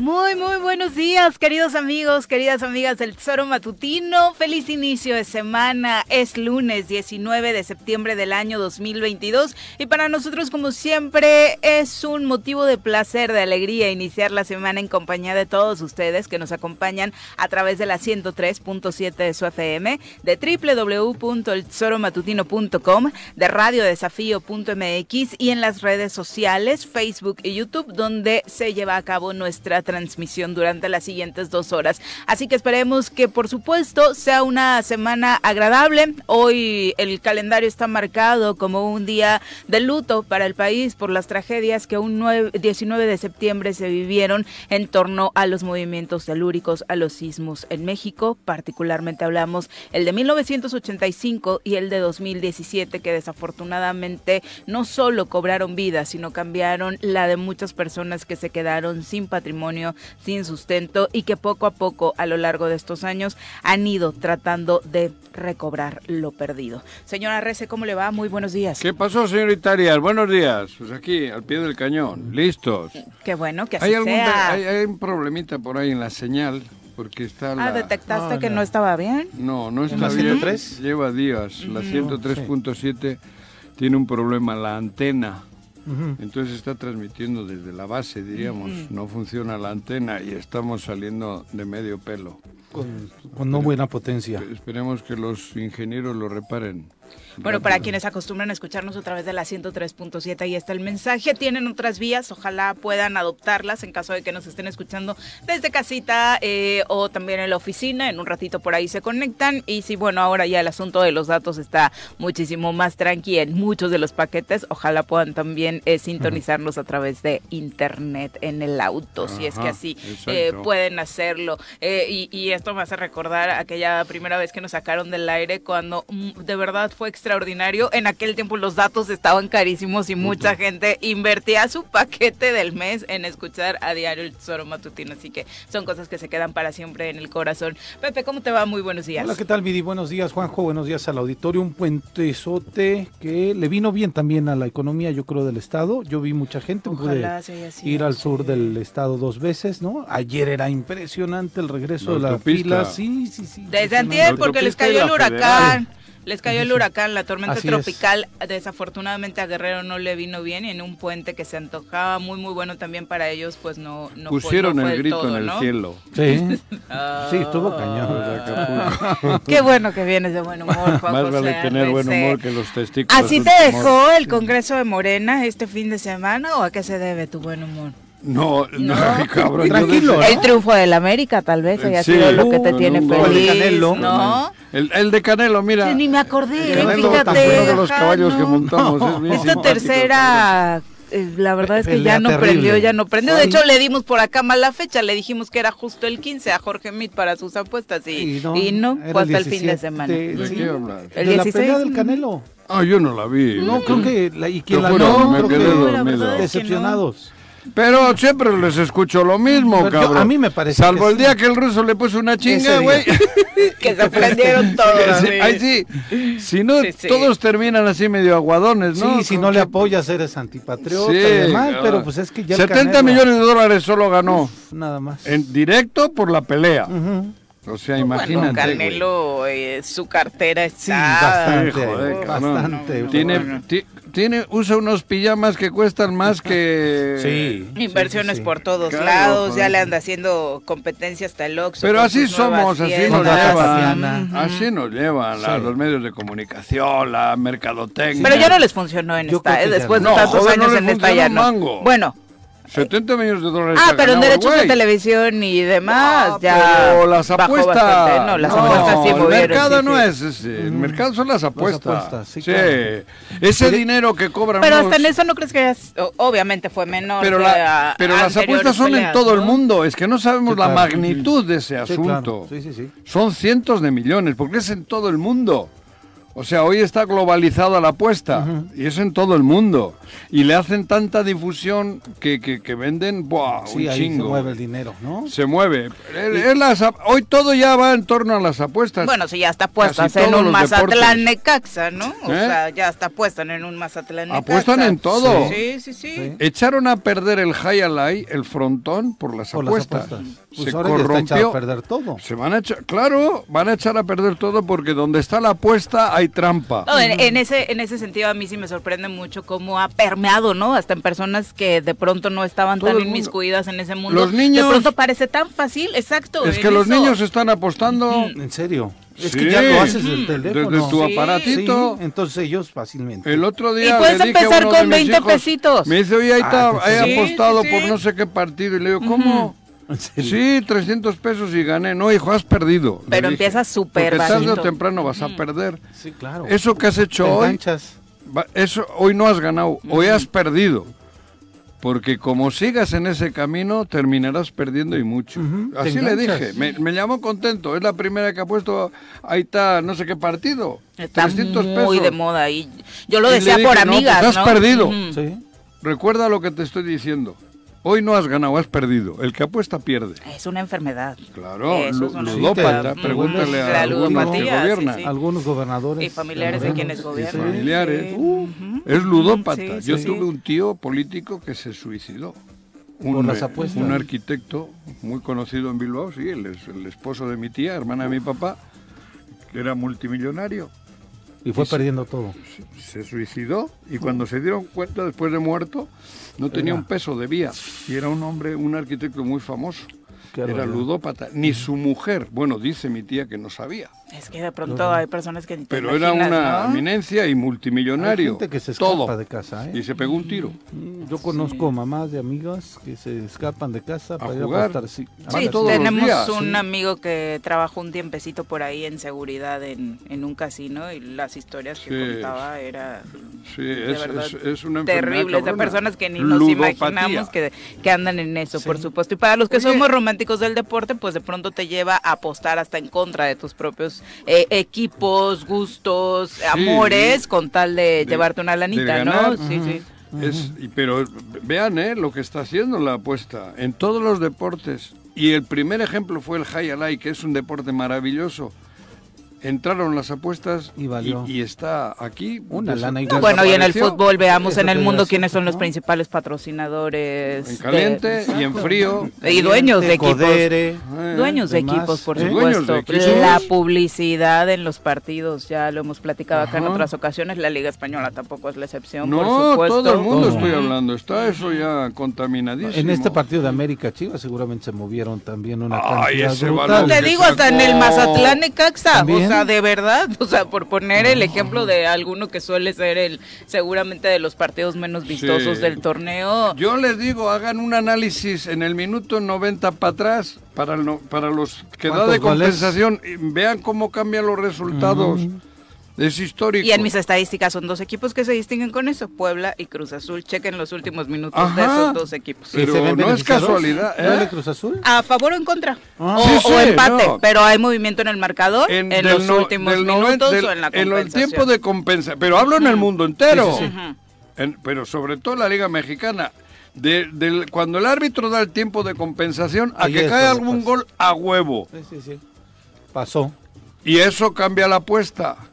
Muy, muy buenos días, queridos amigos, queridas amigas del Tesoro Matutino. Feliz inicio de semana. Es lunes 19 de septiembre del año 2022 y para nosotros, como siempre, es un motivo de placer, de alegría iniciar la semana en compañía de todos ustedes que nos acompañan a través de la 103.7 de su FM, de www.eltesoromatutino.com, de radiodesafío.mx y en las redes sociales, Facebook y YouTube, donde se lleva a cabo nuestra transmisión durante las siguientes dos horas. Así que esperemos que por supuesto sea una semana agradable. Hoy el calendario está marcado como un día de luto para el país por las tragedias que un 19 de septiembre se vivieron en torno a los movimientos telúricos, a los sismos en México. Particularmente hablamos el de 1985 y el de 2017 que desafortunadamente no solo cobraron vida, sino cambiaron la de muchas personas que se quedaron sin patrimonio sin sustento y que poco a poco a lo largo de estos años han ido tratando de recobrar lo perdido. Señora Rece, ¿cómo le va? Muy buenos días. ¿Qué pasó, señorita Arias? Buenos días. Pues aquí, al pie del cañón, listos. Qué bueno que así ¿Hay, sea. Hay, un problemita por ahí en la señal. Porque está ah, ¿detectaste que no estaba bien? No, no está bien. 103? Lleva días. La 103.7 tiene un problema, la antena. Entonces está transmitiendo desde la base, diríamos. No funciona la antena y estamos saliendo de medio pelo. Con, no buena potencia. Esperemos que los ingenieros lo reparen. Bueno, para quienes acostumbran a escucharnos a través de la 103.7, ahí está el mensaje. Tienen otras vías, ojalá puedan adoptarlas en caso de que nos estén escuchando desde casita eh, o también en la oficina. En un ratito por ahí se conectan. Y si, bueno, ahora ya el asunto de los datos está muchísimo más tranqui en muchos de los paquetes, ojalá puedan también eh, sintonizarnos a través de internet en el auto, si es que así eh, pueden hacerlo. Y, y, esto me hace recordar aquella primera vez que nos sacaron del aire cuando mm, de verdad fue extraordinario. En aquel tiempo los datos estaban carísimos y mucha gente invertía su paquete del mes en escuchar a diario el Tesoro Matutino. Así que son cosas que se quedan para siempre en el corazón. Pepe, ¿cómo te va? Muy buenos días. Hola, ¿qué tal, Vidi? Buenos días, Juanjo. Buenos días al auditorio. Un puentezote que le vino bien también a la economía, yo creo, del Estado. Yo vi mucha gente. Ojalá ir al sur del Estado dos veces, ¿no? Ayer era impresionante el regreso de la fila. Sí, sí, sí. Desde antier, porque les cayó el huracán. Les cayó el huracán, la tormenta tropical. Desafortunadamente a Guerrero no le vino bien y en un puente que se antojaba muy, muy bueno también para ellos, pues no, no Pusieron el grito en el cielo. Sí, sí, estuvo cañón. Qué bueno que vienes de buen humor, Juan Más vale tener buen humor que los testículos. ¿Así te dejó el Congreso de Morena este fin de semana o a qué se debe tu buen humor? No, no, cabrón. Tranquilo. El triunfo del América, tal vez, haya sido lo que te tiene feliz. El de Canelo. ¿no? El, el, de Canelo, mira. ni me acordé, el Canelo, fíjate. Uno de los caballos que montamos. Es Esta tercera eh, la verdad es que ya no prendió, ya no prendió. De hecho, le dimos por acá mala fecha, le dijimos que era justo el 15 a Jorge Mit para sus apuestas y, y no, fue hasta el, fin de semana. ¿De, ¿De qué hablas? El de 16 la del Canelo. Ah, yo no la vi. No, creo que la, y quien la vio, creo que decepcionados. Pero siempre les escucho lo mismo, cabrón. a mí me parece. Salvo el día que el ruso le puso una chinga, güey. que se prendieron todos. Ay, sí. Si no, todos terminan así medio aguadones, ¿no? Sí, si no le apoyas eres antipatriota y demás, pero pues es que ya 70 millones de dólares solo ganó. nada más. En directo por la pelea. O sea, imagínate. Bueno, Canelo, eh, su cartera está. Sí, bastante. bastante. Tiene, tiene, usa unos pijamas que cuestan más que... Sí. Inversiones por todos lados, ya le anda haciendo competencia hasta el Oxxo. Pero así somos, así nos llevan. Así nos llevan los medios de comunicación, la mercadotecnia. Pero ya no les funcionó en esta, ¿eh? después de tantos años en esta ya no. Bueno, 70 millones de dólares. Ah, pero en derechos de televisión y demás, ya. Pero las apuestas. No, las apuestas sí El mercado no es ese. El mercado son las apuestas. sí, Ese dinero que cobran. Pero hasta en eso no crees que obviamente fue menor. Pero, pero las apuestas son en todo el mundo. Es que no sabemos la magnitud de ese asunto. Sí, sí, sí. Son cientos de millones, porque es en todo el mundo. O sea, hoy está globalizada la apuesta y es en todo el mundo. Y le hacen tanta difusión que, que, venden ¡buah! Sí, un ahí chingo. se mueve el dinero, ¿no? Se mueve. hoy todo ya va en torno a las apuestas. Bueno, si ya está puesta en un Mazatlán Necaxa, ¿no? O ¿Eh? sea, ya está puesta en un Mazatlán Necaxa. Apuestan en todo. Sí, sí, sí. Echaron a perder el high el frontón, por las apuestas. Pues se corrompió. a perder todo. Se van a echar, claro, van a echar a perder todo porque donde está la apuesta hay trampa. en, ese, en ese sentido a mí sí me sorprende mucho cómo ha permeado, ¿no? Hasta en personas que de pronto no estaban tan inmiscuidas en ese mundo. Los niños. De pronto parece tan fácil, exacto. Es que los niños están apostando. ¿En serio? Es que ya lo haces del teléfono. Desde tu aparatito. entonces ellos fácilmente. El otro día. Y puedes empezar con 20 pesitos. Me dice, oye, ahí está, ah, he apostado por no sé qué partido. Y le digo, ¿cómo? Sí, 300 pesos y gané. No, hijo, has perdido. Pero empiezas súper Porque tarde o temprano vas a perder. Sí, claro. Eso que has hecho hoy, eso, hoy no has ganado, hoy has perdido. Porque como sigas en ese camino, terminarás perdiendo y mucho. Así le dije. Me, llamó contento. Es la primera que ha puesto. Ahí está, no sé qué partido. Está 300 muy de moda. Y yo lo decía por amigas. Pues has perdido. Recuerda lo que te estoy diciendo. Hoy no has ganado, has perdido. El que apuesta pierde. Es una enfermedad. Claro, ludópata. pregúntale a algunos que gobiernan. Algunos gobernadores. Y familiares de quienes gobiernan. Familiares. es ludópata. Yo tuve un tío político que se suicidó. Un, las apuestas. un arquitecto muy conocido en Bilbao, sí, el, el esposo de mi tía, hermana de mi papá, que era multimillonario. Y fue perdiendo todo. Se, suicidó y cuando se dieron cuenta, después de muerto, no tenía un peso de vía. Y era un hombre, un arquitecto muy famoso era ludópata, ni su mujer. Bueno, dice mi tía que no sabía. Es que de pronto hay personas que Pero era una eminencia y multimillonario. gente que se escapa de casa, ¿eh? Y se pegó un tiro. Mm, yo conozco mamás de amigas que se escapan de casa para ir a apostar. Sí, tenemos un amigo que trabajó un tiempecito por ahí en seguridad en, en un casino y las historias que contaba era sí, es, es, una terrible. De personas que ni nos imaginamos que, que andan en eso, por supuesto. Y para los que somos románticos del deporte, pues de pronto te lleva a apostar hasta en contra de tus propios eh, equipos, gustos, amores, con tal de, llevarte una lanita, ¿no? Sí, sí. Es, pero vean eh, lo que está haciendo la apuesta en todos los deportes. Y el primer ejemplo fue el high alai, que es un deporte maravilloso entraron las apuestas y, está aquí. Una lana Bueno, y en el fútbol veamos en el mundo quiénes son los principales patrocinadores. En caliente y en frío. Y dueños de equipos. Eh, dueños de equipos, por supuesto. La publicidad en los partidos, ya lo hemos platicado acá en otras ocasiones. La Liga Española tampoco es la excepción, no, por supuesto. todo el mundo estoy hablando. Está eso ya contaminadísimo. En este partido de América Chivas seguramente se movieron también una cantidad brutal. Te digo, hasta en el Mazatlán Necaxa sea, de verdad, o sea, por poner el ejemplo de alguno que suele ser el seguramente de los partidos menos vistosos del torneo. Yo les digo, hagan un análisis en el minuto 90 para atrás para, para los que da de compensación, y vean cómo cambian los resultados. Es histórico. Y en mis estadísticas son dos equipos que se distinguen con eso, Puebla y Cruz Azul. Chequen los últimos minutos de esos dos equipos. Pero no es casualidad. ¿eh? Cruz Azul? A favor o en contra. Ah. O, empate, pero hay movimiento en el marcador en, los últimos minutos o en la compensación. En el tiempo de compensación. Pero hablo en el mundo entero. pero sobre todo en la Liga Mexicana. De, cuando el árbitro da el tiempo de compensación a que cae algún gol a huevo. Sí, sí, sí. Pasó. Y eso cambia la apuesta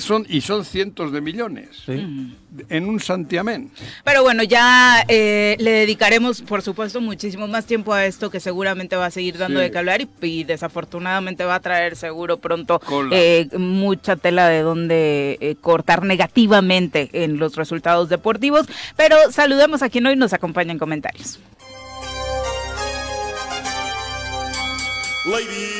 son, y son cientos de millones en un santiamén. Pero bueno, ya eh, le dedicaremos, por supuesto, muchísimo más tiempo a esto que seguramente va a seguir dando de qué hablar y, desafortunadamente va a traer seguro pronto eh, mucha tela de donde eh, cortar negativamente en los resultados deportivos. Pero saludamos a quien hoy nos acompaña en comentarios. Ladies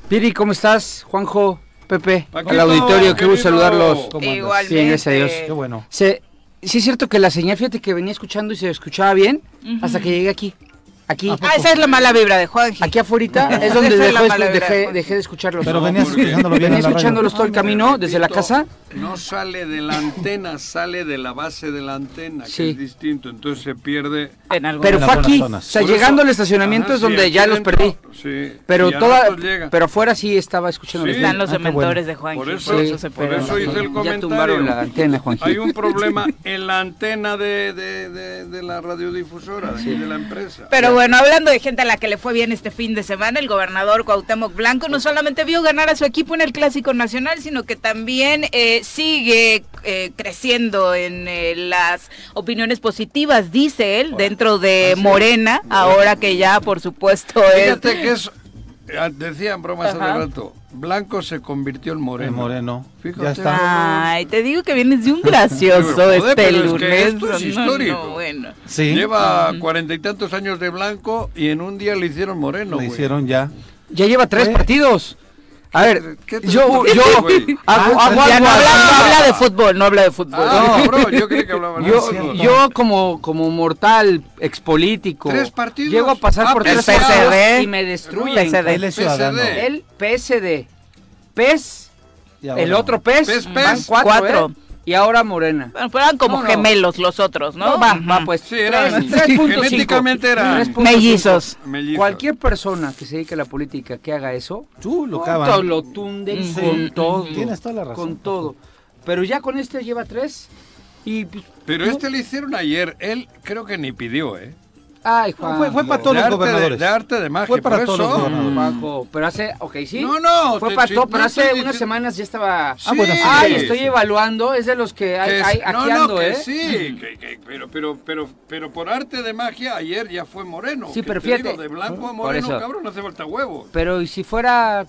Piri, ¿cómo estás? Juanjo, Pepe, al auditorio, qué gusto saludarlos. Igualmente. Bien, gracias a Dios. Qué bueno. Se, sí es cierto que la señal, fíjate que venía escuchando y se escuchaba bien hasta que llegué aquí. Aquí. Ah, esa es la mala vibra de Juan. Aquí afuera es donde dejé, dejé, dejé, de escucharlos. Pero venías escuchándolo bien. Venía escuchándolos todo el camino desde la casa. No sale de la antena, sale de la base de la antena, que es distinto, entonces se pierde. En Pero fue aquí, o sea, llegando al estacionamiento es donde ya los perdí. Sí. Pero toda, pero afuera sí estaba escuchando. Están los dementores de Juan. Por eso, por eso hice el comentario. Ya tumbaron la antena, Juan Hay un problema en la antena de, de, de, la radiodifusora, de, de la empresa. Pero bueno, hablando de gente a la que le fue bien este fin de semana, el gobernador Cuauhtémoc Blanco no solamente vio ganar a su equipo en el Clásico Nacional, sino que también eh, sigue eh, creciendo en eh, las opiniones positivas, dice él, dentro de Morena, ahora que ya, por supuesto, Fíjate que es, decían bromas hace rato, Blanco se convirtió en moreno. En moreno. Fíjate. Ya está. Ay, te digo que vienes de un gracioso este lunes. esto es histórico. bueno. Sí. Lleva cuarenta y tantos años de blanco y en un día le hicieron moreno. Le hicieron ya. Ya lleva tres partidos. A ver, yo, yo, hago, hago, no, habla, no, habla, de fútbol, no habla de fútbol. Ah, bro, yo creí que hablaba yo, de yo como, como mortal, expolítico, ¿Tres partidos? llego a pasar ah, por tres partidos y me destruyen. PSD. Él es ciudadano. El PSD, PES, el otro PES, PES, van PES. cuatro, Cuatro. ¿eh? Y ahora Morena. Bueno, pero eran como No, no. gemelos los otros, ¿no? No, va, va, pues. Sí, eran, tres- 3.5. genéticamente eran 3.5. Mellizos. mellizos. Cualquier persona que se dedique a la política que haga eso, Tú lo cavan. lo tunden Sí. con todo. Tienes toda la razón, Con todo. Pero ya con este lleva tres. Y pues, Pero no- este le hicieron ayer, él creo que ni pidió, ¿eh? Ay, Juan. Fue, fue para todos de los gobernadores. De, de arte de magia, Fue para por todos los eso. gobernadores. Paco, pero hace, ok, sí. No, no, Fue te- para todo, no pero hace unas semanas ya estaba. Sí, bueno, sí, Ay, estoy sí. evaluando, es de los que hay, es- hay no, hackeando, no, que ¿eh? sí, que- que- pero, pero, pero, pero por arte de magia ayer ya fue moreno. Sí, pero te digo, fíjate. de blanco a Por moreno, eso. cabrón, no hace falta huevo. Pero ¿y si fuera,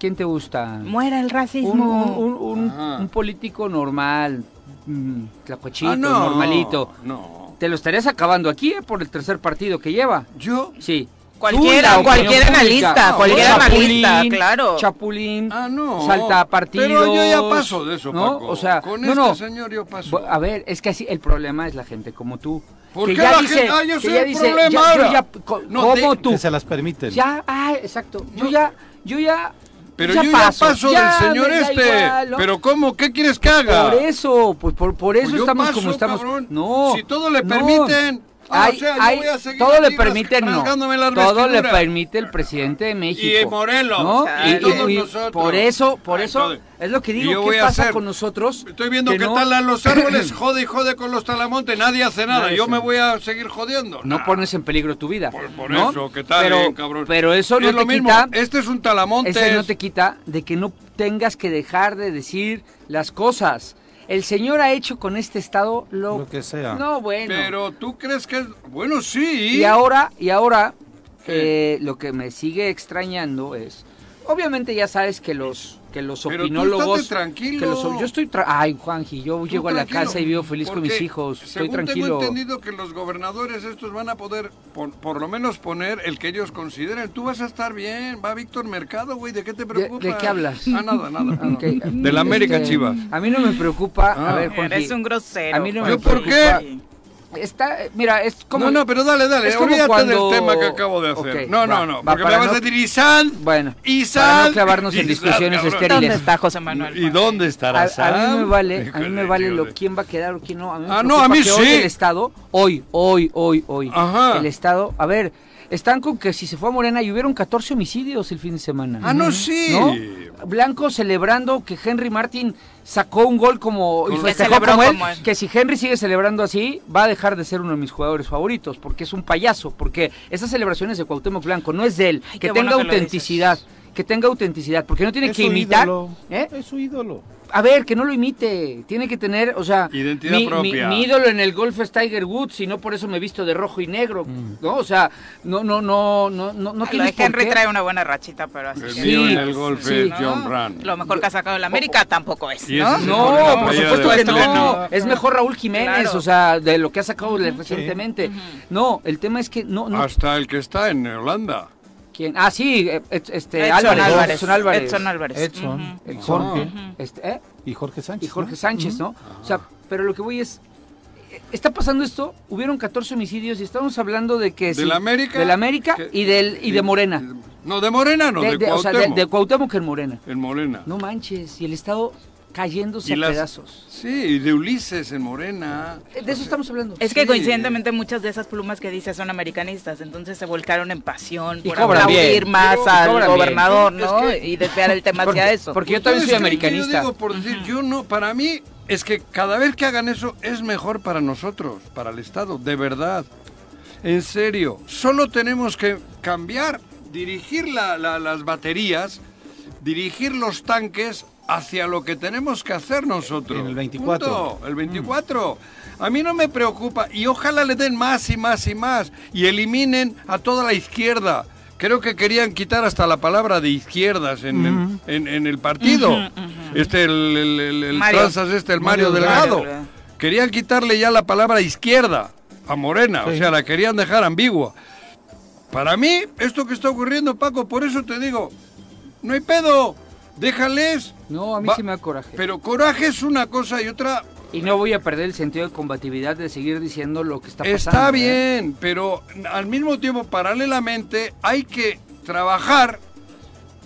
¿quién te gusta? Muera el racismo. un, un, un- un político normal, mm, tlacuachito, Ah, no, normalito. No. Te lo estarías acabando aquí, ¿eh? Por el tercer partido que lleva. Yo, Sí. Cualquiera, cualquier analista, cualquier analista, claro. Chapulín, ah, no. salta partidos. Pero yo ya paso de eso, ¿no? Paco. O sea, con no, este no. señor yo paso. A ver, es que así el problema es la gente como tú. ¿Por que qué ya la dice, gente- ah, yo que soy ya el dice, problema ya- ahora. yo ya, co- No, como de- tú. Que se las permiten. Ya, ah, exacto. Yo ya, yo ya. Pero ya yo paso, ya paso ya del señor este. igual, ¿no? Pero ¿cómo? ¿Qué quieres que haga? Por eso, pues por, por eso Pues estamos paso, como estamos. cabrón. No. Si todo le no. permiten. Ah, Hay- o sea, yo hay- voy a seguir todo le permiten, no. Todo le permite el presidente de México. Y Morelos. ¿no? Y Y, todos y- nosotros. por eso, por Ah, eso es lo que digo. yo ¿Qué pasa hacer- con nosotros? Estoy viendo que, no- talan los árboles, jode y jode con los talamontes, nadie hace nada. Nadie yo me voy a seguir jodiendo. no Nah. pones en peligro tu vida. Por, por ¿no? eso, que tal pero, bien, cabrón. Pero eso no es lo te mismo. quita. Este es un talamontes. Eso no te quita de que no tengas que dejar de decir las cosas. El señor ha hecho con este estado lo, Lo que sea. No, bueno. Pero tú crees que es... Bueno, sí. Y ahora, y ahora, eh, lo que me sigue extrañando es, obviamente ya sabes que los que los Pero tú opinólogos, estate tranquilo. que los- yo estoy, tra- ay Juanji, yo Tú llego a la casa y vivo feliz con mis hijos, estoy según tranquilo. Tengo entendido que los gobernadores estos van a poder, por, por lo menos poner el que ellos consideren. Tú vas a estar bien. Va Víctor Mercado, güey. ¿De qué te preocupa? de qué hablas? Ah, nada, nada. De la América este, Chivas. A mí no me preocupa, Ah. a ver Juanji, Eres un grosero. a mí no me ¿Yo por preocupa. qué? Está, mira, es como no, no, pero dale, dale. es como Olvídate cuando- del tema que acabo de hacer. Ok, no, va, no, no. Porque me vas no- a decir Isan. Bueno, Isan. para no clavarnos en Isan, discusiones cabrón. estériles. ¿Dónde está José Manuel? ¿Y dónde A, estará a mí me vale, a mí me vale lo quién va a quedar o quién no. A mí me Ah, no, a mí hoy sí. el Estado, hoy, hoy, hoy, hoy, Ajá. el Estado, a ver, están con que si se fue a Morena y hubieron 14 homicidios el fin de semana. Ah, no, sí. ¿No? Blanco celebrando que Henry Martin sacó un gol como y Que festejó como él, como él. que si Henry sigue celebrando así, va a dejar de ser uno de mis jugadores favoritos, porque es un payaso, porque esas celebraciones de Cuauhtémoc Blanco no es de él, Ay, que bueno tenga que autenticidad, que tenga autenticidad, porque no tiene Es que su imitar, ídolo. ¿eh? Es su ídolo. A ver, que no lo imite. Tiene que tener, o sea, Identidad mi, propia. Mi, mi ídolo en el golf es Tiger Woods y no por eso me visto de rojo y negro, ¿no? O sea, no, no, no, no, no, no lo tienes por Henry qué. trae una buena rachita, pero así. El que- mío Sí, en el golf sí. es John ¿no? Ran. Lo mejor que ha sacado en la América tampoco es, ¿no? es No, por supuesto que no. Es mejor Raúl Jiménez, Claro. o sea, de lo que ha sacado recientemente. No, el tema es que no, no. Hasta el que está en Holanda. ¿Quién? Ah, sí, eh, este, Edson Álvarez, Álvarez. Edson Álvarez. Edson Álvarez. Edson, el Jorge Este, ¿eh? y Jorge Sánchez. y Jorge ¿no? Sánchez, ¿no? O sea, pero lo que voy es, está pasando esto, hubieron 14 homicidios y estamos hablando de que... ¿De sí, la América? De la América Que- y, del, y de Morena. No, de Morena no, de, de, o sea, de, de Cuauhtémoc en Morena. En Morena. No manches, y el Estado cayéndose Y a las- pedazos. Sí, y de Ulises en Morena. De eso estamos hablando. Es que Sí. coincidentemente muchas de esas plumas que dices son americanistas, entonces se volcaron en pasión Y por aplaudir más al gobernador, bien. ¿no? Es que- Y desviar el tema hacia eso. Porque yo también soy ¿Ustedes creen que americanista. Yo digo por decir, yo no, para mí es que cada vez que hagan eso es mejor para nosotros, para el Estado, de verdad. En serio, solo tenemos que cambiar, dirigir la- la- las baterías, dirigir los tanques hacia lo que tenemos que hacer nosotros. En el 24. Punto, el 24. A mí no me preocupa y ojalá le den más y más y más y eliminen a toda la izquierda. Creo que querían quitar hasta la palabra de izquierdas en, el, en, en el partido. Este, el, el, el- el Mario. tranzas este, el Mario, Mario Delgado. Querían quitarle ya la palabra izquierda a Morena, o sea, la querían dejar ambigua. Para mí, esto que está ocurriendo, Paco, por eso te digo, no hay pedo, déjales. No, a mí Va- sí me da coraje. Pero coraje es una cosa y otra Y no voy a perder el sentido de combatividad de seguir diciendo lo que está pasando. Está ¿eh? bien, pero al mismo tiempo, paralelamente, hay que trabajar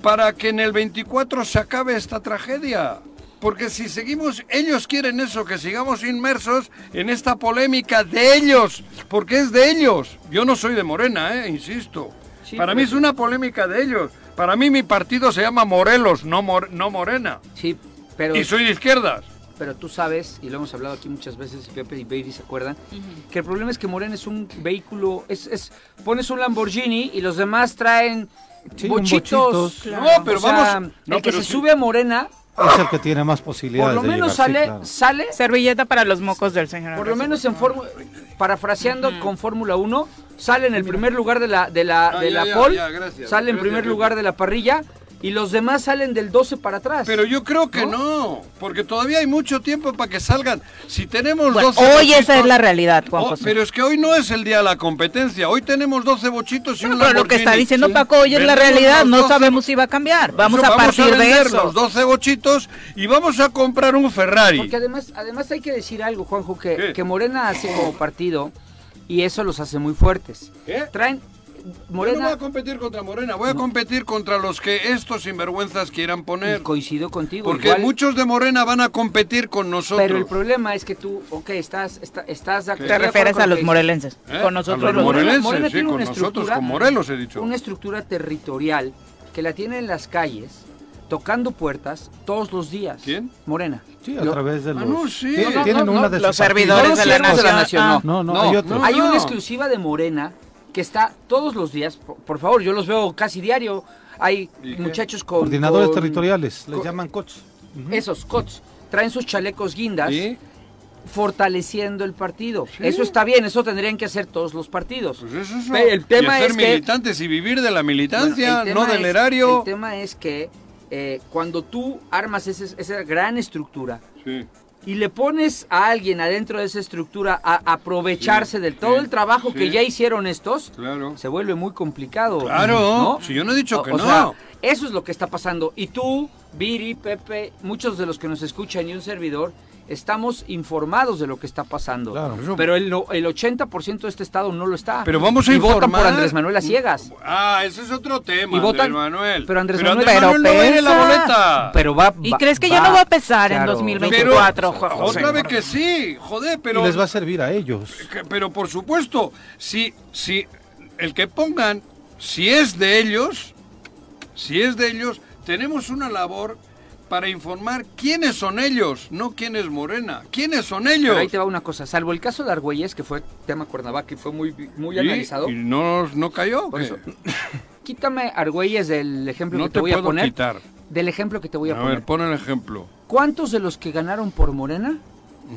para que en el 24 se acabe esta tragedia. Porque si seguimos, ellos quieren eso, que sigamos inmersos en esta polémica de ellos, porque es de ellos. Yo no soy de Morena, eh, insisto. Sí, Para pero- mí es una polémica de ellos. Para mí mi partido se llama Morelos, no, Mor- no Morena. Sí, pero, Y soy de izquierdas. pero tú sabes, y lo hemos hablado aquí muchas veces, y Pepe y Baby se acuerdan, que el problema es que Morena es un vehículo, es, es pones un Lamborghini y los demás traen Sí, bochitos. bochitos. Claro. No, pero O sea, vamos. no, el que se sí. sube a Morena, Es el que tiene más por posibilidades lo de menos llegar, sí, sale, claro. sale Servilleta para los mocos del señor. por lo menos en fórmula, parafraseando con Fórmula 1, sale en el primer lugar de la de la Ah, de ya, la ya, pole, ya, gracias, sale en primer lugar de la parrilla y los demás salen del 12 para atrás. Pero yo creo que ¿No? no, porque todavía hay mucho tiempo para que salgan. Si tenemos Bueno, 12 hoy esa es la realidad, Juan Oh, José. pero es que hoy no es el día de la competencia. Hoy tenemos 12 bochitos y un Pero lo que está diciendo. Paco hoy es la realidad, no 12 sabemos si va a cambiar. Vamos Eso, a partir de vender eso. los 12 bochitos y vamos a comprar un Ferrari. Porque además, además hay que decir algo, Juanjo, que, ¿Qué? que Morena hace como partido y eso los hace muy fuertes. ¿Qué? Traen Yo no voy Morena a competir contra Morena, voy a competir contra los que estos sinvergüenzas quieran y poner. coincido contigo. Porque igual, muchos de Morena van a competir con nosotros. pero el problema es que tú, ok, estás, está- estás de Te de refieres a los morelenses. ¿Eh? Con nosotros A los los morelenses, Morena sí, tiene con una nosotros, estructura- con Morelos he dicho. Una estructura territorial que la tiene en las calles, tocando puertas todos los días. ¿Quién? Morena. Sí, a Lo- través de Ah, los... no, sí. Tienen- No, no, una no, de los servidores No los de la nación. Ah, No, no, no, hay otros. hay No. una exclusiva de Morena que está todos los días. Por, por favor, yo los veo casi diario. Hay muchachos con. Coordinadores con- territoriales, les con- llaman coches. Esos cots. Traen sus chalecos guindas ¿Sí? fortaleciendo el partido. Sí. Eso está bien, eso tendrían que hacer todos los partidos. Pues eso es el tema y hacer es que- militantes y vivir de la militancia, Bueno, no tema del es- erario. El tema es que eh, cuando tú armas ese- esa gran estructura Sí. Y le pones a alguien adentro de esa estructura a aprovecharse Sí, de todo sí, el trabajo que ya hicieron estos, Claro. se vuelve muy complicado. Claro, ¿no? si yo no he dicho O- que o no. sea, eso es lo que está pasando. Y tú, Viri, Pepe, muchos de los que nos escuchan y un servidor, estamos informados de lo que está pasando. Claro. Pero el, el 80% de este estado no lo está. Pero vamos a y votan por informar. Andrés Manuel a ciegas. Ah, ese es otro tema, Y votan- Andrés Manuel. pero Andrés Pero Manuel- Pero no va a ir en la pesa. boleta. Pero va, ¿Y crees que ya no va a pesar en claro. 2024, Pero, José? otra vez que sí, joder, pero... y les va a servir a ellos. que- Pero por supuesto, si, si el que pongan, si es de ellos, si es de ellos, tenemos una labor para informar quiénes son ellos, no quién es Morena, quiénes son ellos. Pero ahí te va una cosa, salvo el caso de Argüelles, que fue tema Cuernavaca y fue muy, muy Y- analizado. Y no, no cayó. Por ¿qué? eso, Quítame Argüelles del ejemplo no que te, te voy a poner. quitar. Del ejemplo que te voy a, A poner. ver, pon el ejemplo. ¿Cuántos de los que ganaron por Morena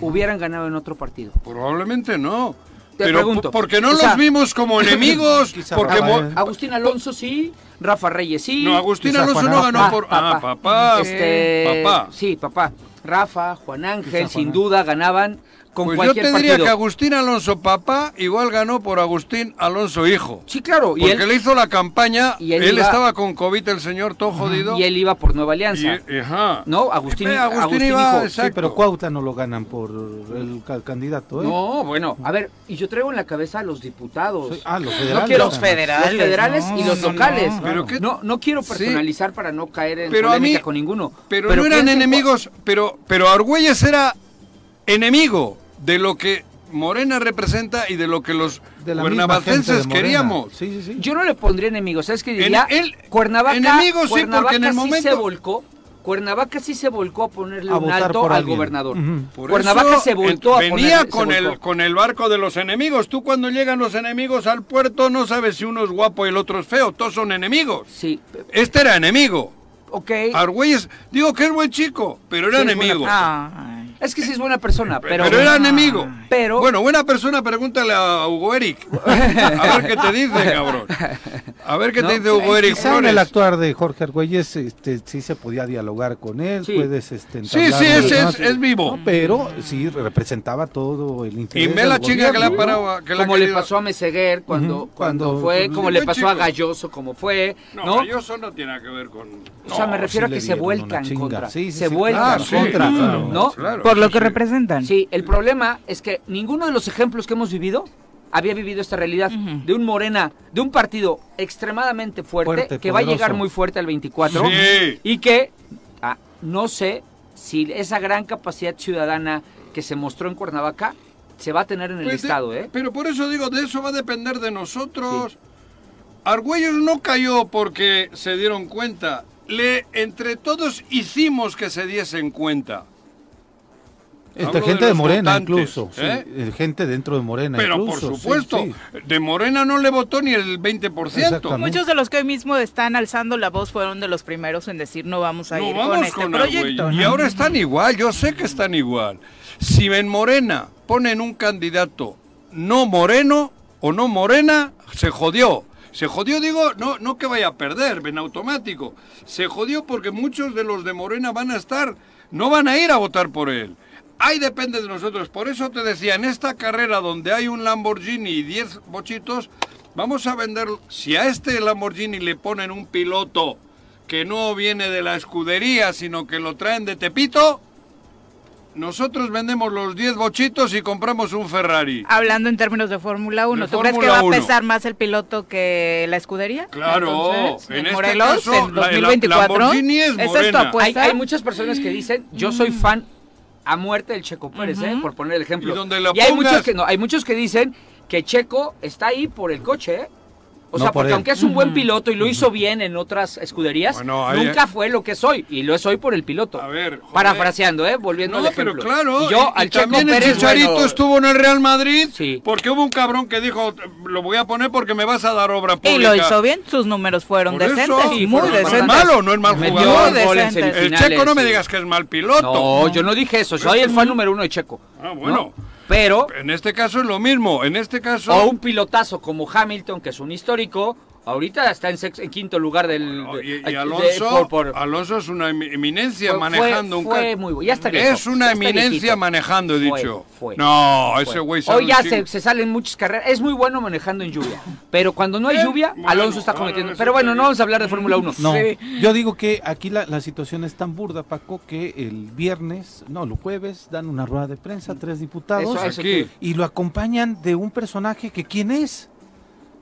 hubieran ganado en otro partido? Probablemente no. Te pero pregunto, po- porque no los vimos como enemigos. Quizá porque Agustín Alonso sí, Rafa Reyes sí. no, Agustín Quizá Alonso no ganó por. Ah, papá. Este, Papá. Sí, papá. Rafa, Juan Ángel, Juan sin duda ganaban. Con pues cualquier yo te diría partido. que Agustín Alonso papá igual ganó por Agustín Alonso hijo. Sí, claro. Y Porque él, le hizo la campaña, y él, él iba- estaba con COVID el señor todo jodido. y él iba por Nueva Alianza. y- ajá. No, Agustín, Eh, Agustín Agustín iba, exacto. Sí, pero Cuautla no lo ganan por el ca- candidato, ¿eh? No, bueno, a ver, y yo traigo en la cabeza a los diputados. Sí, ah, los No federales. quiero- además. federales. Los federales y los no, locales. no. Pero no, no quiero Sí. personalizar para no caer en Pero a mí- con ninguno. Pero, no eran enemigos, pero, pero Argüelles era enemigo de lo que Morena representa y de lo que los cuernavacenses queríamos. Sí, sí, sí. Yo no le pondría enemigos, ¿sabes qué diría? En- él- Cuernavaca, enemigos sí, Cuernavaca porque en el sí momento- se volcó. Cuernavaca sí se volcó a ponerle A un alto al alguien. gobernador. Por Cuernavaca eso, se voltó a ponerle- venía con el volcó. con el barco de los enemigos. Tú cuando llegan los enemigos al puerto no sabes si uno es guapo y el otro es feo. Todos son enemigos. Sí, Este era enemigo. ok. Argüelles, digo que es buen chico, pero era Sí, enemigo. Es que sí es buena persona, pero... Pero, era enemigo. Pero- Bueno, buena persona, pregúntale a Hugo Eric. A ver qué te dice, cabrón. A ver qué No, te dice Hugo Eric Quizá en Flores. el actuar de Jorge Argüelles este, sí se podía dialogar con él, Sí. puedes este, Sí, sí, es, es vivo. No, pero sí representaba todo el interés Y ve del la chinga que le ha gobierno, parado. Que como le pasó a Meseguer cuando, cuando, cuando- fue, pues, como le pasó a. Galloso, como fue, No, ¿no? Galloso no tiene nada que ver con... O sea, me No, refiero sí a que se vuelcan contra. Sí, sí, se sí, vuelcan claro, sí, contra. ¿no? Por lo sí, que sí. representan. Sí, el problema es que ninguno de los ejemplos que hemos vivido había vivido esta realidad de un Morena, de un partido extremadamente fuerte, Fuerte, que va a llegar muy fuerte al 24 Sí. y que ah, no sé si esa gran capacidad ciudadana que se mostró en Cuernavaca se va a tener en el Pues de- estado, ¿eh? Pero por eso digo, de eso va a depender de nosotros. Argüellos no cayó porque se dieron cuenta. Le, entre todos hicimos que se diesen cuenta. Hablo gente de Morena votantes, incluso, ¿eh? eh, gente dentro de Morena Pero incluso, por supuesto, sí. de Morena no le votó ni el 20%. Exactamente. Muchos de los que hoy mismo están alzando la voz fueron de los primeros en decir no vamos a No ir vamos con este con proyecto. Y ahora están igual, yo sé que están igual. Si en Morena ponen un candidato no moreno o no morena, se jodió. Se jodió, digo, no, no que vaya a perder en automático. Se jodió porque muchos de los de Morena van a estar, no van a ir a votar por él. Ahí depende de nosotros. Por eso te decía, en esta carrera donde hay un Lamborghini y 10 bochitos, vamos a vender, si a este Lamborghini le ponen un piloto que no viene de la escudería, sino que lo traen de Tepito, nosotros vendemos los 10 bochitos y compramos un Ferrari. Hablando en términos de Fórmula 1, De ¿tú crees que va a 1. pesar más el piloto que la escudería? Claro, Entonces, en este Morelos, caso, en la- la- 2024. Lamborghini es ¿Esa es tu morena. Hay, apuesta? hay muchas personas que dicen, yo soy fan a muerte del Checo Pérez, ¿eh? Por poner el ejemplo. Y donde hay muchos que no, hay muchos que dicen que Checo está ahí por el coche, ¿eh? O No sea, por porque él. aunque es un buen piloto y lo hizo bien en otras escuderías, Bueno, ahí- nunca fue lo que es hoy. Y lo es hoy por el piloto. A ver, joder. Parafraseando, ¿eh? Volviendo No, al pero ejemplo. claro, Y yo y, y al Checo también el Chicharito bueno, estuvo en el Real Madrid Sí. porque hubo un cabrón que dijo, lo voy a poner porque me vas a dar obra pública. Y lo hizo bien, sus números fueron Por eso, decentes, Sí, muy fueron No es decentes. malo, no es mal jugador. Muy gol en decentes. El Checo no me digas que es mal piloto. No, yo no dije eso. Soy el fan número uno de Checo. Ah, bueno. ¿no? Pero, En este caso es lo mismo. En este caso... o un pilotazo como Hamilton, que es un histórico, ahorita está en, quinto lugar del... Y, de- y de- Alonso, por- por- Alonso es una emi- eminencia Fue- manejando fue- un fue muy ya está viejo, Es una ya está eminencia viejito. manejando, he dicho. fue, no, fue. ese güey Hoy ya se, salen muchas carreras. Es muy bueno manejando en lluvia. Pero cuando no hay lluvia, bueno, Alonso está cometiendo. Pero bueno, no vamos a hablar de Fórmula 1. No, Sí. yo digo que aquí la, la situación es tan burda, Paco, que el viernes, no, el jueves, dan una rueda de prensa, tres diputados, Eso, eso y lo acompañan de un personaje que quién es.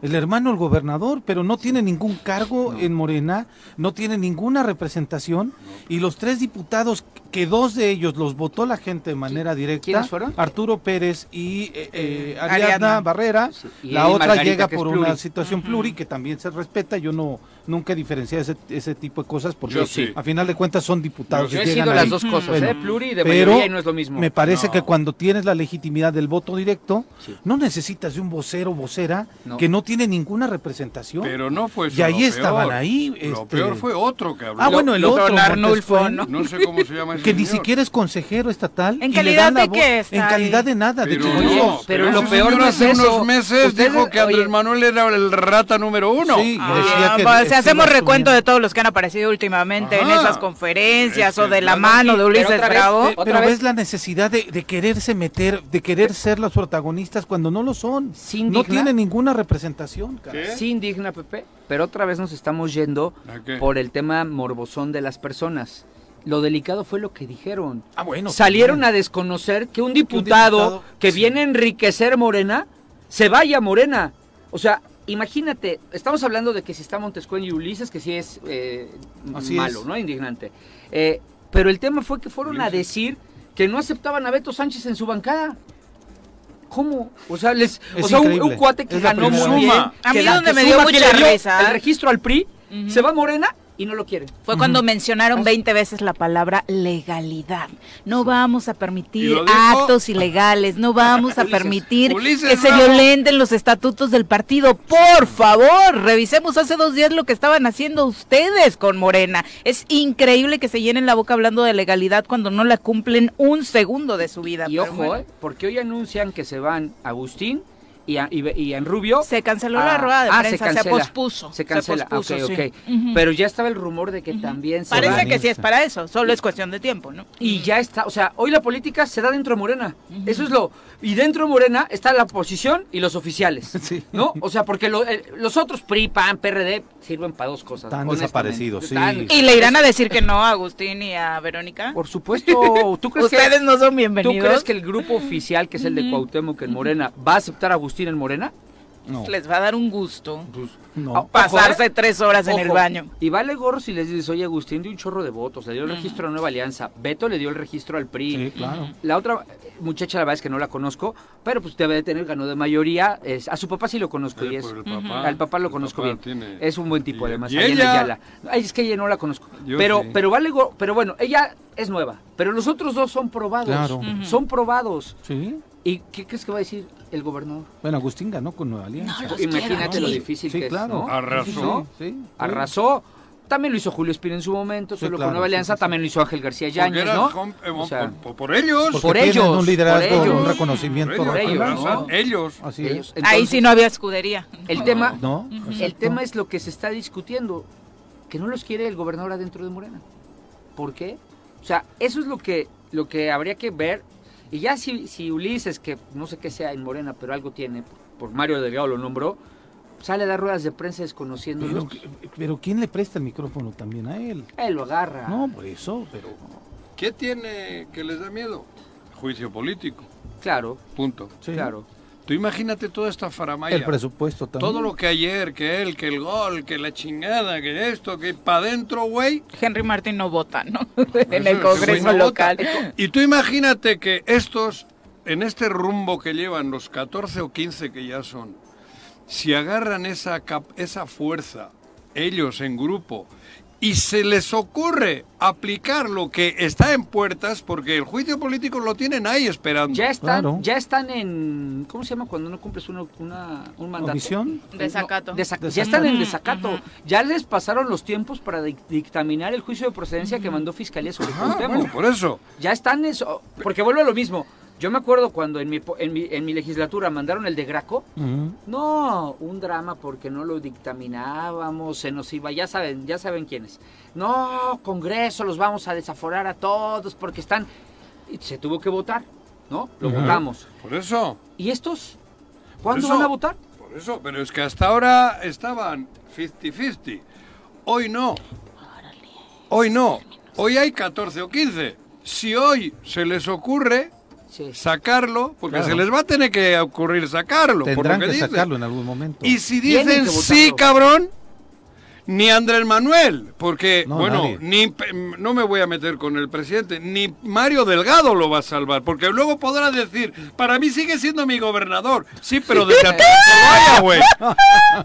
El hermano del gobernador, pero no tiene ningún cargo en Morena, no tiene ninguna representación, y los tres diputados, que dos de ellos los votó la gente de manera directa, quiénes fueron? Arturo Pérez y eh, eh, Ariadna. Ariadna Barrera, Sí, y la otra Margarita, llega por pluri. una situación pluri que también se respeta, yo no nunca diferencié ese, ese tipo de cosas porque sí. a final de cuentas son diputados. Yo he sido ahí. las dos cosas, Bueno, ¿eh? Pluri de pero mayoría y no es lo mismo. Me parece No. que cuando tienes la legitimidad del voto directo, Sí. no necesitas de un vocero o vocera No. que no tiene ninguna representación. Pero no fue eso Y ahí lo estaban peor. ahí, Lo este- peor fue otro que habló. Ah, bueno, el Lo- otro. Arnulfo, ¿no? No sé cómo se llama que ni siquiera es consejero estatal. ¿En calidad de qué En calidad de nada. Pero, de no, pero, lo peor no es hace eso. unos meses dijo que Andrés Manuel era el rata número uno. Sí, Ah, decía que pues, si hacemos recuento de todos los que han aparecido últimamente en esas conferencias Es que o de la mano de pero Ulises otra vez, Bravo. eh, Otra Pero vez. ves la necesidad de, de quererse meter, de querer ser los protagonistas cuando no lo son. No tiene ninguna representación. Sí indigna, Pepe, pero otra vez nos estamos yendo por el tema morbosón de las personas. Lo delicado fue lo que dijeron. Ah, bueno. Salieron a desconocer que un diputado, diputado, que sí. viene a enriquecer Morena se vaya a Morena. O sea, imagínate, estamos hablando de que si está Montescuén y Ulises, que sí es eh, Así malo, es. ¿no? Indignante. Eh, pero el tema fue que fueron a decir que no aceptaban a Beto Sánchez en su bancada. ¿Cómo? O sea, les, Es o sea un, cuate que ganó muy bien. A mí donde me dio mucha risa. El registro al PRI, se va a Morena y no lo quieren. Fue cuando mencionaron 20 veces la palabra legalidad. No vamos a ¿Y permitir actos ilegales, no vamos a Ulises- permitir Ulises que se Bravo. violenten los estatutos del partido. Por favor, revisemos hace dos días lo que estaban haciendo ustedes con Morena. Es increíble que se llenen la boca hablando de legalidad cuando no la cumplen un segundo de su vida. Y ojo, bueno. eh, porque hoy anuncian que se van Agustín y, a- y, y en Rubio. Se canceló Ah, la rueda de ah, prensa, se, cancela. pospuso. Se cancela, pospuso, ok, sí. ok. Pero ya estaba el rumor de que también se Parece que sí es para eso, solo es cuestión de tiempo, ¿no? Y ya está, o sea, hoy la política se da dentro de Morena. Eso es lo. Y dentro de Morena está la oposición y los oficiales. Sí. ¿No? O sea, porque lo- el- los otros PRI, PAN, PRD sirven para dos cosas. Están desaparecidos, sí. ¿Y le irán a decir que no a Agustín y a Verónica? Por supuesto. ¿Tú crees que- Ustedes no son ¿Tú bienvenidos. crees que el grupo oficial, que es el de Cuauhtémoc en Morena, va a aceptar a Agustín en Morena? No, Les va a dar un gusto no. Ah, pasarse Ojo, ¿eh? tres horas en el baño. Y vale gorro si les dices, oye, Agustín dio un chorro de votos, le dio el registro a Nueva Alianza, Beto le dio el registro al PRI. Sí, claro. La otra muchacha, la verdad es que no la conozco, pero pues debe de tener, ganó de mayoría. es- a su papá sí lo conozco y Eh, es. el papá. Al papá lo El conozco papá bien. tiene- Es un buen tipo, y- además. y ella- Ayala. Ay, es que ella no la conozco. Yo pero, sí. pero vale gorro. Pero bueno, ella es nueva. Pero los otros dos son probados. Claro. Son probados. Sí. ¿Y qué crees que va a decir el gobernador? Bueno, Agustín ganó con Nueva Alianza. Los Imagínate quiero lo difícil Sí, que claro. es. ¿no? Arrasó. ¿No? Sí, sí. Arrasó. También lo hizo Julio Espina en su momento, Sí, solo claro, con Nueva Alianza. sí, sí. También lo hizo Ángel García Yáñez, ¿no? eh, O sea, por, por ellos. Por ellos, un liderazgo, por ellos. un reconocimiento. Por ellos, ellos, ¿no? ellos. Así ellos. es. Ahí sí no había escudería. El tema, ¿No? el tema es lo que se está discutiendo, que no los quiere el gobernador adentro de Morena. ¿Por qué? O sea, eso es lo que, lo que habría que ver. Y ya si, si Ulises, que no sé qué sea en Morena, pero algo tiene, por Mario Delgado lo nombró, sale a dar ruedas de prensa desconociéndolos. Pero, pero ¿quién le presta el micrófono también a él? Él lo agarra. No, por eso, pero... ¿Qué tiene que les da miedo? Juicio político. Claro, Punto. Sí. claro. Tú imagínate toda esta faramaya. El presupuesto también. Todo lo que ayer, que él, que el gol, que la chingada, que esto, que para adentro, güey. Henry Martín no vota, ¿no? En el Congreso no vota. local. Y tú imagínate que estos, en este rumbo que llevan, los 14 o 15 que ya son, si agarran esa, cap- esa fuerza, ellos en grupo, y se les ocurre aplicar lo que está en puertas, porque el juicio político lo tienen ahí esperando. Ya están, Claro. ya están en, ¿cómo se llama cuando no cumples una, una- un mandato? ¿Omisión? Desacato. No, desac- Desacato. Ya están en desacato. ujú. Ya les pasaron los tiempos para dic- dictaminar el juicio de procedencia que mandó Fiscalía sobre Cuauhtémoc. bueno, por eso. Ya están eso, porque vuelvo a lo mismo. Yo me acuerdo cuando en mi, po- en mi, en mi legislatura mandaron el de Graco. No, un drama porque no lo dictaminábamos, se nos iba, ya saben, ya saben quiénes. No, Congreso, los vamos a desaforar a todos porque están... Y se tuvo que votar, ¿no? Lo votamos. Por eso. ¿Y estos? ¿Cuándo eso- van a votar? Por eso, pero es que hasta ahora estaban 50-50. Hoy no. Hoy no. Hoy hay 14 o 15. Si hoy se les ocurre Sí. sacarlo, porque Claro. se les va a tener que ocurrir sacarlo. por Tendrán lo que, que dicen. sacarlo en algún momento. Y si dicen sí, cabrón, ni Andrés Manuel, porque, No, bueno, nadie. ni no me voy a meter con el presidente, ni Mario Delgado lo va a salvar, porque luego podrá decir, para mí sigue siendo mi gobernador. Sí, pero desde Atlacholoaya, güey.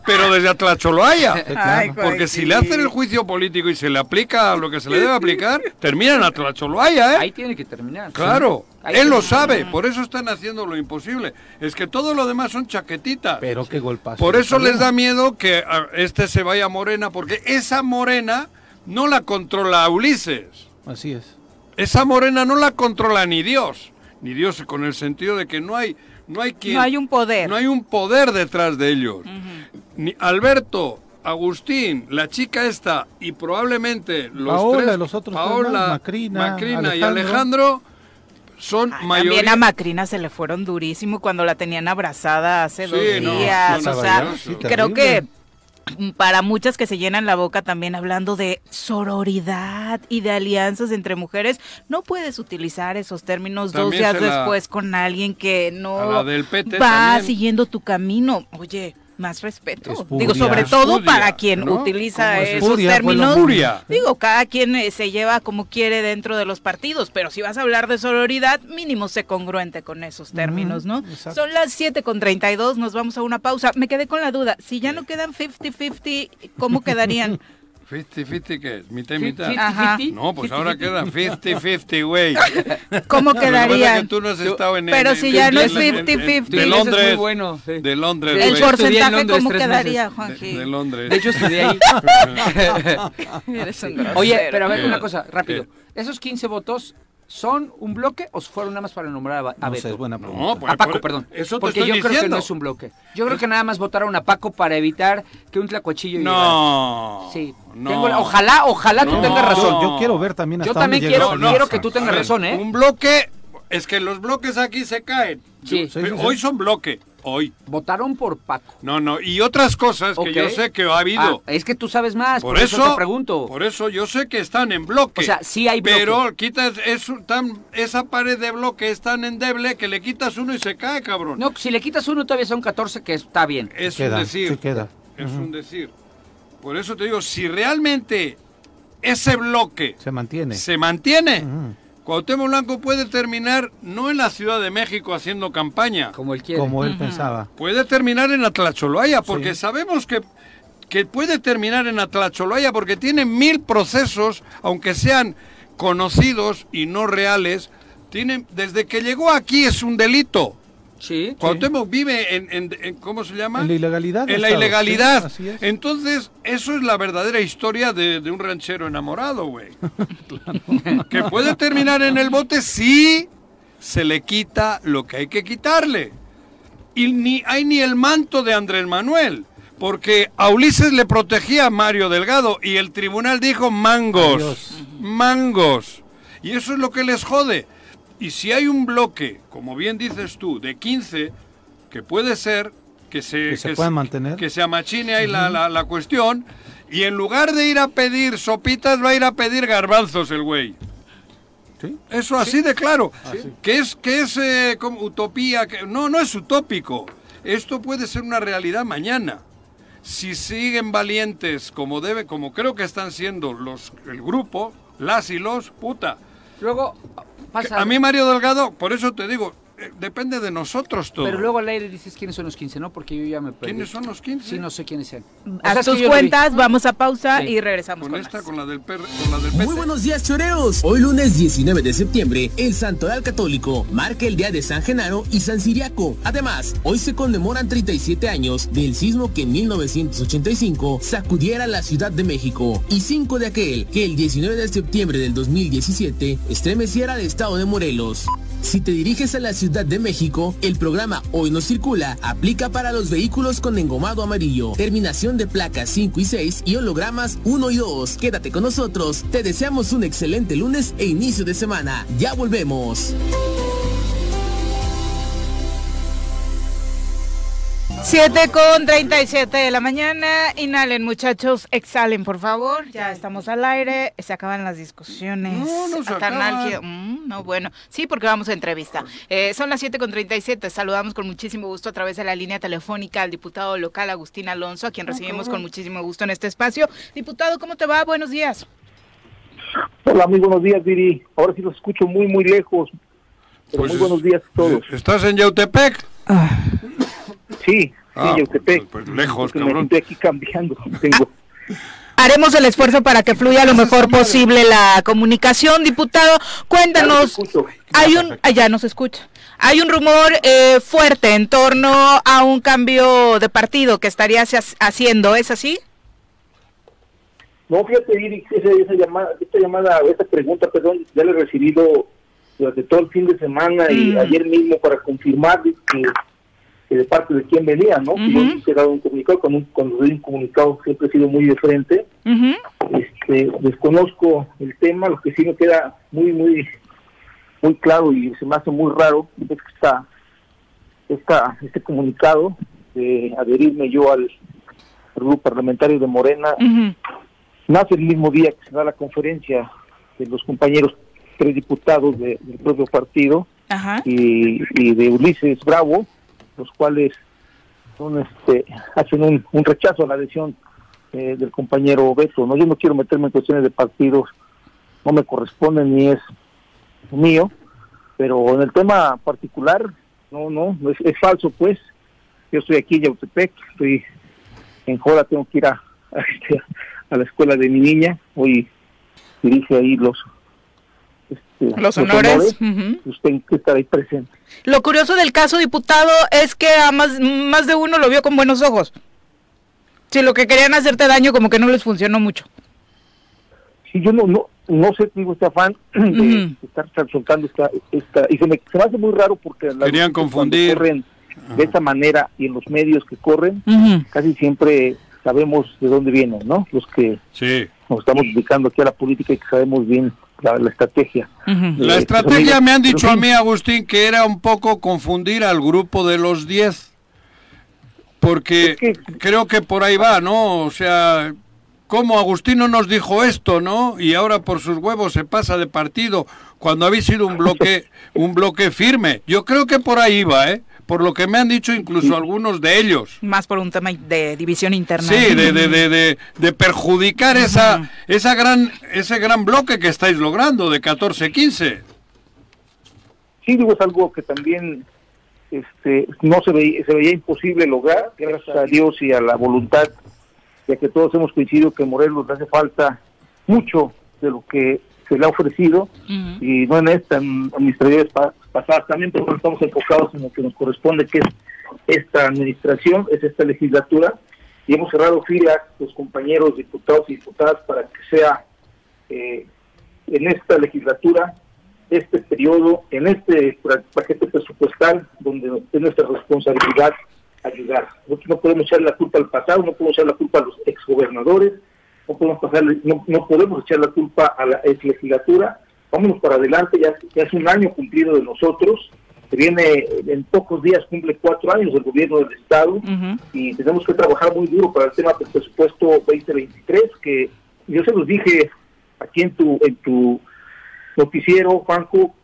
Pero desde Atlacholoaya. Ay, Porque si le hacen el juicio político y se le aplica lo que se le debe aplicar, termina en Atlacholoaya, ¿eh? Ahí tiene que terminar. Claro, Ahí él lo sabe, por eso están haciendo lo imposible. Es que todo lo demás son chaquetitas. Pero qué golpazo. Por eso les da miedo que a, este se vaya a Morena, porque esa Morena no la controla Ulises. Así es. esa morena no la controla ni Dios, ni Dios con el sentido de que no hay no hay quien, no hay un poder, no hay un poder detrás de ellos. Ni Alberto, Agustín, la chica esta y probablemente los Paola, tres, los otros Paola, Macrina, Macrina y Alejandro son mayoría. También a Macrina se le fueron durísimo cuando la tenían abrazada hace dos días. o sea, creo que para muchas que se llenan la boca también hablando de sororidad y de alianzas entre mujeres, no puedes utilizar esos términos dos días después con alguien que no va siguiendo tu camino. Oye, más respeto. Digo, sobre todo para quien utiliza esos términos. Digo, cada quien eh, se lleva como quiere dentro de los partidos, pero si vas a hablar de sororidad, mínimo sé congruente con esos términos, ¿no? Son las 7 con 32, nos vamos a una pausa. Me quedé con la duda, si ya no quedan 50-50, ¿cómo quedarían? 50-50 qué es? ¿Mitad y mitad? Ajá. No, pues ahora quedan 50-50, güey. ¿Cómo quedaría? Que tú no has estado en Pero si ya no es 50-50. De Londres. Muy bueno, sí. De Londres, El porcentaje, ¿cómo quedaría, Juanji? De, de, Londres. De hecho, estudié ahí. Eres un Oye, pero a ver, una cosa, rápido. Esos 15 votos ¿Son un bloque o fueron nada más para nombrar a, a no Beto? es buena pregunta. No, pues, a Paco, perdón. Eso Porque yo diciendo. creo que no es un bloque. Yo creo que nada más votaron a Paco para evitar que un tlacuachillo No. Sí. No. Tengo, ojalá, ojalá no, tú tengas razón. Yo quiero ver también hasta Yo también quiero, quiero que tú tengas ver, razón, ¿eh? Un bloque, es que los bloques aquí se caen. Sí. Yo, sí, sí hoy son bloque. Hoy. Votaron por Paco. No, no, y otras cosas okay. que yo sé que ha habido. Ah, es que tú sabes más, por, por eso, eso, te pregunto. Por eso yo sé que están en bloque. O sea, sí hay bloque. Pero quitas es, tan, esa pared de bloque es tan endeble que le quitas uno y se cae, cabrón. No, si le quitas uno todavía son 14 que está bien. Es queda, un decir. Sí queda. Es uh -huh. un decir. Por eso te digo, si realmente ese bloque se mantiene, se mantiene, uh -huh. Cuauhtémoc Blanco puede terminar no en la Ciudad de México haciendo campaña, como él quiere, como él uh -huh. pensaba. Puede terminar en Atlacholaya, porque sí. sabemos que que puede terminar en Atlacholaya porque tiene mil procesos, aunque sean conocidos y no reales, tiene desde que llegó aquí es un delito. Sí. Cuauhtémoc sí. vive en, en, en, ¿cómo se llama? En la ilegalidad. En la ilegalidad. Sí, es. Entonces, eso es la verdadera historia de, de un ranchero enamorado, güey. claro. Que puede terminar en el bote si se le quita lo que hay que quitarle. Y ni hay ni el manto de Andrés Manuel. Porque a Ulises le protegía a Mario Delgado y el tribunal dijo mangos, Adiós. mangos. Y eso es lo que les jode. Y si hay un bloque, como bien dices tú, de 15, que puede ser que se, que se que puedan mantener. Que se amachine ahí uh -huh. la, la, la, cuestión, y en lugar de ir a pedir sopitas, va a ir a pedir garbanzos el güey. ¿Sí? Eso así ¿Sí? de claro. ¿Sí? Que es, que es eh, como utopía. Que, no, no es utópico. Esto puede ser una realidad mañana. Si siguen valientes como debe, como creo que están siendo los, el grupo, las y los, puta. Luego, A mí Mario Delgado, por eso te digo, depende de nosotros todo. Pero luego al aire dices quiénes son los 15, ¿no? Porque yo ya me perdí. ¿Quiénes son los 15? Sí, no sé quiénes sean. O sea, tus cuentas, vamos a pausa sí. y regresamos con, con esta, más. con la del per, con la del Muy buenos días, choreos. Hoy lunes 19 de septiembre, el Santoral Católico marca el día de San Genaro y San Siriaco. Además, hoy se conmemoran 37 años del sismo que en 1985 sacudiera la Ciudad de México y 5 de aquel que el 19 de septiembre del 2017 estremeciera el estado de Morelos. Si te diriges a la Ciudad de México, el programa Hoy no circula aplica para los vehículos con engomado amarillo, terminación de placas 5 y 6 y hologramas 1 y 2. Quédate con nosotros, te deseamos un excelente lunes e inicio de semana. Ya volvemos. 7 con 37 de la mañana. Inhalen, muchachos. Exhalen, por favor. Ya estamos al aire. Se acaban las discusiones. No, no se mm, no, bueno. Sí, porque vamos a entrevista. Eh, son las 7 con 37. Saludamos con muchísimo gusto a través de la línea telefónica al diputado local Agustín Alonso, a quien recibimos con muchísimo gusto en este espacio. Diputado, ¿cómo te va? Buenos días. Hola, muy buenos días, Viri. Ahora sí los escucho muy, muy lejos. Pero pues muy buenos días a todos. ¿Estás en Yautepec? Ah. Sí, ah, sí, Yautepec. Pues, pues lejos, Porque cabrón. Me estoy aquí cambiando. Tengo... Haremos el esfuerzo para que fluya lo mejor posible la comunicación, diputado. Cuéntanos, hay un, ya nos escucha. Hay un rumor eh, fuerte en torno a un cambio de partido que estarías haciendo, ¿es así? No, fíjate, esa, esa llamada, esta llamada, esta pregunta, perdón, ya la he recibido durante todo el fin de semana y mm. ayer mismo para confirmar que, de parte de quién venía, ¿no? Uh he dado un comunicado, cuando, cuando doy un comunicado siempre he sido muy diferente. este, desconozco el tema, lo que sí me queda muy, muy, muy claro y se me hace muy raro es que está, este comunicado de adherirme yo al grupo parlamentario de Morena. Nace el mismo día que se da la conferencia de los compañeros tres diputados del propio partido Y, de Ulises Bravo, los cuales son este hacen un, rechazo a la adhesión eh, del compañero Beto. No, yo no quiero meterme en cuestiones de partidos, no me corresponde ni es mío, pero en el tema particular, no, no, es, falso pues. Yo estoy aquí en Yautepec, estoy en Jola, tengo que ir a, este, a la escuela de mi niña, hoy dirige ahí los los, honores, usted que estar ahí presente. Lo curioso del caso, diputado, es que a más, más de uno lo vio con buenos ojos. Si lo que querían hacerte daño como que no les funcionó mucho. Sí, yo no, no, no sé, digo, este afán de estar soltando esta, esta, y se me, se me hace muy raro porque querían confundir corren de esa manera y en los medios que corren, casi siempre sabemos de dónde vienen, ¿no? Los que nos estamos dedicando aquí a la política y que sabemos bien la, estrategia. La estrategia me han dicho a mí, Agustín, que era un poco confundir al grupo de los 10. Porque creo que por ahí va, ¿no? O sea, como Agustino nos dijo esto, ¿no? Y ahora por sus huevos se pasa de partido cuando habéis sido un bloque, un bloque firme. Yo creo que por ahí va, ¿eh? Por lo que me han dicho incluso algunos de ellos. Más por un tema de división interna. Sí, de, de, de, de perjudicar esa, esa gran, ese gran bloque que estáis logrando de 14-15. Sí, digo, es algo que también este, no se veía, se veía imposible lograr, gracias a Dios y a la voluntad, ya que todos hemos coincidido que Morelos hace falta mucho de lo que se le ha ofrecido, y no en esta, en, mis pasadas también, pero estamos enfocados en lo que nos corresponde, que es esta administración, es esta legislatura, y hemos cerrado filas los compañeros diputados y diputadas para que sea eh, en esta legislatura, este periodo, en este paquete presupuestal, donde es nuestra responsabilidad ayudar. Nosotros no podemos echar la culpa al pasado, no podemos echar la culpa a los exgobernadores, no podemos pasarle, no, no podemos echar la culpa a la ex legislatura, vámonos para adelante, ya, ya es un año cumplido de nosotros, se viene, en pocos días cumple cuatro años el gobierno del Estado. Y tenemos que trabajar muy duro para el tema del presupuesto 2023, que yo se los dije aquí en tu, en tu noticiero, Juanjo,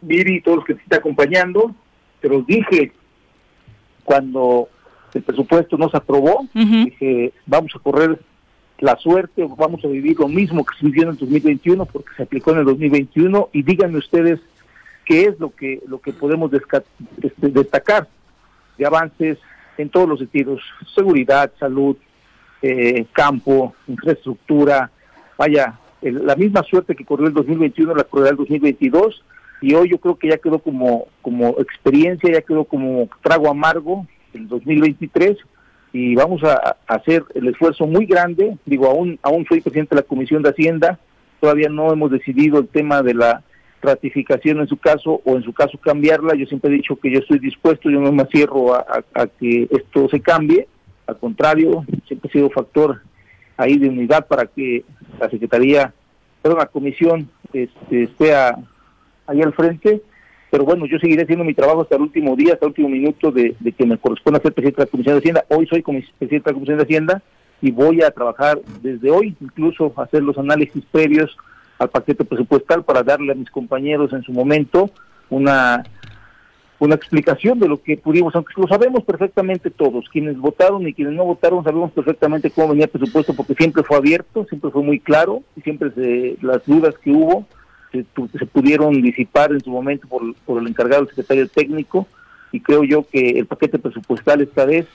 Viri y todos los que te están acompañando, se los dije cuando el presupuesto no se aprobó, dije, vamos a correr la suerte, vamos a vivir lo mismo que se vivió en el 2021 porque se aplicó en el 2021 y díganme ustedes qué es lo que lo que podemos este, destacar de avances en todos los sentidos, seguridad, salud, eh, campo, infraestructura, vaya, la misma suerte que corrió el 2021 la corrió el 2022 y hoy yo creo que ya quedó como como experiencia, ya quedó como trago amargo el 2023 y vamos a, hacer el esfuerzo muy grande. Digo, aún, aún soy presidente de la Comisión de Hacienda, todavía no hemos decidido el tema de la ratificación en su caso o en su caso cambiarla. Yo siempre he dicho que yo estoy dispuesto, yo no me cierro a, que esto se cambie. Al contrario, siempre he sido factor ahí de unidad para que la Secretaría, perdón, la Comisión este, esté ahí al frente pero bueno, yo seguiré haciendo mi trabajo hasta el último día, hasta el último minuto de, que me corresponda ser presidente de la Comisión de Hacienda. Hoy soy presidente de la Comisión de Hacienda y voy a trabajar desde hoy, incluso hacer los análisis previos al paquete presupuestal para darle a mis compañeros en su momento una una explicación de lo que pudimos, aunque lo sabemos perfectamente todos, quienes votaron y quienes no votaron sabemos perfectamente cómo venía el presupuesto porque siempre fue abierto, siempre fue muy claro y siempre se, las dudas que hubo se, pudieron disipar en su momento por, por el encargado del secretario técnico y creo yo que el paquete presupuestal esta vez,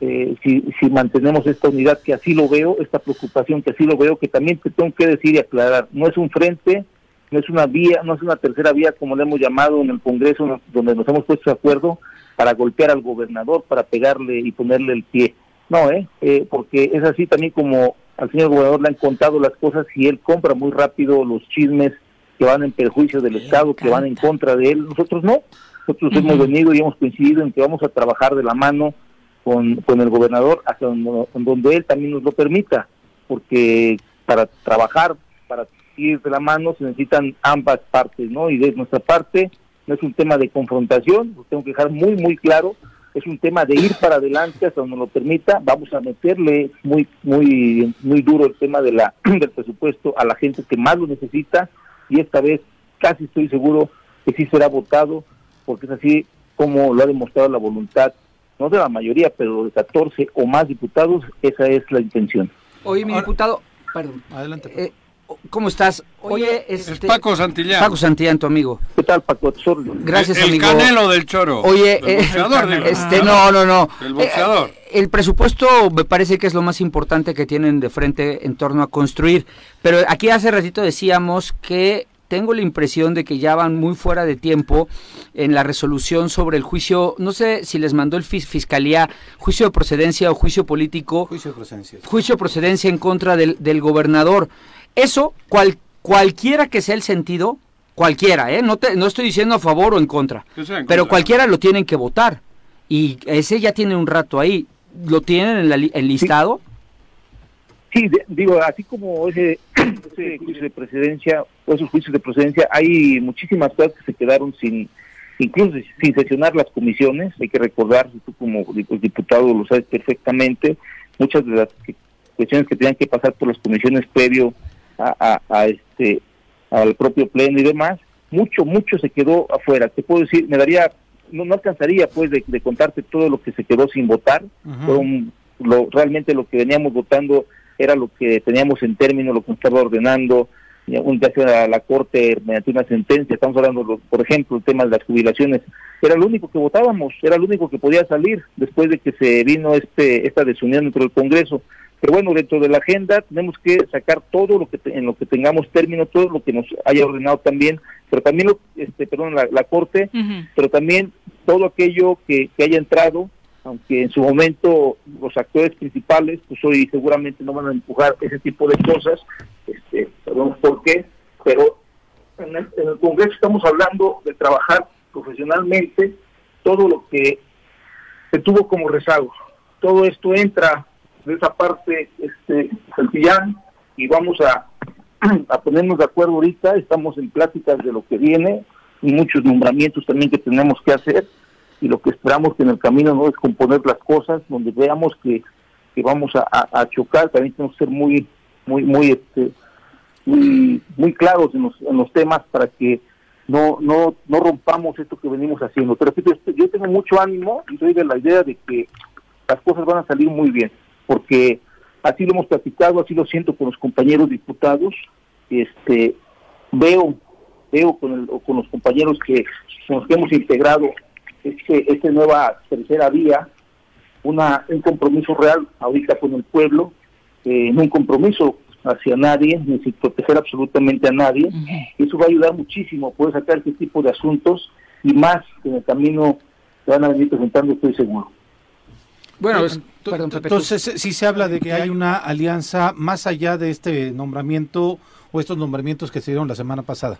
eh, si, si mantenemos esta unidad que así lo veo, esta preocupación que así lo veo, que también te tengo que decir y aclarar, no es un frente, no es una vía, no es una tercera vía como le hemos llamado en el Congreso, donde nos hemos puesto de acuerdo para golpear al gobernador, para pegarle y ponerle el pie. No, ¿eh? eh porque es así también como al señor gobernador le han contado las cosas y él compra muy rápido los chismes que van en perjuicio del Estado, que van en contra de él. Nosotros no. Nosotros hemos venido y hemos coincidido en que vamos a trabajar de la mano con, con el gobernador hasta donde, donde él también nos lo permita, porque para trabajar, para ir de la mano se necesitan ambas partes, ¿no? Y de nuestra parte no es un tema de confrontación, lo tengo que dejar muy, muy claro, es un tema de ir para adelante hasta donde lo permita, vamos a meterle muy, muy, muy duro el tema de la, del presupuesto a la gente que más lo necesita y esta vez casi estoy seguro que sí será votado, porque es así como lo ha demostrado la voluntad, no de la mayoría, pero de 14 o más diputados, esa es la intención. Oye, mi diputado, perdón. Adelante. Eh, ¿Cómo estás? Oye, este, es Paco Santillán. Paco Santillán, tu amigo. ¿Qué tal, Paco? Gracias, el, amigo. El canelo del choro. Oye, el boxeador, eh, este, no, no, no. El boxeador. Eh, el presupuesto me parece que es lo más importante que tienen de frente en torno a construir. Pero aquí hace ratito decíamos que tengo la impresión de que ya van muy fuera de tiempo en la resolución sobre el juicio, no sé si les mandó el fiscalía juicio de procedencia o juicio político. Juicio de procedencia. Juicio de procedencia en contra del, del gobernador. Eso, cual, cualquiera que sea el sentido, cualquiera, ¿eh? no, te, no estoy diciendo a favor o en contra, pero cualquiera lo tienen que votar. Y ese ya tiene un rato ahí. ¿Lo tienen en el listado? Sí, digo, así como ese, ese juicio de presidencia o esos juicios de procedencia, hay muchísimas cosas que se quedaron sin, incluso sin sesionar las comisiones. Hay que recordar, tú como diputado lo sabes perfectamente, muchas de las cuestiones que tenían que pasar por las comisiones previo a, a, este al propio pleno y demás, mucho, mucho se quedó afuera. Te puedo decir, me daría, no, no alcanzaría pues de, contarte todo lo que se quedó sin votar, lo, realmente lo que veníamos votando era lo que teníamos en términos, lo que estaba ordenando, un a la Corte mediante una sentencia, estamos hablando, por ejemplo, el tema de las jubilaciones, era lo único que votábamos, era lo único que podía salir después de que se vino este esta desunión dentro del Congreso. Pero bueno, dentro de la agenda tenemos que sacar todo lo que en lo que tengamos término, todo lo que nos haya ordenado también, pero también, lo, este, perdón, la, Corte, pero también todo aquello que, haya entrado, aunque en su momento los actores principales, pues hoy seguramente no van a empujar ese tipo de cosas, este, perdón por qué, pero en el, en el Congreso estamos hablando de trabajar profesionalmente todo lo que se tuvo como rezago. Todo esto entra de esa parte este Santillán y vamos a, a ponernos de acuerdo ahorita, estamos en pláticas de lo que viene y muchos nombramientos también que tenemos que hacer y lo que esperamos que en el camino no es componer las cosas donde veamos que, que vamos a, a, chocar, también tenemos que ser muy muy muy este muy, muy claros en los, en los temas para que no, no, no rompamos esto que venimos haciendo. Pero yo tengo mucho ánimo y soy de la idea de que las cosas van a salir muy bien porque así lo hemos platicado, así lo siento con los compañeros diputados, este veo veo con, el, con los compañeros que con los que hemos integrado este esta nueva tercera vía una un compromiso real ahorita con el pueblo eh, no un compromiso hacia nadie ni sin proteger absolutamente a nadie. Eso va a ayudar muchísimo a poder sacar este tipo de asuntos y más que en el camino se van a venir presentando estoy seguro bueno, entonces si se habla de que hay una alianza más allá de este nombramiento o estos nombramientos que se dieron la semana pasada.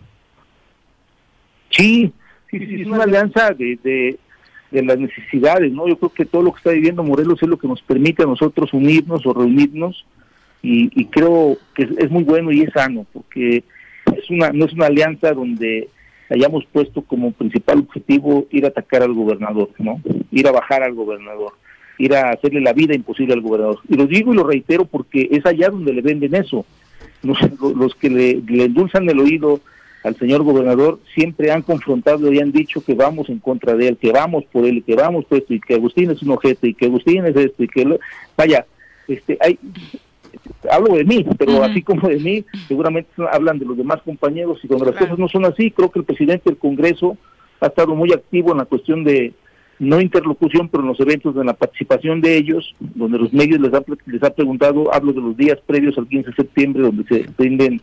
Sí, sí, sí, es una alianza de, de, las necesidades, ¿no? Yo creo que todo lo que está viviendo Morelos es lo que nos permite a nosotros unirnos o reunirnos y, creo que es, muy bueno y es sano, porque es una no es una alianza donde hayamos puesto como principal objetivo ir a atacar al gobernador, ¿no? Ir a bajar al gobernador ir a hacerle la vida imposible al gobernador. Y lo digo y lo reitero porque es allá donde le venden eso. Los, los que le, endulzan el oído al señor gobernador siempre han confrontado y han dicho que vamos en contra de él, que vamos por él, que vamos por esto, y que Agustín es un objeto, y que Agustín es esto, y que... vaya, este, hay, hablo de mí, pero así como de mí, seguramente hablan de los demás compañeros, y cuando las cosas no son así, creo que el presidente del Congreso ha estado muy activo en la cuestión de, no interlocución, pero en los eventos de la participación de ellos, donde los medios les han les ha preguntado, hablo de los días previos al 15 de septiembre, donde se rinden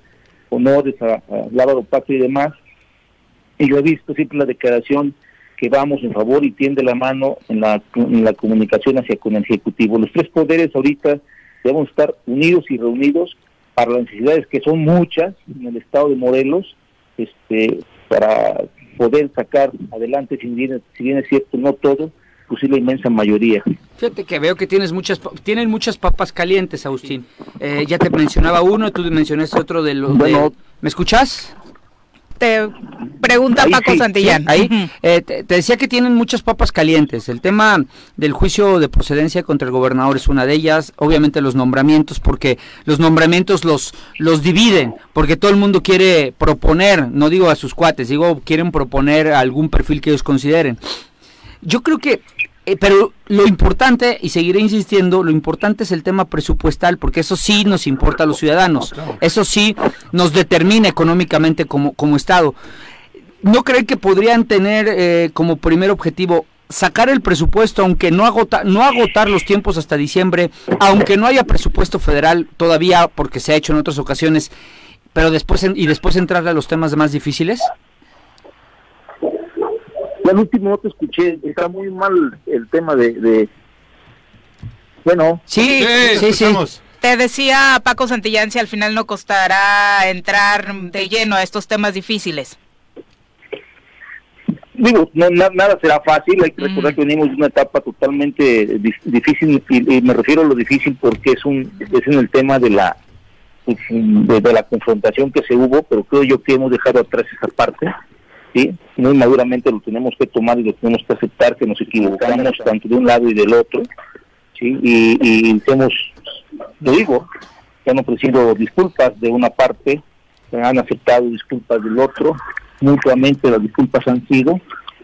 honores a, a Lávaro Patria y demás, y yo he visto siempre la declaración que vamos en favor y tiende la mano en la, en la comunicación hacia con el Ejecutivo. Los tres poderes ahorita debemos estar unidos y reunidos para las necesidades que son muchas en el estado de Morelos, este, para poder sacar adelante, si bien, si bien es cierto, no todo, pues sí la inmensa mayoría. Fíjate que veo que tienes muchas, tienen muchas papas calientes, Agustín. Eh, ya te mencionaba uno, tú mencionaste otro de los... ¿Me escuchas? Te pregunta Paco Santillán. ahí eh, te, decía que tienen muchas papas calientes. El tema del juicio de procedencia contra el gobernador es una de ellas. Obviamente los nombramientos, porque los nombramientos los, los dividen, porque todo el mundo quiere proponer, no digo a sus cuates, digo quieren proponer algún perfil que ellos consideren. Yo creo que eh, pero lo importante, y seguiré insistiendo, lo importante es el tema presupuestal, porque eso sí nos importa a los ciudadanos, eso sí nos determina económicamente como, como Estado. ¿No creen que podrían tener eh, como primer objetivo sacar el presupuesto, aunque no, agota, no agotar los tiempos hasta diciembre, aunque no haya presupuesto federal todavía, porque se ha hecho en otras ocasiones, pero después y después entrarle a los temas más difíciles? Ya el último no te escuché, está muy mal el tema de... Bueno. Sí, sí, sí. Te decía Paco Santillán si al final no costará entrar de lleno a estos temas difíciles. Digo, no, nada será fácil, hay que recordar mm. que venimos de una etapa totalmente difícil y, me refiero a lo difícil porque es un es en el tema de la de la confrontación que se hubo, pero creo yo que hemos dejado atrás esa parte ¿sí? Muy maduramente lo tenemos que tomar y lo tenemos que aceptar que nos equivocamos tanto de un lado y del otro, ¿sí? Y, y hemos, lo digo, han ofrecido disculpas de una parte, han aceptado disculpas del otro, mutuamente las disculpas han sido,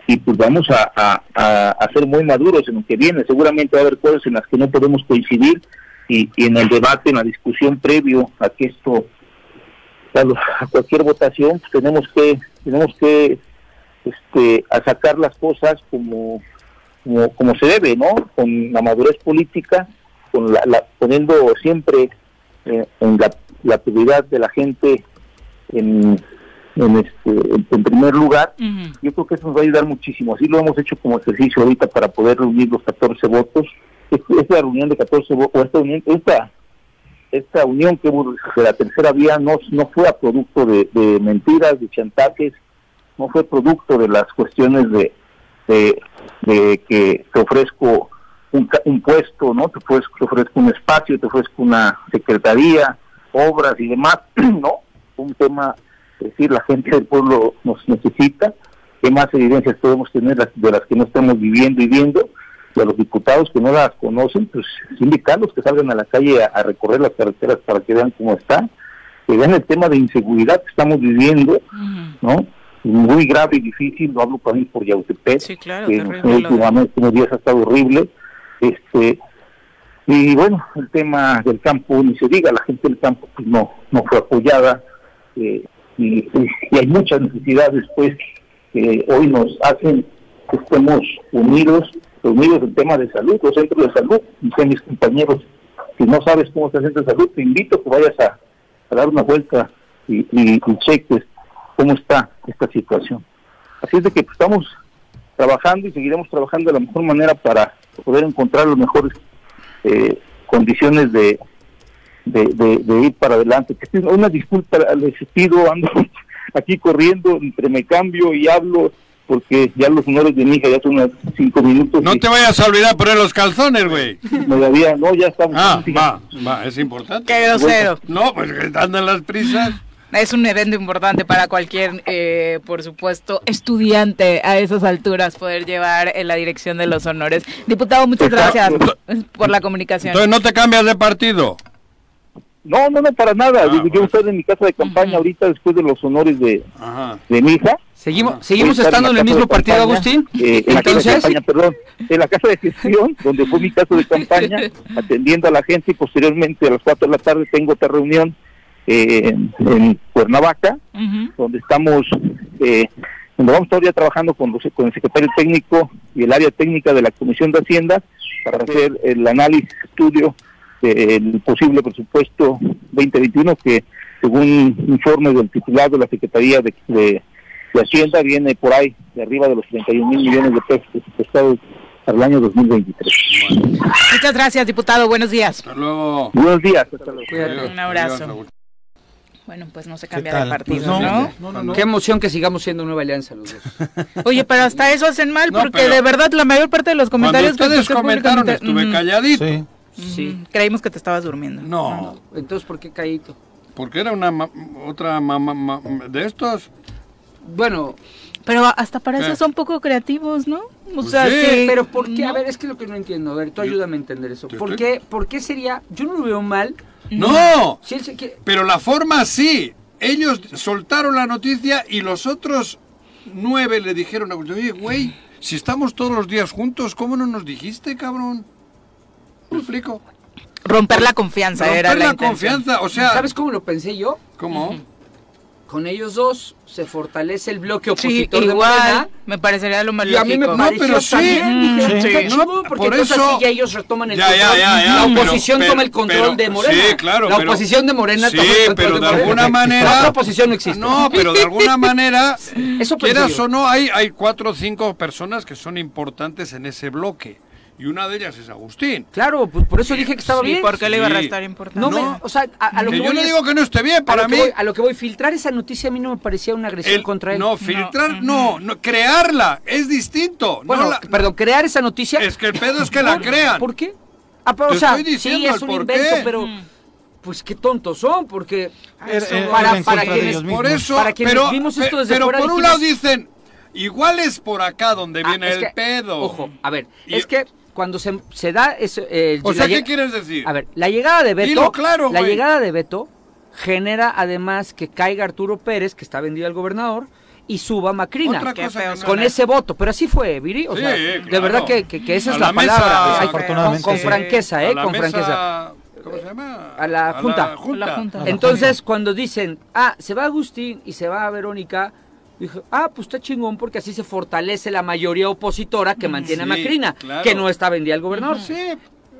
y pues vamos a, a, ser muy maduros en lo que viene. Seguramente va a haber cosas en las que no podemos coincidir y, y en el debate, en la discusión previo a que esto a, cualquier votación pues tenemos que tenemos que este a sacar las cosas como como, se debe no con la madurez política con la, poniendo siempre eh, en la, la, prioridad de la gente en en, este, en, primer lugar, yo creo que eso nos va a ayudar muchísimo. Así lo hemos hecho como ejercicio ahorita para poder reunir los 14 votos. Esta reunión de 14 votos, esta, unión, esta esta unión que hubo de la tercera vía no, no fue a producto de, mentiras, de chantajes, no fue producto de las cuestiones de, de, que te ofrezco un, un, puesto, no te ofrezco, te ofrezco un espacio, te ofrezco una secretaría, obras y demás, no, un tema, es decir, la gente del pueblo nos necesita, qué más evidencias podemos tener de las que no estamos viviendo y viendo, y a los diputados que no las conocen, pues invitarlos que salgan a la calle a, recorrer las carreteras para que vean cómo está, que vean el tema de inseguridad que estamos viviendo, ¿no? Muy grave y difícil, no hablo para mí por Yautepec, sí, claro, que últimamente unos días ha estado horrible, este y bueno, el tema del campo, ni se diga, la gente del campo pues no, no fue apoyada, eh, y, y, hay muchas necesidades pues que hoy nos hacen que estemos unidos reunidos en tema de salud, los centros de salud, y mis compañeros, si no sabes cómo está el centro de salud, te invito a que vayas a, dar una vuelta y, y, cheques cómo está esta situación. Así es de que pues, estamos trabajando y seguiremos trabajando de la mejor manera para poder encontrar las mejores eh, condiciones de, de, ir para adelante. Una disculpa, les pido, ando aquí corriendo, entre me cambio y hablo, porque ya los honores de mi hija ya son unos cinco minutos. No te vayas a olvidar poner los calzones, güey. Todavía, no, ya estamos. Ah, va, va, es importante. Qué grosero. No, pues andan las prisas. Es un evento importante para cualquier, eh, por supuesto, estudiante a esas alturas poder llevar en la dirección de los honores. Diputado, muchas gracias por la comunicación. Entonces no te cambias de partido. No, no, no, para nada. Ah, yo estoy en mi casa de campaña ahorita después de los honores de, de mi hija. ¿Seguimos, ¿seguimos estando en, el mismo partido, Agustín? Eh, en la casa de campaña, perdón, en la casa de gestión, donde fue mi casa de campaña, atendiendo a la gente y posteriormente a las 4 de la tarde tengo otra reunión eh, en, Cuernavaca, donde estamos, eh, donde vamos todavía trabajando con, los, con el secretario técnico y el área técnica de la Comisión de Hacienda para hacer el análisis, estudio el posible presupuesto 2021 que según informe del titular de la Secretaría de, de, Hacienda viene por ahí de arriba de los 31 mil millones de pesos estado para el año 2023. Muchas gracias, diputado. Buenos días. Hasta luego. Buenos días. Un abrazo. Bueno, pues no se cambia de partido, pues no, Qué emoción que sigamos siendo Nueva Alianza los dos. Oye, pero hasta eso hacen mal, porque de verdad la mayor parte de los comentarios que ustedes comentaron estuve calladito. Sí. Sí. Creímos que te estabas durmiendo. No. Entonces, ¿por qué calladito? Porque era una otra mamá de estos. Bueno, pero hasta para eso son poco creativos, ¿no? O pues sea, sí. pero ¿por qué? A ver, es que lo que no entiendo. A ver, tú ayúdame a entender eso. ¿Por qué, ¿Por qué sería? Yo no lo veo mal. No. Pero la forma sí. Ellos soltaron la noticia y los otros nueve le dijeron a oye, güey, si estamos todos los días juntos, ¿cómo no nos dijiste, cabrón? ¿Me explico? Romper la confianza Romper era la, la confianza, o sea... ¿Sabes cómo lo pensé yo? ¿Cómo? con ellos dos se fortalece el bloque opositor de Morena. Me parecería lo más y a mí me pareció no, pero sí, dije, sí. No, porque por entonces eso, así ya ellos retoman el ya, control. Ya, ya, la oposición pero, toma el control pero, de Morena. Sí, claro. La oposición de Morena sí, toma el control pero de, de Morena. alguna manera. La oposición no existe. No, pero de alguna manera, eso quieras o no, hay, hay cuatro o cinco personas que son importantes en ese bloque y una de ellas es Agustín. Claro, pues por eso dije que estaba bien. ¿Por qué le iba a restar importancia? No, no. o sea, a, lo que, yo no digo que no esté bien, para mí. a lo que voy, filtrar esa noticia a mí no me parecía una agresión contra él. No, filtrar, no, no, crearla, es distinto. Bueno, perdón, crear esa noticia. Es que el pedo es que la crean. ¿Por qué? Ah, pero, o sea, sí, es un invento, pero pues qué tontos son, porque para, para quienes, por eso, para quienes pero, vimos esto desde pero por un lado dicen, igual es por acá donde ah, viene el pedo. Ojo, a ver, es que cuando se, se da eso, eh, o sea, ¿qué quieres decir? A ver, la llegada de Beto, claro, la llegada de Beto genera además que caiga Arturo Pérez, que está vendido al gobernador, y suba Macrina con ese voto. Pero así fue, Viri. O sea, de verdad que, que, esa es la, palabra. Afortunadamente. Con, franqueza, ¿eh? Con franqueza. ¿Cómo se llama? A la Junta. la junta. Entonces, cuando dicen, ah, se va Agustín y se va Verónica, Dije, ah, pues está chingón porque así se fortalece la mayoría opositora que mantiene a Macrina, que no está vendida al gobernador. Sí.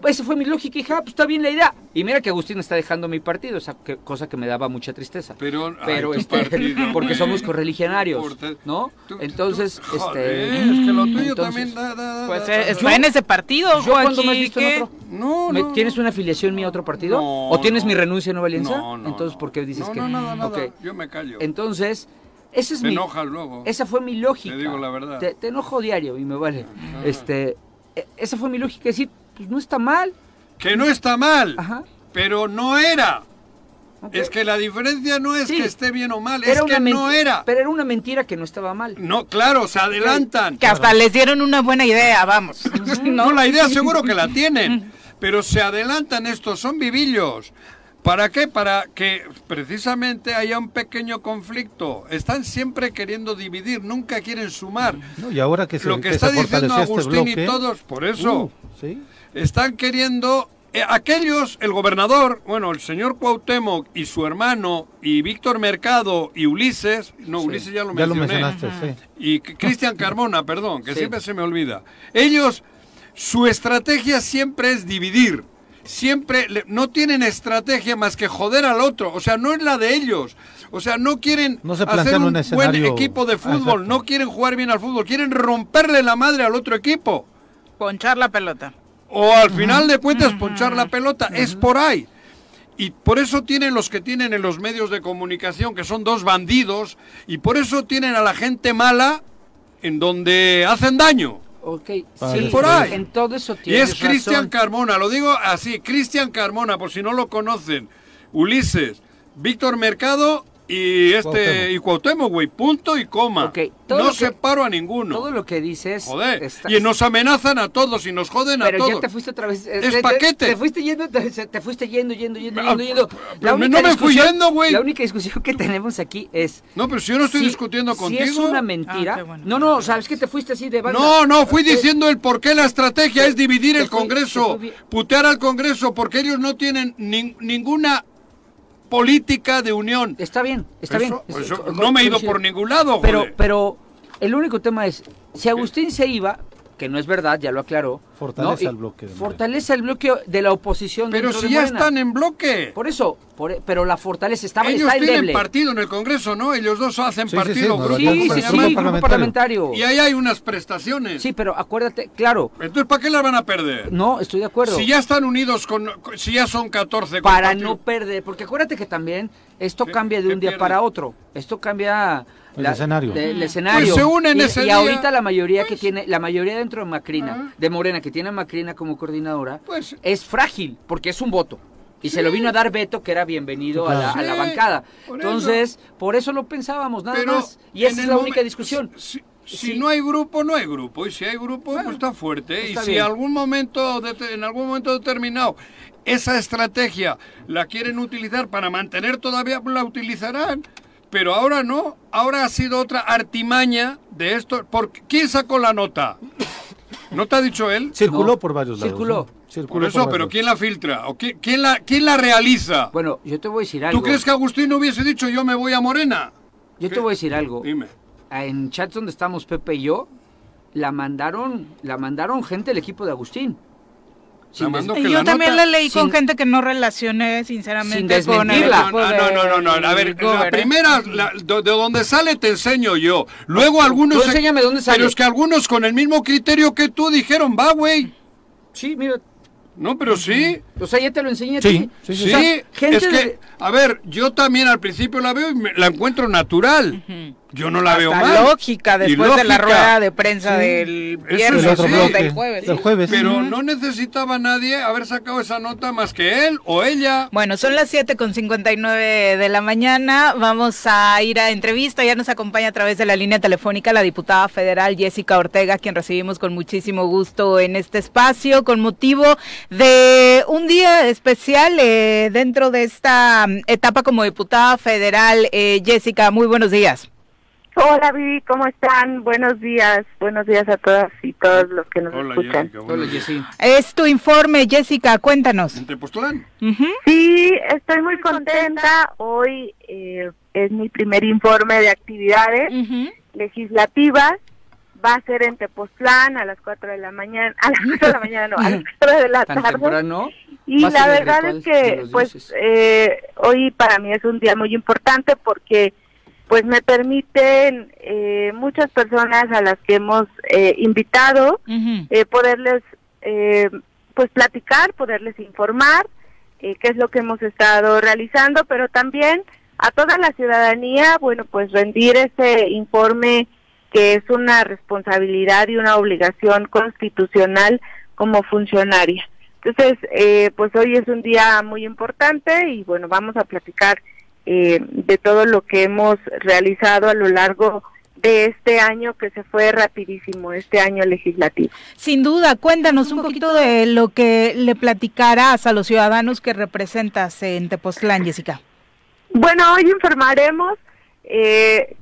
Esa fue mi lógica dije, ah, pues está bien la idea. Y mira que Agustín está dejando mi partido, esa cosa que me daba mucha tristeza. Pero, Pero este, porque somos correligionarios, ¿no? Entonces, este... Es que lo tuyo también da, da, Pues eh, está en ese partido, ¿Yo cuando me has visto en otro? No, no. ¿Tienes una afiliación mía a otro partido? ¿O tienes mi renuncia a Nueva Alianza? No, no. Entonces, ¿por qué dices que...? No, no, nada, yo me callo. Entonces... Esa es mi, luego. Esa fue mi lógica. Te digo la verdad. Te, enojo diario y me vale. Este, e, esa fue mi lógica, decir, pues no está mal. Que no está mal, pero no era. Es que la diferencia no es que esté bien o mal, es que no era. Pero era una mentira que no estaba mal. No, claro, se adelantan. Que hasta les dieron una buena idea, vamos. no, la idea seguro que la tienen, pero se adelantan estos, son vivillos. ¿Para qué? Para que precisamente haya un pequeño conflicto. Están siempre queriendo dividir, nunca quieren sumar. y ahora que se, Lo que, está diciendo este Agustín y todos, por eso, uh, están queriendo... Eh, aquellos, el gobernador, bueno, el señor Cuauhtémoc y su hermano, y Víctor Mercado y Ulises, no, Ulises ya lo ya Lo mencionaste, sí. Y Cristian Carmona, perdón, que siempre se me olvida. Ellos, su estrategia siempre es dividir siempre no tienen estrategia más que joder al otro. O sea, no es la de ellos. O sea, no quieren hacer un, buen equipo de fútbol, no quieren jugar bien al fútbol, quieren romperle la madre al otro equipo. Ponchar la pelota. O al final de cuentas, ponchar la pelota. Es por ahí. Y por eso tienen los que tienen en los medios de comunicación, que son dos bandidos, y por eso tienen a la gente mala en donde hacen daño. Ok, sí, por ahí. en todo eso Y es Cristian Carmona, lo digo así, Cristian Carmona, por si no lo conocen. Ulises, Víctor Mercado y este y Cuauhtémoc, güey, punto y coma. no separo a ninguno. Todo lo que dices. Joder. Y nos amenazan a todos y nos joden a todos. Pero ya te fuiste otra vez. Es paquete. Te, fuiste yendo, te, fuiste yendo, yendo, yendo, yendo, yendo. La única no me fui yendo, güey. La única discusión que tenemos aquí es. No, pero si yo no estoy discutiendo contigo. Si es una mentira. Ah, no, no, sabes que te fuiste así de banda. No, no, fui diciendo el por qué la estrategia es dividir el Congreso, putear al Congreso, porque ellos no tienen ninguna política de unión. Está bien, está bien. no me he ido por ningún lado. Pero, pero el único tema es, si Agustín se iba, que no es verdad, ya lo aclaró, Fortalece el bloque. fortalece el bloque de la oposición. Pero si ya están en bloque. Por eso, por, pero la fortaleza estaba Ellos está tienen partido en el Congreso, ¿no? Ellos dos hacen partido. Sí, sí, sí, sí, grupo parlamentario. Y ahí hay unas prestaciones. Sí, pero acuérdate, claro. Entonces, ¿para qué las van a perder? No, estoy de acuerdo. Si ya están unidos con, si ya son 14. Para no perder, porque acuérdate que también esto cambia de un día para otro. Esto cambia el escenario. el escenario. Pues se unen y, ese y ahorita la mayoría que pues tiene, la mayoría dentro de Macrina, de Morena, que tiene a Macrina como coordinadora, pues, es frágil, porque es un voto. Y se lo vino a dar Beto, que era bienvenido a, la, bancada. Entonces, por eso lo pensábamos, nada más. Y esa es la única discusión. Si, no hay grupo, no hay grupo. Y si hay grupo, pues está fuerte. y si algún momento, en algún momento determinado esa estrategia la quieren utilizar para mantener todavía, la utilizarán. Pero ahora no, ahora ha sido otra artimaña de esto. ¿Por ¿Quién sacó la nota? ¿No te ha dicho él? Circuló por varios lados. Circuló. Circuló por eso, pero ¿quién la filtra? ¿O quién, la, quién la realiza? Bueno, yo te voy a decir algo. ¿Tú crees que Agustín no hubiese dicho yo me voy a Morena? Yo te voy a decir algo. Dime. En chats donde estamos Pepe y yo, la mandaron, la mandaron gente del equipo de Agustín yo también la leí con gente que no relacioné sinceramente con el ah, no, no, no, no, a ver, la primera, de, donde sale te enseño yo. Luego algunos... enséñame dónde sale. Pero es que algunos con el mismo criterio que tú dijeron, va, güey. Sí, mira. No, pero sí. O sea, ya te lo enseñé. Sí, sí, sí. es que, a ver, yo también al principio la veo y la encuentro natural. Yo no la veo mal. lógica después de la rueda de prensa del viernes, del jueves. Del jueves. Pero no necesitaba nadie haber sacado esa nota más que él o ella. Bueno, son las 7 con 59 de la mañana. Vamos a ir a entrevista. Ya nos acompaña a través de la línea telefónica la diputada federal Jessica Ortega, quien recibimos con muchísimo gusto en este espacio, con motivo de un día especial eh, dentro de esta etapa como diputada federal. Eh, Jessica, muy buenos días. Hola Vivi, ¿cómo están? Buenos días, buenos días a todas y todos los que nos escuchan. Hola Jessica. Es tu informe, Jessica, cuéntanos. ¿Te postulan? Sí, estoy muy contenta. Hoy eh, es mi primer informe de actividades legislativas. Va a ser en Tepoztlán a las 4 de la mañana, a las 4 de la mañana, no, a las 4 de la tarde. Y la verdad es que, pues, eh, hoy para mí es un día muy importante porque pues me permiten eh, muchas personas a las que hemos eh, invitado eh, poderles eh, pues platicar, poderles informar qué es lo que hemos estado realizando, pero también a toda la ciudadanía, bueno, pues rendir ese informe que es una responsabilidad y una obligación constitucional como funcionaria. Entonces, pues hoy es un día muy importante y bueno, vamos a platicar eh, de todo lo que hemos realizado a lo largo de este año que se fue rapidísimo, este año legislativo. Sin duda, cuéntanos un poquito de lo que le platicarás a los ciudadanos que representas en Tepoztlán, Jessica. Bueno, hoy informaremos eh,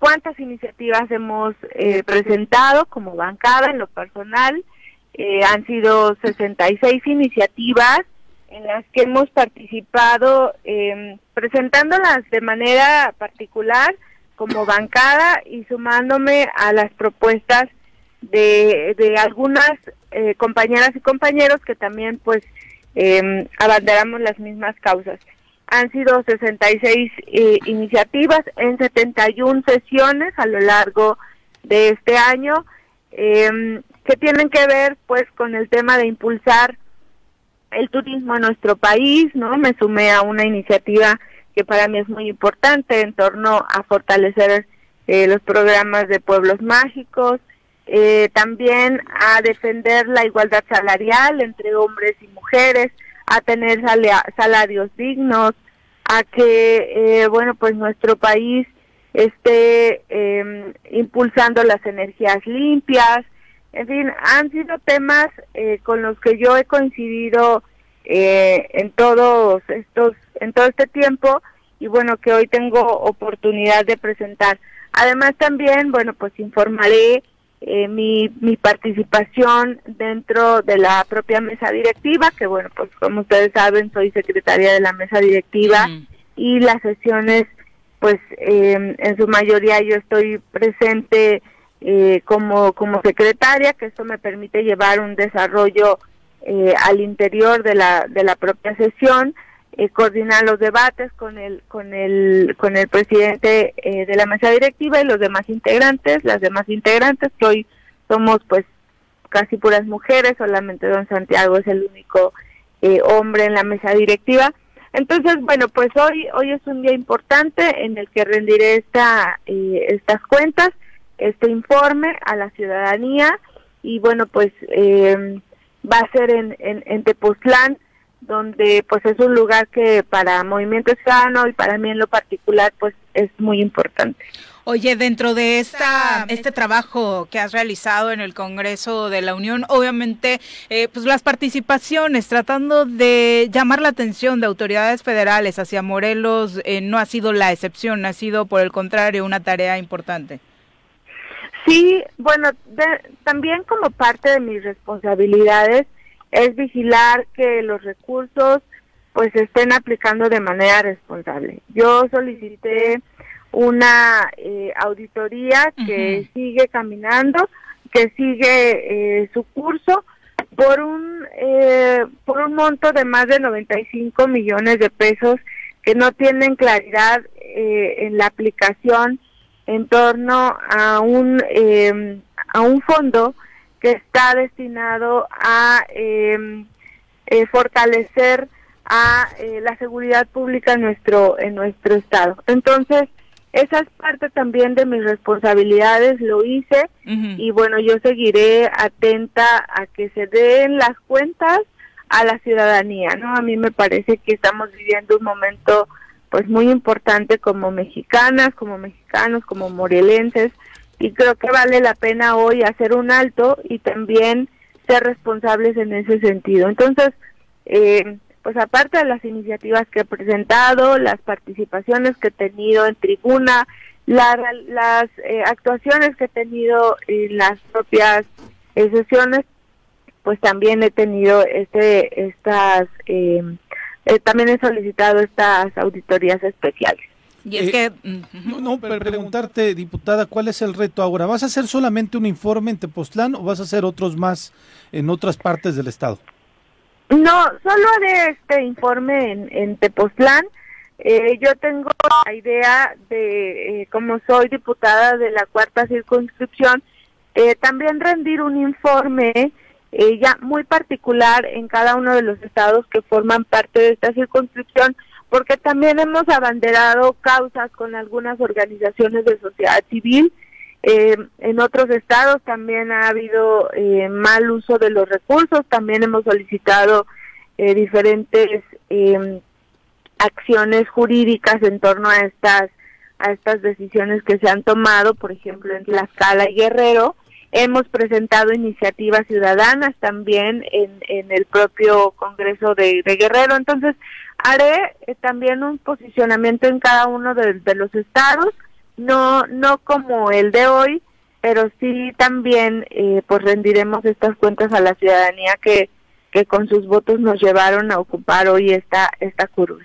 cuántas iniciativas hemos eh, presentado como bancada en lo personal. Han sido 66 iniciativas en las que hemos participado eh, presentándolas de manera particular como bancada y sumándome a las propuestas de, de algunas eh, compañeras y compañeros que también pues eh, abanderamos las mismas causas. Han sido 66 eh, iniciativas en 71 sesiones a lo largo de este año em, que tienen que ver pues con el tema de impulsar el turismo en nuestro país, ¿no? Me sumé a una iniciativa que para mí es muy importante en torno a fortalecer eh, los programas de pueblos mágicos, eh, también a defender la igualdad salarial entre hombres y mujeres, a tener salarios dignos, a que, eh, bueno, pues nuestro país esté em, impulsando las energías limpias, en fin, han sido temas eh, con los que yo he coincidido eh, en todos estos, en todo este tiempo y bueno que hoy tengo oportunidad de presentar. Además también, bueno, pues informaré eh, mi, mi participación dentro de la propia mesa directiva, que bueno, pues como ustedes saben, soy secretaria de la mesa directiva y las sesiones, pues en su mayoría yo estoy presente eh, como, como secretaria, que esto me permite llevar un desarrollo eh, al interior de la, de la propia sesión, eh, coordinar los debates con el, con el, con el presidente de la mesa directiva y los demás integrantes, las demás integrantes, que hoy somos pues casi puras mujeres, solamente don Santiago es el único hombre en la mesa directiva. Entonces, bueno, pues hoy hoy es un día importante en el que rendiré esta, estas cuentas, este informe a la ciudadanía y bueno, pues eh, va a ser en, en, Tepoztlán, donde pues es un lugar que para Movimiento Ciudadano y para mí en lo particular pues es muy importante. Oye, dentro de esta, este trabajo que has realizado en el Congreso de la Unión, obviamente, eh, pues las participaciones, tratando de llamar la atención de autoridades federales hacia Morelos, eh, no ha sido la excepción, ha sido por el contrario una tarea importante. Sí, bueno, también como parte de mis responsabilidades es vigilar que los recursos pues se estén aplicando de manera responsable. Yo solicité una eh, auditoría que sigue caminando, que sigue eh, su curso por un eh, por un monto de más de 95 millones de pesos que no tienen claridad en la aplicación en torno a un, em, a un fondo que está destinado a em, eh, fortalecer a eh, la seguridad pública en nuestro en nuestro estado. Entonces, esa es parte también de mis responsabilidades, lo hice y bueno, yo seguiré atenta a que se den las cuentas a la ciudadanía, ¿no? A mí me parece que estamos viviendo un momento pues muy importante como mexicanas, como mexicanos, como morelenses y creo que vale la pena hoy hacer un alto y también ser responsables en ese sentido. Entonces, eh, pues aparte de las iniciativas que he presentado, las participaciones que he tenido en tribuna, las eh, actuaciones que he tenido en las propias eh, sesiones, pues también he tenido este estas eh, eh, también he solicitado estas auditorías especiales. Y es eh, que... No, no, pero preguntarte, diputada, ¿cuál es el reto ahora? ¿Vas a hacer solamente un informe en Tepoztlán o vas a hacer otros más en otras partes del estado? No, solo haré este informe en, en Tepoztlán. Eh, yo tengo la idea de, como soy diputada de la cuarta circunscripción, también rendir un informe eh, ya muy particular en cada uno de los estados que forman parte de esta circunscripción, porque también hemos abanderado causas con algunas organizaciones de sociedad civil. Eh, en otros estados también ha habido eh, mal uso de los recursos, también hemos solicitado diferentes em, acciones jurídicas en torno a estas a estas decisiones que se han tomado, por ejemplo, en Tlaxcala y Guerrero, Hemos presentado iniciativas ciudadanas también en, el propio Congreso de, Guerrero. Entonces, haré eh, también un posicionamiento en cada uno de, los estados, no, no como el de hoy, pero sí también eh, pues rendiremos estas cuentas a la ciudadanía que, que con sus votos nos llevaron a ocupar hoy esta, esta curva.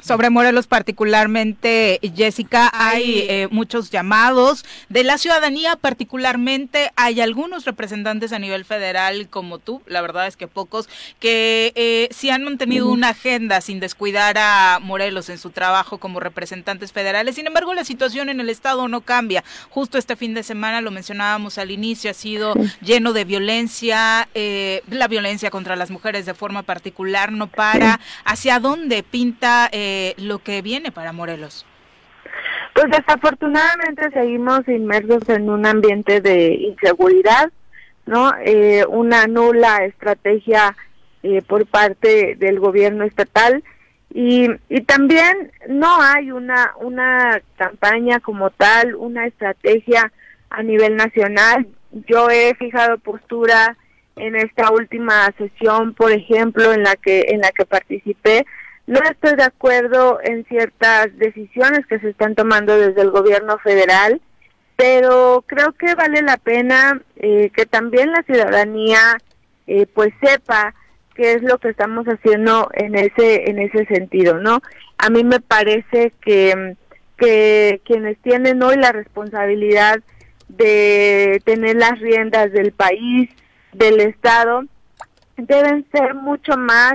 Sobre Morelos particularmente, Jessica, hay eh, muchos llamados de la ciudadanía particularmente, hay algunos representantes a nivel federal como tú, la verdad es que pocos, que eh, sí han mantenido una agenda sin descuidar a Morelos en su trabajo como representantes federales. Sin embargo, la situación en el Estado no cambia. Justo este fin de semana, lo mencionábamos al inicio, ha sido lleno de violencia, eh, la violencia contra las mujeres de forma particular no para. ¿Hacia dónde pinta? Eh, lo que viene para Morelos? Pues desafortunadamente seguimos inmersos en un ambiente de inseguridad, ¿no? Eh, una nula estrategia eh, por parte del gobierno estatal y, y también no hay una, una campaña como tal, una estrategia a nivel nacional. Yo he fijado postura en esta última sesión, por ejemplo, en la que en la que participé no estoy de acuerdo en ciertas decisiones que se están tomando desde el gobierno federal, pero creo que vale la pena eh, que también la ciudadanía eh, pues sepa qué es lo que estamos haciendo en ese en ese sentido, ¿no? A mí me parece que que quienes tienen hoy la responsabilidad de tener las riendas del país, del Estado, deben ser mucho más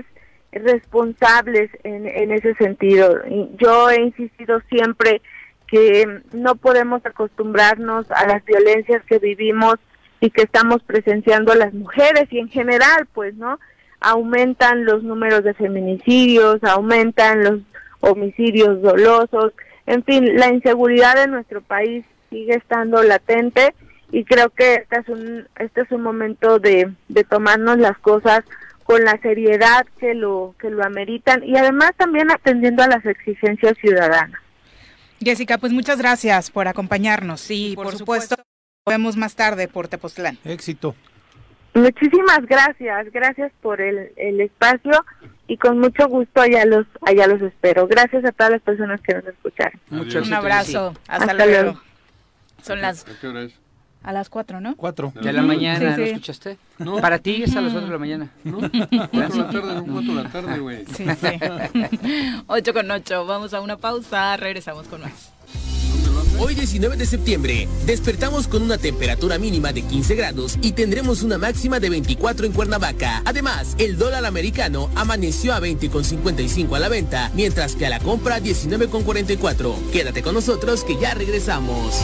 responsables en, en ese sentido. Yo he insistido siempre que no podemos acostumbrarnos a las violencias que vivimos y que estamos presenciando las mujeres y en general, pues, ¿no? Aumentan los números de feminicidios, aumentan los homicidios dolosos, en fin, la inseguridad de nuestro país sigue estando latente y creo que este es un, este es un momento de, de tomarnos las cosas con la seriedad que lo, que lo ameritan y además también atendiendo a las exigencias ciudadanas. Jessica, pues muchas gracias por acompañarnos y por, supuesto, nos vemos más tarde por Tepoztlán. Éxito. Muchísimas gracias, gracias por el, el espacio y con mucho gusto allá los allá los espero. Gracias a todas las personas que nos escucharon. Un abrazo, hasta, luego. Son las a las cuatro, ¿no? Cuatro. De la mañana, ¿lo escuchaste? ¿No? Para ti es a las cuatro de la mañana. ¿No? Cuatro de la tarde, no cuatro de la tarde, güey. Sí, sí. Ocho con ocho. Vamos a una pausa, regresamos con más. Hoy 19 de septiembre, despertamos con una temperatura mínima de 15 grados y tendremos una máxima de 24 en Cuernavaca. Además, el dólar americano amaneció a 20,55 a la venta, mientras que a la compra 19,44. Quédate con nosotros que ya regresamos.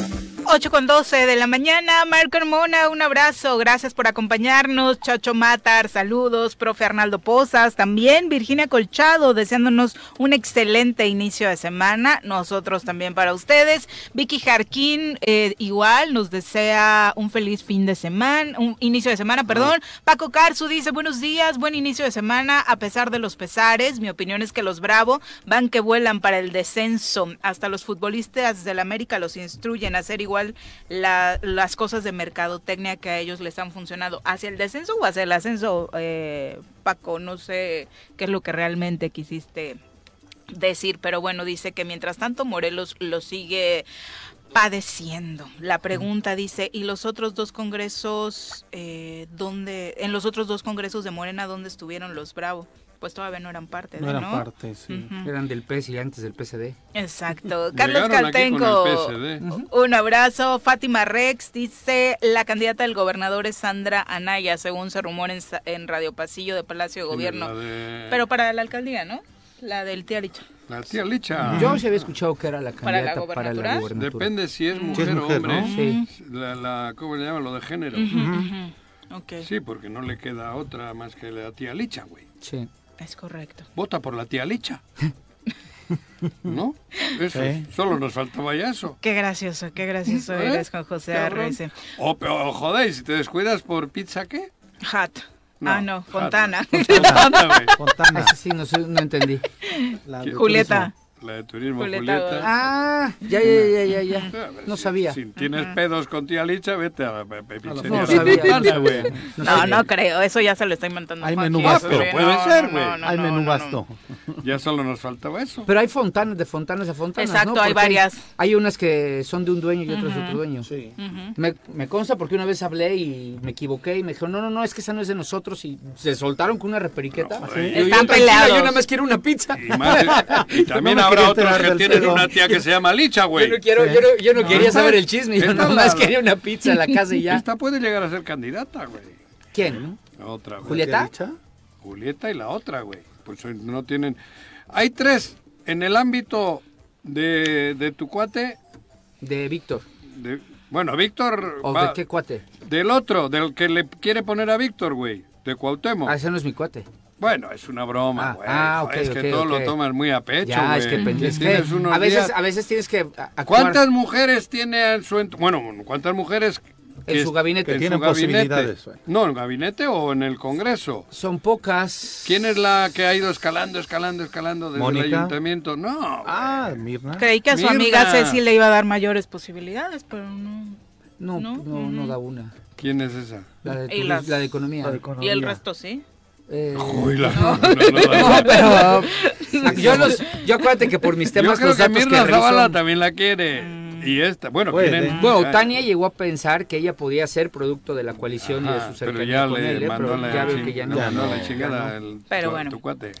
8 con 12 de la mañana. Marco Hermona, un abrazo. Gracias por acompañarnos. Chacho Matar, saludos. Profe Arnaldo Pozas, también Virginia Colchado, deseándonos un excelente inicio de semana. Nosotros también para ustedes. Vicky Jarquín, eh, igual, nos desea un feliz fin de semana, un inicio de semana, perdón. Paco Carzu dice, buenos días, buen inicio de semana, a pesar de los pesares. Mi opinión es que los Bravo van que vuelan para el descenso. Hasta los futbolistas del América los instruyen a hacer igual las cosas de mercadotecnia que a ellos les han funcionado hacia el descenso o hacia el ascenso, eh, Paco, no sé qué es lo que realmente quisiste decir, pero bueno, dice que mientras tanto Morelos lo sigue padeciendo. La pregunta dice, ¿y los otros dos congresos, eh, en los otros dos congresos de Morena, dónde estuvieron los Bravo? Pues todavía no eran parte no eran parte, sí. Eran del PS y antes del PSD. Exacto. Carlos Caltenco, un abrazo. Fátima Rex dice, la candidata del gobernador es Sandra Anaya, según se rumora en, Radio Pasillo de Palacio de Gobierno. Pero para la alcaldía, ¿no? La del tía Licha. La tía Licha. Yo se había escuchado que era la candidata para la gobernatura. Depende si es mujer, o hombre. Sí. La, ¿Cómo le llaman? Lo de género. Sí, porque no le queda otra más que la tía Licha, güey. Sí. Es correcto. Vota por la tía Licha. ¿No? Eso, solo nos faltaba ya eso. Qué gracioso, qué gracioso ¿Eh? eres con José Arrece. O, oh, joder, si te descuidas por pizza, ¿qué? Hat. ah, no, Fontana. Fontana, Fontana. sí, no, no entendí. Julieta. La de turismo, Julieta. Ah, ya, ya, ya, ya, ya. No sabía. Si tienes pedos con tía Licha, vete a la pizzería. No, no, no creo. Eso ya se lo está inventando. Hay menú vasto. Puede ser, güey. hay menú vasto. Ya solo nos faltaba eso. Pero hay fontanas, de fontanas a fontanas, Exacto, hay varias. Hay, unas que son de un dueño y otras de otro dueño. Sí. me, me consta porque una vez hablé y me equivoqué y me dijeron, no, no, no, es que esa no es de nosotros. Y se soltaron con una reperiqueta. Están peleados. Yo nada más quiero una pizza. Y, también habrá otros que tienen una tía que se llama Licha, güey. Yo no, quiero, yo no, yo no quería saber el chisme, yo nada más quería una pizza en la casa y ya. Esta puede llegar a ser candidata, güey. ¿Quién? otra, güey. ¿Julieta? Julieta y la otra, güey. Pues no tienen... Hay tres en el ámbito de, de tu cuate. De Víctor. De, bueno, Víctor... ¿O de qué cuate? Del otro, del que le quiere poner a Víctor, güey. De Cuauhtémoc. Ah, ese no es mi cuate. Bueno, es una broma, ah, güey. Ah, es que todo lo tomas muy a pecho, ya, es que, es que a veces, a veces tienes que actuar. ¿Cuántas mujeres tiene en su bueno, cuántas mujeres en su gabinete tienen posibilidades? No, en el gabinete o en el Congreso. Son pocas. ¿Quién es la que ha ido escalando, escalando, escalando desde el ayuntamiento? No. Ah, Mirna. Creí que a su amiga Ceci le iba a dar mayores posibilidades, pero no. No, no, no, da una. ¿Quién es esa? La de, la de economía. La de economía. Y el resto sí. Eh, no, pero yo, los, yo acuérdate que por mis temas yo creo que Mirna Zavala también la quiere. Y esta, bueno, bueno, Tania llegó a pensar que ella podía ser producto de la coalición y de su cercanía con él, ¿eh? pero ya veo que ya no. Ya no, la chingada el, pero bueno,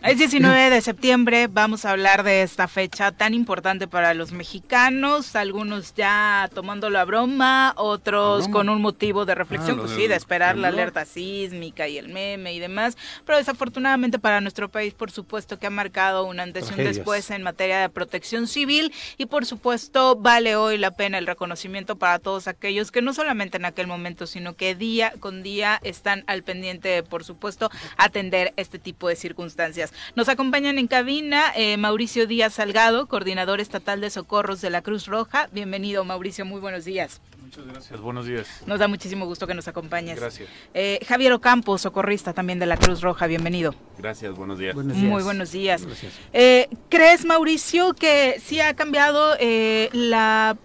es 19 de septiembre, vamos a hablar de esta fecha tan importante para los mexicanos, algunos ya tomándolo a broma, otros con un motivo de reflexión, ah, pues sí, de esperar la alerta sísmica y el meme y demás, pero desafortunadamente para nuestro país, por supuesto que ha marcado un antes y un después en materia de protección civil y por supuesto vale hoy la pena el reconocimiento para todos aquellos que no solamente en aquel momento, sino que día con día están al pendiente por supuesto, atender este tipo de circunstancias. Nos acompañan en cabina eh, Mauricio Díaz Salgado, coordinador estatal de socorros de la Cruz Roja. Bienvenido, Mauricio, muy buenos días. Muchas gracias, buenos días. Nos da muchísimo gusto que nos acompañes. Gracias. Eh, Javier Ocampo, socorrista también de la Cruz Roja, bienvenido. Gracias, buenos días. Muy buenos días. Eh, ¿Crees, Mauricio, que sí ha cambiado eh, la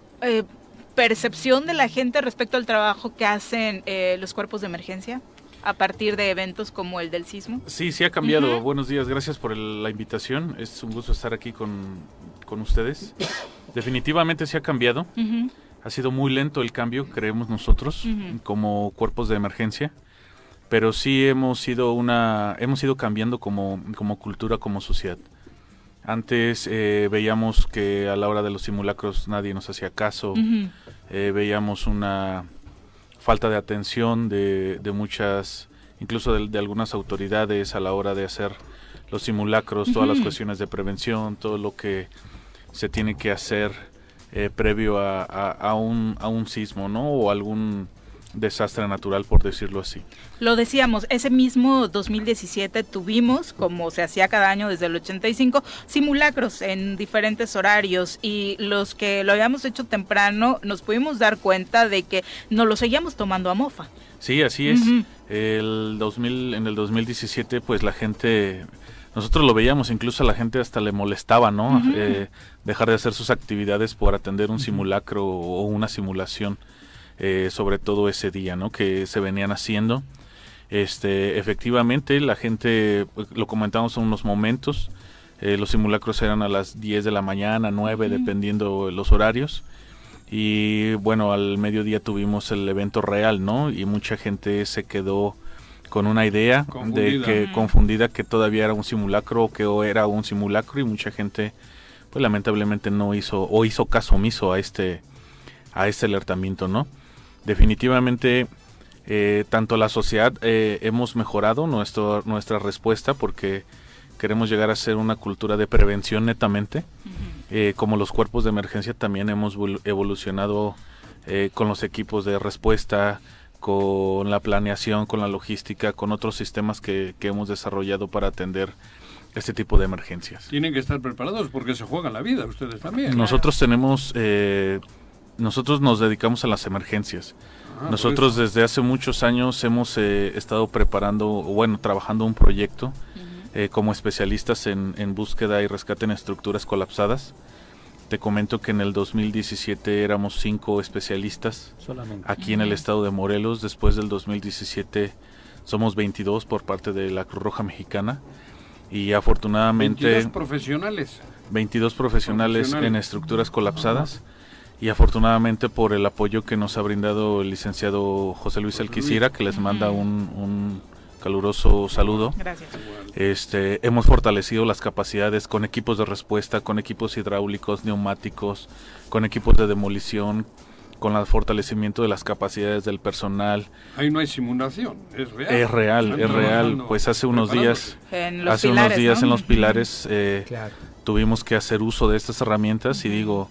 percepción de la gente respecto al trabajo que hacen los cuerpos de emergencia? a partir de eventos como el del sismo? Sí, sí ha cambiado. Buenos días, gracias por la invitación. Es un gusto estar aquí con, con ustedes. Definitivamente sí ha cambiado. Ha sido muy lento el cambio, creemos nosotros, como cuerpos de emergencia, pero sí hemos ido una, hemos ido cambiando como, como cultura, como sociedad. Antes eh, veíamos que a la hora de los simulacros nadie nos hacía caso, eh, veíamos una falta de atención de, de muchas, incluso de, algunas autoridades a la hora de hacer los simulacros, todas las cuestiones de prevención, todo lo que se tiene que hacer eh, previo a, a, un, a un sismo, ¿no? O algún desastre natural, por decirlo así. Lo decíamos, ese mismo 2017 tuvimos, como se hacía cada año desde el 85, simulacros en diferentes horarios y los que lo habíamos hecho temprano nos pudimos dar cuenta de que nos lo seguíamos tomando a mofa. Sí, así es. el 2000, en el 2017, pues la gente nosotros lo veíamos, incluso a la gente hasta le molestaba, ¿no? Eh, dejar de hacer sus actividades por atender un simulacro o una simulación, eh, sobre todo ese día, ¿no? Que se venían haciendo. Este, efectivamente, la gente, lo comentamos en unos momentos, eh, los simulacros eran a las 10 de la mañana, 9, dependiendo los horarios. Y bueno, al mediodía tuvimos el evento real, ¿no? Y mucha gente se quedó con una idea de que confundida que todavía era un simulacro o que era un simulacro y mucha gente pues lamentablemente no hizo o hizo caso omiso a este a este alertamiento no definitivamente eh, tanto la sociedad eh, hemos mejorado nuestro, nuestra respuesta porque queremos llegar a ser una cultura de prevención netamente eh, como los cuerpos de emergencia también hemos evolucionado con los equipos de respuesta con la planeación, con la logística, con otros sistemas que, hemos desarrollado para atender este tipo de emergencias. Tienen que estar preparados porque se juegan la vida ustedes también. Nosotros tenemos, eh, nosotros nos dedicamos a las emergencias. Ah, nosotros desde hace muchos años hemos eh, estado preparando, bueno, trabajando un proyecto eh, como especialistas en, en, búsqueda y rescate en estructuras colapsadas. Te comento que en el 2017 éramos cinco especialistas aquí en el estado de Morelos. Después del 2017 somos 22 por parte de la Cruz Roja Mexicana. Y afortunadamente... 22 profesionales. 22 profesionales, en estructuras colapsadas. Y afortunadamente por el apoyo que nos ha brindado el licenciado José Luis Alquicira, que les manda un caluroso saludo. Gracias. Este, hemos fortalecido las capacidades con equipos de respuesta, con equipos hidráulicos, neumáticos, con equipos de demolición, con el fortalecimiento de las capacidades del personal. Ahí no hay simulación, es real. Es real, es real. Pues hace unos días, hace unos días en los pilares eh, tuvimos que hacer uso de estas herramientas y digo,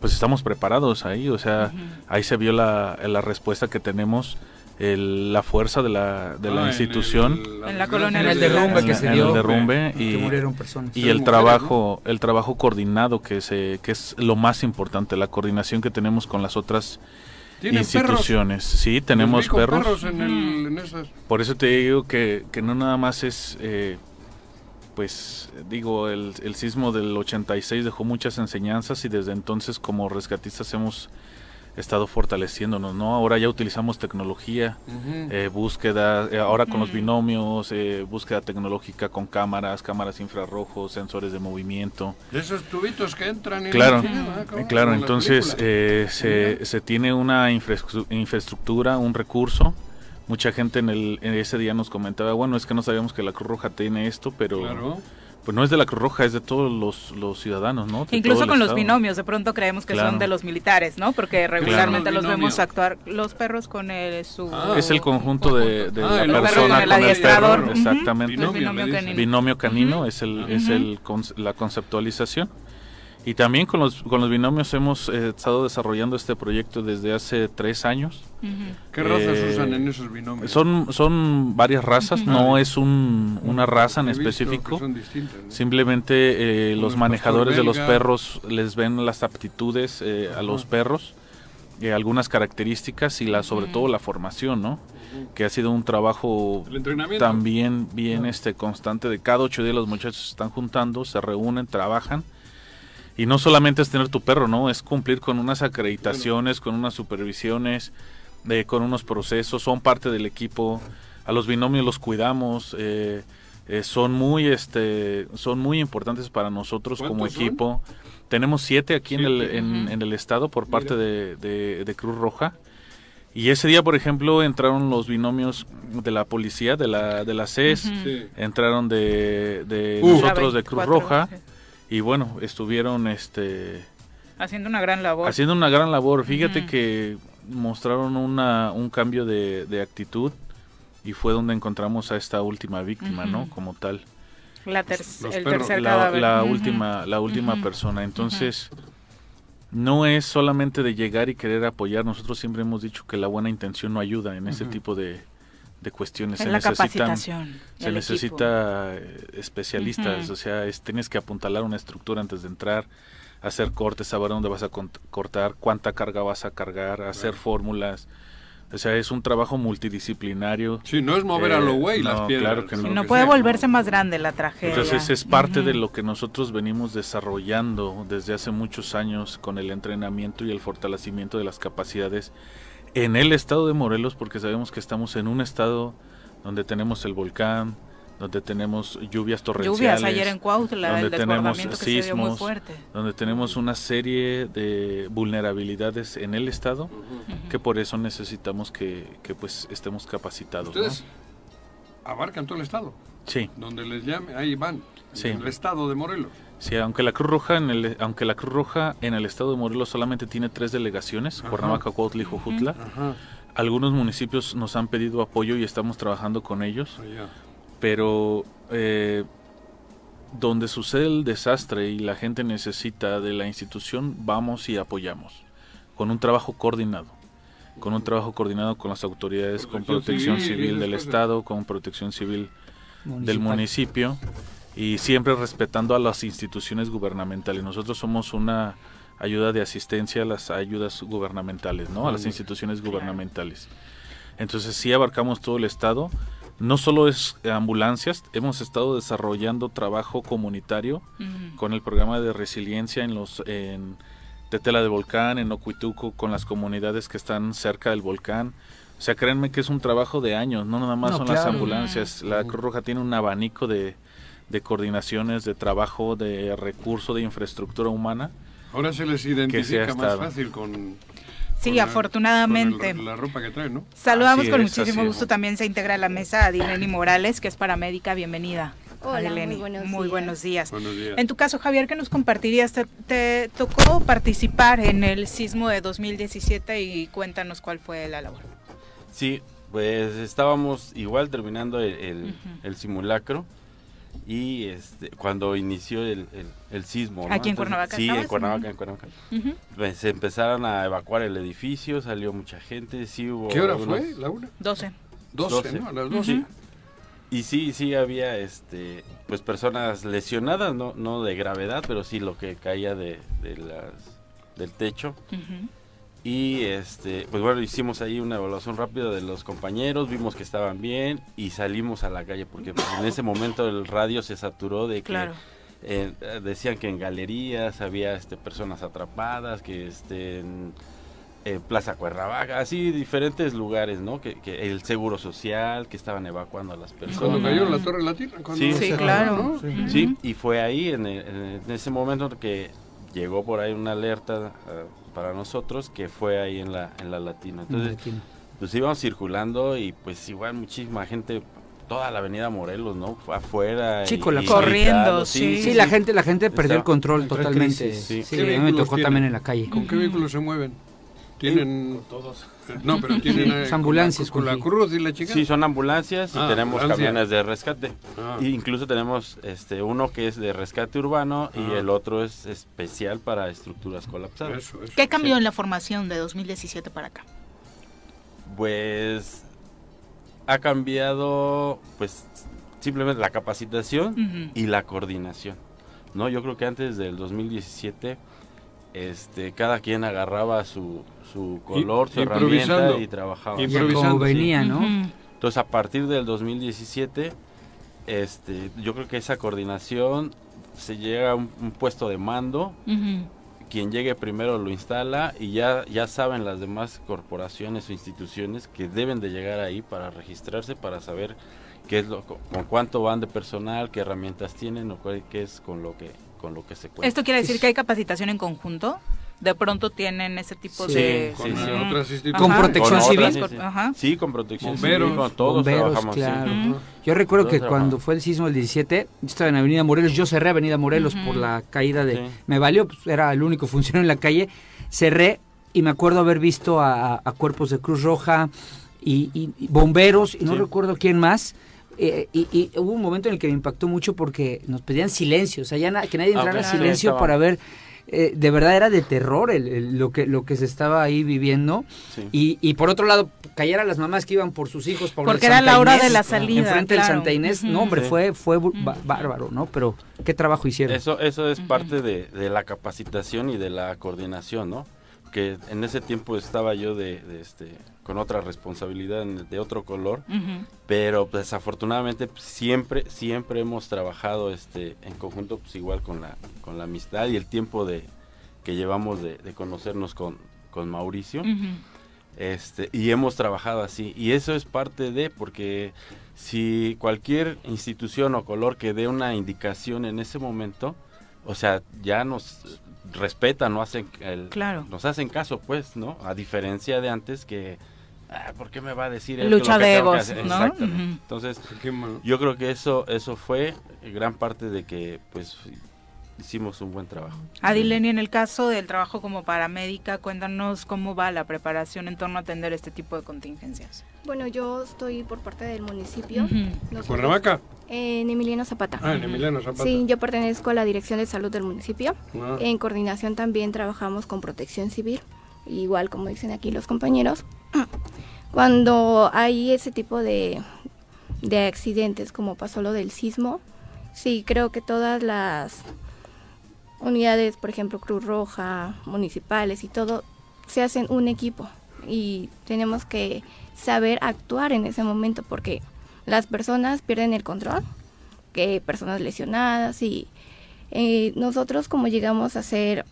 pues estamos preparados ahí, o sea, ahí se vio la, la respuesta que tenemos la fuerza de la, de la ah, institución. en, la colonia en el derrumbe que se dio. el derrumbe y, murieron personas. y el trabajo el trabajo coordinado que se que es lo más importante la coordinación que tenemos con las otras instituciones. Sí tenemos perros, por eso te digo que, que no nada más es eh, pues digo el, el sismo del 86 dejó muchas enseñanzas y desde entonces como rescatistas hemos estado fortaleciéndonos, ¿no? Ahora ya utilizamos tecnología, eh, búsqueda, eh, ahora con los binomios, eh, búsqueda tecnológica con cámaras, cámaras infrarrojos, sensores de movimiento. esos tubitos que entran. En claro, claro. Entonces se, se, tiene una infraestructura, un recurso. Mucha gente en, el, en ese día nos comentaba, bueno, es que no sabíamos que la Cruz Roja tiene esto, pero claro pues no es de la Cruz Roja, es de todos los, ciudadanos, ¿no? Incluso con los binomios, de pronto creemos que son de los militares, ¿no? Porque regularmente los vemos actuar los perros con el, su... Ah, es el conjunto de, ah, la persona con el, perro, exactamente. Binomio, canino, es, el, es el, la conceptualización. Y también con los, con los binomios hemos eh, estado desarrollando este proyecto desde hace tres años. ¿Qué razas eh, usan en esos binomios? Son, son varias razas, no es un, una raza en específico. Simplemente eh, los manejadores de los perros les ven las aptitudes a los perros, algunas características y la sobre todo la formación, ¿no? que ha sido un trabajo también bien este constante de cada ocho días los muchachos se están juntando, se reúnen, trabajan y no solamente es tener tu perro, ¿no? Es cumplir con unas acreditaciones, con unas supervisiones, eh, con unos procesos, son parte del equipo. A los binomios los cuidamos, eh, eh, son muy, este, son muy importantes para nosotros como equipo. Tenemos siete aquí En, el, en, el estado por parte de, de, Cruz Roja. Y ese día, por ejemplo, entraron los binomios de la policía, de la, de la CES, entraron de, de nosotros de Cruz Roja y bueno, estuvieron este haciendo una gran labor. Haciendo una gran labor. Fíjate que mostraron una, un cambio de, actitud y fue donde encontramos a esta última víctima, ¿no? Como tal. La, el tercer la, la última, la última persona. Entonces, no es solamente de llegar y querer apoyar. Nosotros siempre hemos dicho que la buena intención no ayuda en ese tipo de, de cuestiones. se necesitan, se necesita eh, especialistas, o sea, tienes que apuntalar una estructura antes de entrar, hacer cortes, saber dónde vas a cortar, cuánta carga vas a cargar, hacer fórmulas. O sea, es un trabajo multidisciplinario. Sí, no es mover a lo güey eh, las piedras. Claro que no. no puede volverse más grande la tragedia. Entonces es parte de lo que nosotros venimos desarrollando desde hace muchos años con el entrenamiento y el fortalecimiento de las capacidades en el estado de Morelos, porque sabemos que estamos en un estado donde tenemos el volcán, donde tenemos lluvias torrenciales, lluvias ayer en Cuautla, donde tenemos sismos, donde tenemos una serie de vulnerabilidades en el estado, que por eso necesitamos que, pues estemos capacitados. Ustedes abarcan todo el estado. Sí. Donde les llame, ahí van. En el estado de Morelos. Sí, aunque la Cruz Roja en el, aunque la Cruz Roja en el estado de Morelos solamente tiene tres delegaciones, Cuernavaca, Cuautla y Jojutla, algunos municipios nos han pedido apoyo y estamos trabajando con ellos, oh, pero eh, donde sucede el desastre y la gente necesita de la institución, vamos y apoyamos, con un trabajo coordinado. Con un trabajo coordinado con las autoridades, con protección civil, del Estado, con protección civil del municipio y siempre respetando a las instituciones gubernamentales. Nosotros somos una ayuda de asistencia a las ayudas gubernamentales, ¿no? A las instituciones gubernamentales. Entonces sí abarcamos todo el estado. No solo es ambulancias, hemos estado desarrollando trabajo comunitario con el programa de resiliencia en los en Tetela de Volcán, en Ocuituco, con las comunidades que están cerca del volcán. O sea, créanme que es un trabajo de años, no nada más son las ambulancias. La Cruz Roja tiene un abanico de, de coordinaciones, de trabajo, de recurso, de infraestructura humana. Ahora se les identifica más fácil con... Sí, afortunadamente. la, ropa que traen, ¿no? Saludamos con muchísimo gusto. También se integra a la mesa a Dileni Morales, que es paramédica. Bienvenida. Hola, muy buenos, muy días. buenos días. Buenos días. En tu caso, Javier, ¿qué nos compartirías? Te, te, tocó participar en el sismo de 2017 y cuéntanos cuál fue la labor. Sí, pues estábamos igual terminando el, el simulacro y este, cuando inició el, el, sismo. ¿Aquí en Cuernavaca? Sí, en Cuernavaca, en Cuernavaca. Pues, se empezaron a evacuar el edificio, salió mucha gente, sí hubo... ¿Qué hora fue, la una? 12. 12, ¿no? A las 12. Y sí, sí había este, pues personas lesionadas, no, no de gravedad, pero sí lo que caía de, de las, del techo. Y este, pues bueno, hicimos ahí una evaluación rápida de los compañeros, vimos que estaban bien y salimos a la calle porque pues, en ese momento el radio se saturó de que eh, decían que en galerías había este, personas atrapadas, que este, eh, Plaza Cuernavaca, así diferentes lugares, ¿no? Que, el Seguro Social, que estaban evacuando a las personas. Cuando cayó la Torre Latina. Sí, sí, claro. Sí, y fue ahí, en, ese momento que llegó por ahí una alerta eh, para nosotros, que fue ahí en la, en la Latina. Entonces, pues íbamos circulando y pues igual muchísima gente toda la avenida Morelos, ¿no? Afuera. Sí, corriendo, sí. Sí, la gente, la gente perdió el control totalmente. Sí, me tocó también en la calle. ¿Con qué vehículos se mueven? Tienen todos. No, pero tienen eh, ambulancias con la, cruz y la chica. Sí, son ambulancias y ah, tenemos camiones de rescate. Ah. incluso tenemos este uno que es de rescate urbano y ah. el otro es especial para estructuras colapsadas. ¿Qué cambió en la formación de 2017 para acá? Pues ha cambiado pues simplemente la capacitación y la coordinación. No, yo creo que antes del 2017 este cada quien agarraba su, su color, su herramienta y trabajaba. Improvisando, venía, ¿no? Entonces a partir del 2017 este yo creo que esa coordinación se llega a un, puesto de mando. Quien llegue primero lo instala y ya, ya saben las demás corporaciones o instituciones que deben de llegar ahí para registrarse, para saber qué es lo, con cuánto van de personal, qué herramientas tienen o qué es con lo que, con lo que se cuenta. ¿Esto quiere decir que hay capacitación en conjunto? de pronto tienen ese tipo de con, otras instituciones. con protección civil. sí con protección civil con todos trabajamos claro. yo recuerdo que cuando fue el sismo del 17 yo estaba en Avenida Morelos yo cerré Avenida Morelos por la caída de me valió pues, era el único funcionario en la calle. Cerré y me acuerdo haber visto a, cuerpos de Cruz Roja y, bomberos y no recuerdo quién más eh, y, hubo un momento en el que me impactó mucho porque nos pedían silencio, o sea, ya que nadie entrara en silencio para ver eh, de verdad era de terror lo, que, lo que se estaba ahí viviendo. Y, por otro lado, cayeran las mamás que iban por sus hijos por Porque era la hora de la salida. Enfrente del Santa Inés. No, hombre, fue, fue bárbaro, ¿no? Pero qué trabajo hicieron. Eso, eso es parte de, de la capacitación y de la coordinación, ¿no? que en ese tiempo estaba yo de, este con otra responsabilidad de otro color pero desafortunadamente pues, siempre siempre hemos trabajado este en conjunto pues igual con la con la amistad y el tiempo de que llevamos de, conocernos con, con Mauricio este y hemos trabajado así y eso es parte de porque si cualquier institución o color que dé una indicación en ese momento o sea ya nos respetan, no hacen el, claro. nos hacen caso, pues, ¿no? A diferencia de antes que ah, ¿por qué me va a decir Lucha de egos, Entonces, yo creo que eso eso fue gran parte de que pues hicimos un buen trabajo. Adileni, en el caso del trabajo como paramédica, cuéntanos cómo va la preparación en torno a atender este tipo de contingencias. Bueno, yo estoy por parte del municipio. ¿En ¿Cuernavaca? En Emiliano Zapata. Ah, en Emiliano Zapata. Sí, yo pertenezco a la Dirección de Salud del municipio. Ah. En coordinación también trabajamos con protección civil, igual como dicen aquí los compañeros. Cuando hay ese tipo de, de accidentes, como pasó lo del sismo, sí, creo que todas las unidades, por ejemplo, Cruz Roja, municipales y todo, se hacen un equipo y tenemos que saber actuar en ese momento porque las personas pierden el control, que personas lesionadas y eh, nosotros como llegamos a hacer,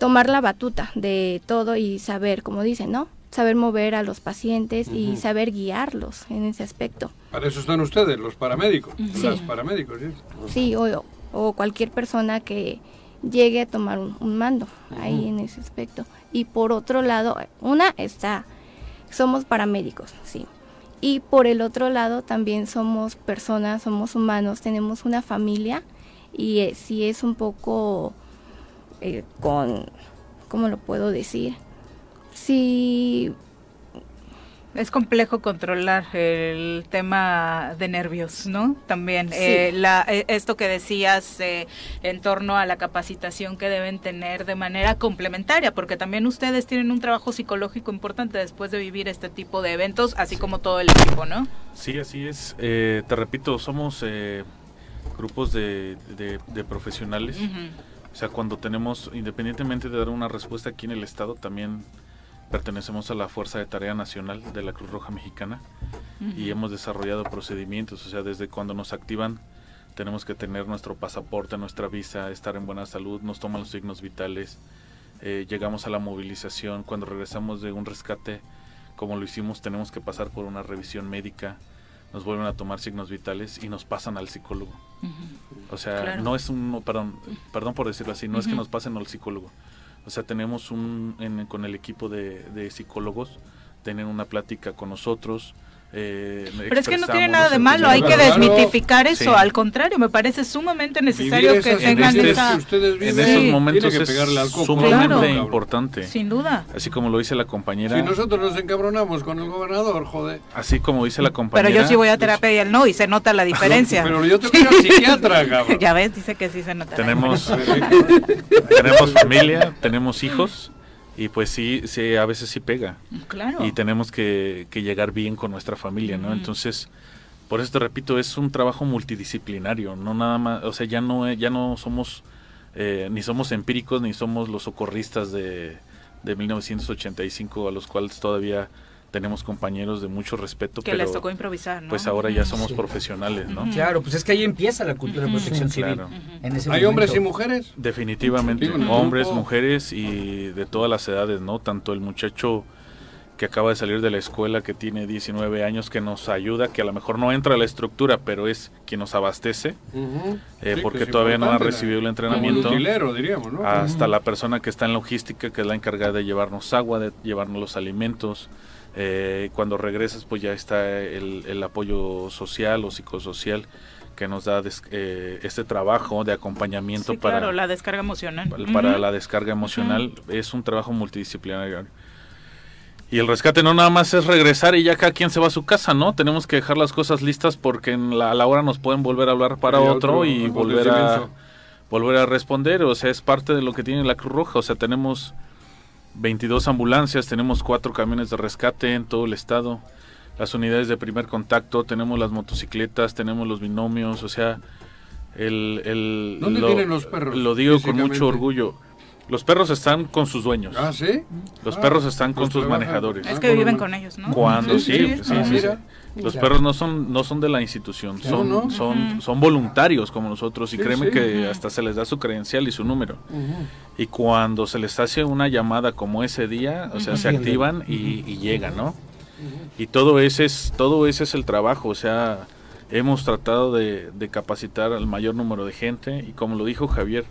tomar la batuta de todo y saber, como dicen, ¿no? Saber mover a los pacientes y saber guiarlos en ese aspecto. Para eso están ustedes, los paramédicos, los paramédicos, ¿sí? Sí, o, o cualquier persona que llegue a tomar un, mando ahí en ese aspecto. Y por otro lado, una está, somos paramédicos, sí. Y por el otro lado también somos personas, somos humanos, tenemos una familia y eh, si es un poco eh, con, ¿cómo lo puedo decir? Si es complejo controlar el tema de nervios, ¿no? También eh, la, eh, esto que decías eh, en torno a la capacitación que deben tener de manera complementaria, porque también ustedes tienen un trabajo psicológico importante después de vivir este tipo de eventos, así como todo el equipo, ¿no? Sí, así es. te repito, somos grupos de, profesionales. O sea, cuando tenemos, independientemente de dar una respuesta aquí en el Estado, también pertenecemos a la Fuerza de Tarea Nacional de la Cruz Roja Mexicana y hemos desarrollado procedimientos, o sea, desde cuando nos activan tenemos que tener nuestro pasaporte, nuestra visa, estar en buena salud, nos toman los signos vitales, eh, llegamos a la movilización, cuando regresamos de un rescate, como lo hicimos, tenemos que pasar por una revisión médica, nos vuelven a tomar signos vitales y nos pasan al psicólogo. O sea, no es un, perdón, perdón por decirlo así, no es que nos pasen al psicólogo. O sea, tenemos un, con el equipo de, de psicólogos, tienen una plática con nosotros, eh, Pero es que no tiene nada de malo, hay que desmitificar eso, al contrario, me parece sumamente necesario que tengan este, esa... En esos momentos es sumamente importante. Sin duda. Así como lo dice la compañera. Si nosotros nos encabronamos con el gobernador, joder. Así como dice la compañera. Pero yo sí voy a terapia y él no, y se nota la diferencia. Pero yo tengo que psiquiatra, cabrón. Ya ves, dice que sí se nota. Tenemos, tenemos familia, tenemos hijos y pues sí, sí, a veces sí pega. Claro. Y tenemos que, que llegar bien con nuestra familia, ¿no? Entonces, por eso te repito, es un trabajo multidisciplinario, no nada más, o sea, ya no, ya no somos, eh, ni somos empíricos, ni somos los socorristas de, de 1985, a los cuales todavía tenemos compañeros de mucho respeto. Que les tocó improvisar, ¿no? Pues ahora ya somos profesionales, ¿no? Claro, pues es que ahí empieza la cultura de protección civil. ¿Hay hombres y mujeres? Definitivamente, hombres, mujeres y de todas las edades, ¿no? Tanto el muchacho que acaba de salir de la escuela, que tiene 19 años, que nos ayuda, que a lo mejor no entra a la estructura, pero es quien nos abastece, eh, porque todavía no ha recibido el entrenamiento. diríamos, ¿no? Hasta la persona que está en logística, que es la encargada de llevarnos agua, de llevarnos los alimentos, eh, cuando regresas, pues ya está el, apoyo social o psicosocial que nos da eh, este trabajo de acompañamiento para la descarga emocional. Para, la descarga emocional es un trabajo multidisciplinario. Y el rescate no nada más es regresar y ya cada quien se va a su casa, ¿no? Tenemos que dejar las cosas listas porque en la, a la hora nos pueden volver a hablar para otro, y volver a volver a responder, o sea, es parte de lo que tiene la Cruz Roja, o sea, tenemos 22 ambulancias, tenemos cuatro camiones de rescate en todo el estado, las unidades de primer contacto, tenemos las motocicletas, tenemos los binomios, o sea, el... el ¿Dónde tienen los perros? Lo digo con mucho orgullo. Los perros están con sus dueños. ¿Ah, sí? Los perros están con sus manejadores. Es que viven con ellos, ¿no? Cuando sí, sí, sí, Los perros no son no son de la institución, son son son voluntarios como nosotros y créeme que hasta se les da su credencial y su número. Y cuando se les hace una llamada como ese día, o sea, se activan y, llegan, ¿no? Y todo ese es todo ese es el trabajo, o sea, hemos tratado de, de capacitar al mayor número de gente y como lo dijo Javier,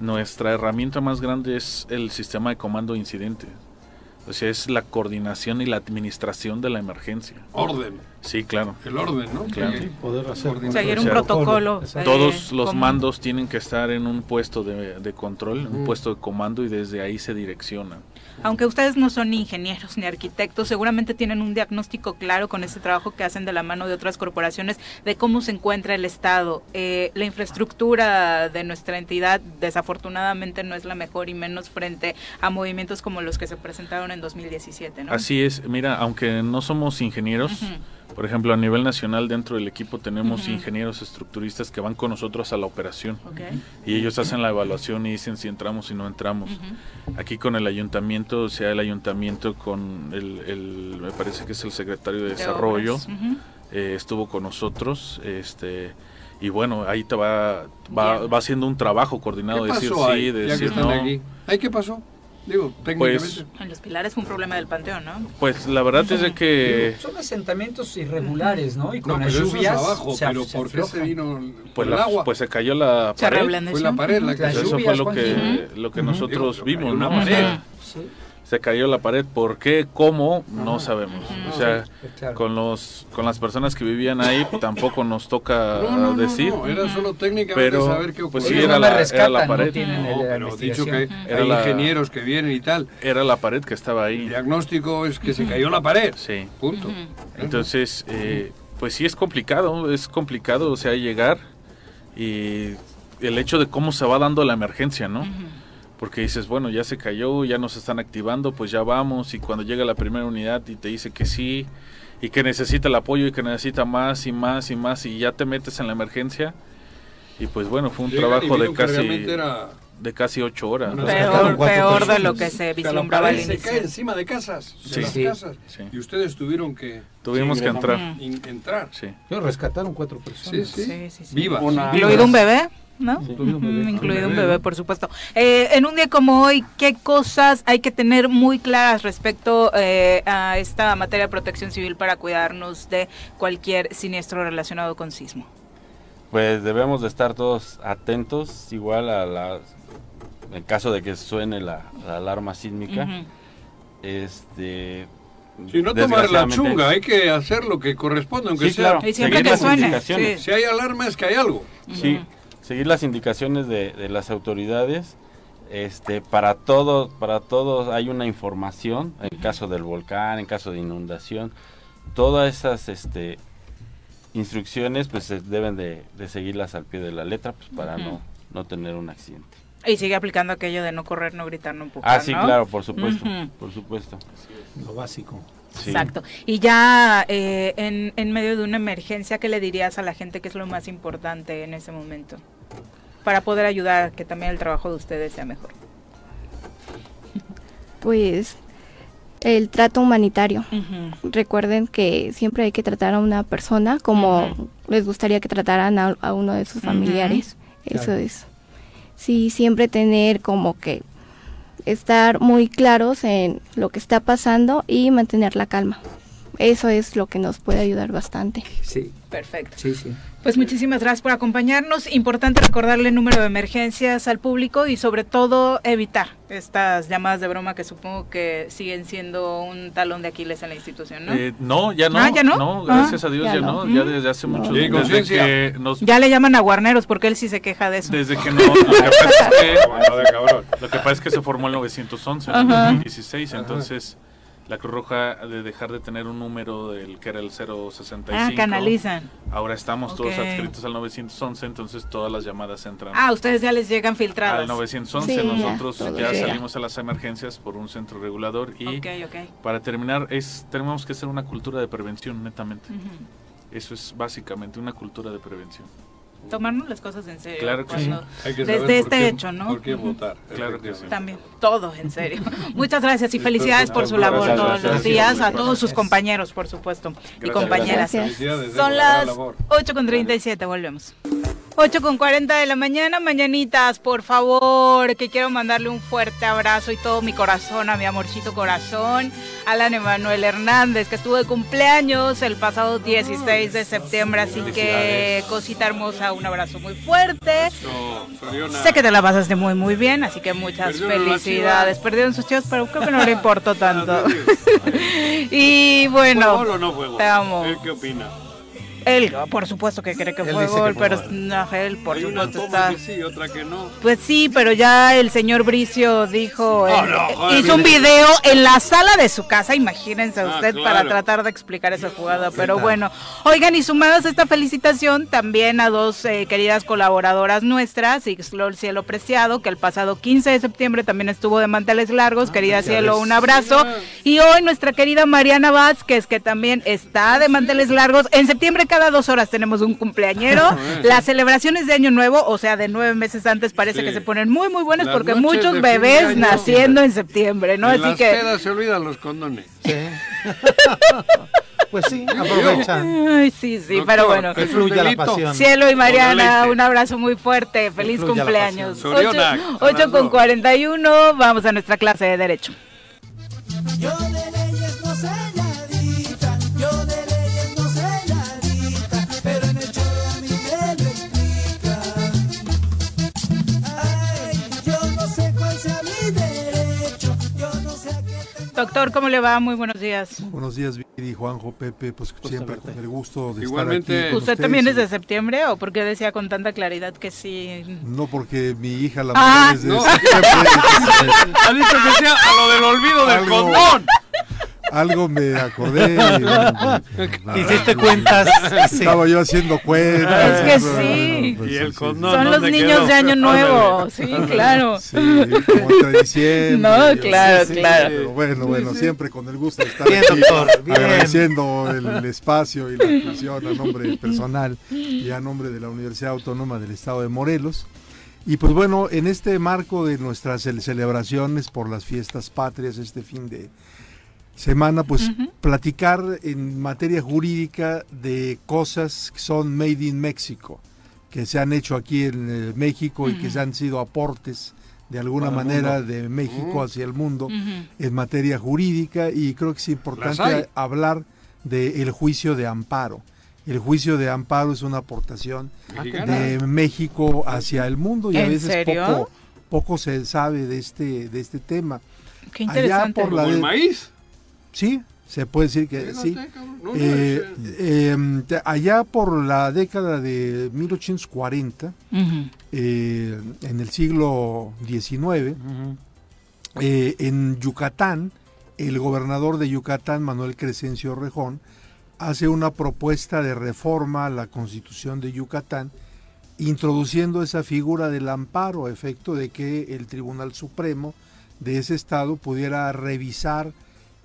nuestra herramienta más grande es el sistema de comando de incidente. O sea, es la coordinación y la administración de la emergencia. Orden. Sí, claro. El orden, ¿no? Claro. poder hacer Seguir un protocolo. Todos los mandos tienen que estar en un puesto de, de control, un puesto de comando y desde ahí se direccionan aunque ustedes no son ni ingenieros ni arquitectos, seguramente tienen un diagnóstico claro con ese trabajo que hacen de la mano de otras corporaciones de cómo se encuentra el Estado. Eh, la infraestructura de nuestra entidad desafortunadamente no es la mejor y menos frente a movimientos como los que se presentaron en 2017. ¿no? Así es, mira, aunque no somos ingenieros, por ejemplo, a nivel nacional dentro del equipo tenemos ingenieros estructuristas que van con nosotros a la operación. Y ellos hacen la evaluación y dicen si entramos y no entramos. Aquí con el ayuntamiento, o sea, el ayuntamiento con el, me parece que es el secretario de, Desarrollo, eh, estuvo con nosotros, este y bueno, ahí te va va, va haciendo un trabajo coordinado de decir sí, de decir no. ¿Ahí qué pasó? Digo, pues, en los pilares fue un problema del panteón, ¿no? Pues la verdad es de que... Son asentamientos irregulares, ¿no? Y con las lluvias... abajo, pero ¿por qué se vino pues el agua? Pues se cayó la pared. Fue la pared la que... Eso fue lo que, lo que nosotros vimos, ¿no? Pared. Sí se cayó la pared. ¿Por qué? ¿Cómo? No sabemos. O sea, con los con las personas que vivían ahí tampoco nos toca decir. No, era solo técnicamente pero, saber qué ocurrió. Pues sí, era la, era la pared. No, pero dicho que hay ingenieros que vienen y tal. Era la pared que estaba ahí. El diagnóstico es que se cayó la pared. Sí. Punto. Entonces, eh, pues sí es complicado, es complicado, o sea, llegar y el hecho de cómo se va dando la emergencia, ¿no? Porque dices, bueno, ya se cayó, ya nos están activando, pues ya vamos, y cuando llega la primera unidad y te dice que sí, y que necesita el apoyo y que necesita más y más y más, y ya te metes en la emergencia, y pues bueno, fue un trabajo de casi... De casi ocho horas. Peor, peor de lo que se vislumbraba al Se cae encima de casas, de las casas. Y ustedes tuvieron que... Tuvimos que entrar. entrar. Sí. Rescataron cuatro personas. Sí, sí. sí, Viva. ¿Lo oído un bebé? ¿No? Incluido un bebé. por supuesto. Eh, en un día como hoy, ¿qué cosas hay que tener muy claras respecto eh, a esta materia de protección civil para cuidarnos de cualquier siniestro relacionado con sismo? Pues debemos de estar todos atentos, igual a la, en caso de que suene la, alarma sísmica. Este, si no tomar la chunga, hay que hacer lo que corresponde, aunque sea. Y siempre que suene. Si hay alarma es que hay algo. Sí, seguir las indicaciones de, de, las autoridades. Este, para todo, para todos hay una información en caso del volcán, en caso de inundación, todas esas este, instrucciones pues se deben de, seguirlas al pie de la letra pues para no, no tener un accidente. Y sigue aplicando aquello de no correr, no gritar, no empujar. Ah, sí, claro, por supuesto, por supuesto. Lo básico. Exacto. Y ya eh, en, en medio de una emergencia, ¿qué le dirías a la gente que es lo más importante en ese momento? Para poder ayudar a que también el trabajo de ustedes sea mejor. Pues el trato humanitario. Recuerden que siempre hay que tratar a una persona como les gustaría que trataran a, uno de sus familiares. Eso es sí siempre tener como que estar muy claros en lo que está pasando y mantener la calma. Eso es lo que nos puede ayudar bastante. Sí. Perfecto. Sí, sí. Pues muchísimas gracias por acompañarnos. Importante recordarle el número de emergencias al público y sobre todo evitar estas llamadas de broma que supongo que siguen siendo un talón de Aquiles en la institución, ¿no? Eh, no, ya no. Ah, ya no. No, gracias a Dios ya, no. Ya desde hace mucho tiempo. que Ya le llaman a guarneros porque él sí se queja de eso. Desde que no. Lo que pasa es que, lo que, pasa es que se formó el 911 en 2016, entonces la Cruz Roja de dejar de tener un número del que era el 065. Ah, canalizan. Ahora estamos todos adscritos al 911, entonces todas las llamadas entran. Ah, ustedes ya les llegan filtradas. Al 911, nosotros ya, salimos a las emergencias por un centro regulador y para terminar es tenemos que hacer una cultura de prevención netamente. Eso es básicamente una cultura de prevención tomarnos las cosas en serio. Claro que sí. desde este hecho, ¿no? Por qué votar. Claro que sí. También, todo en serio. Muchas gracias y felicidades por su labor todos los días, a todos sus compañeros, por supuesto, y compañeras. Son las 8 con 37, volvemos. 8 con 40 de la mañana, mañanitas, por favor, que quiero mandarle un fuerte abrazo y todo mi corazón a mi amorcito corazón, Alan Emanuel Hernández, que estuvo de cumpleaños el pasado 16 de septiembre, así que cosita hermosa, un abrazo muy fuerte. sé que te la pasaste muy, muy bien, así que muchas felicidades. Perdieron sus chicos, pero creo que no le importó tanto. y bueno, te amo. ¿Qué opina? Él, por supuesto que cree que fue gol, pero no, él por supuesto está. Que sí, otra que no. Pues sí, pero ya el señor Bricio dijo, eh, hizo un video en la sala de su casa, imagínense ah, usted, para tratar de explicar esa jugada. Pero bueno, oigan, y sumados a esta felicitación, también a dos eh, queridas colaboradoras nuestras, Ixlor Cielo Preciado, que el pasado 15 de septiembre también estuvo de manteles largos. Ah, querida Cielo, un abrazo. Y hoy nuestra querida Mariana Vázquez, que también está de manteles largos. En septiembre cada dos horas tenemos un cumpleañero. Las celebraciones de Año Nuevo, o sea, de nueve meses antes, parece que se ponen muy, muy buenas porque muchos bebés naciendo en septiembre, ¿no? En Así las que. se olvidan los condones. Sí. Pues sí, aprovechan. Ay, sí, sí, pero bueno. Que fluya la pasión. Cielo y Mariana, un abrazo muy fuerte. Feliz cumpleaños. 8, con 41, vamos a nuestra clase de Derecho. Yo Doctor, ¿cómo le va? Muy buenos días. Buenos días, Viri, Juanjo, Pepe, pues siempre con el gusto de Igualmente, estar aquí. ¿Usted también es de septiembre o por qué decía con tanta claridad que sí? No, porque mi hija la ah, es de septiembre. ha dicho que sea a lo del olvido del condón algo me acordé. Hiciste cuentas. Estaba yo haciendo cuentas. Es que sí. Pues, y el Son los niños de Año Nuevo. Sí, claro. Sí, como tradición. No, claro, claro. Pero bueno, bueno, siempre con el gusto de estar bien, aquí, doctor, agradeciendo el espacio y la atención a nombre personal y a nombre de la Universidad Autónoma del Estado de Morelos. Y pues bueno, en este marco de nuestras celebraciones por las fiestas patrias, este fin de, semana, pues platicar en materia jurídica de cosas que son made in México. que se han hecho aquí en eh, México y que se han sido aportes de alguna manera de México hacia el mundo en materia jurídica y creo que es importante hablar del juicio de amparo. El juicio de amparo es una aportación de México hacia el mundo y a veces poco poco se sabe de este de este tema. Qué interesante. por la ¿El maíz? Sí, se puede decir que sí. Eh, em, allá por la década de 1840, eh, en el siglo XIX, eh, en Yucatán, el gobernador de Yucatán, Manuel Crescencio Rejón, hace una propuesta de reforma a la constitución de Yucatán, introduciendo esa figura del amparo a efecto de que el Tribunal Supremo de ese estado pudiera revisar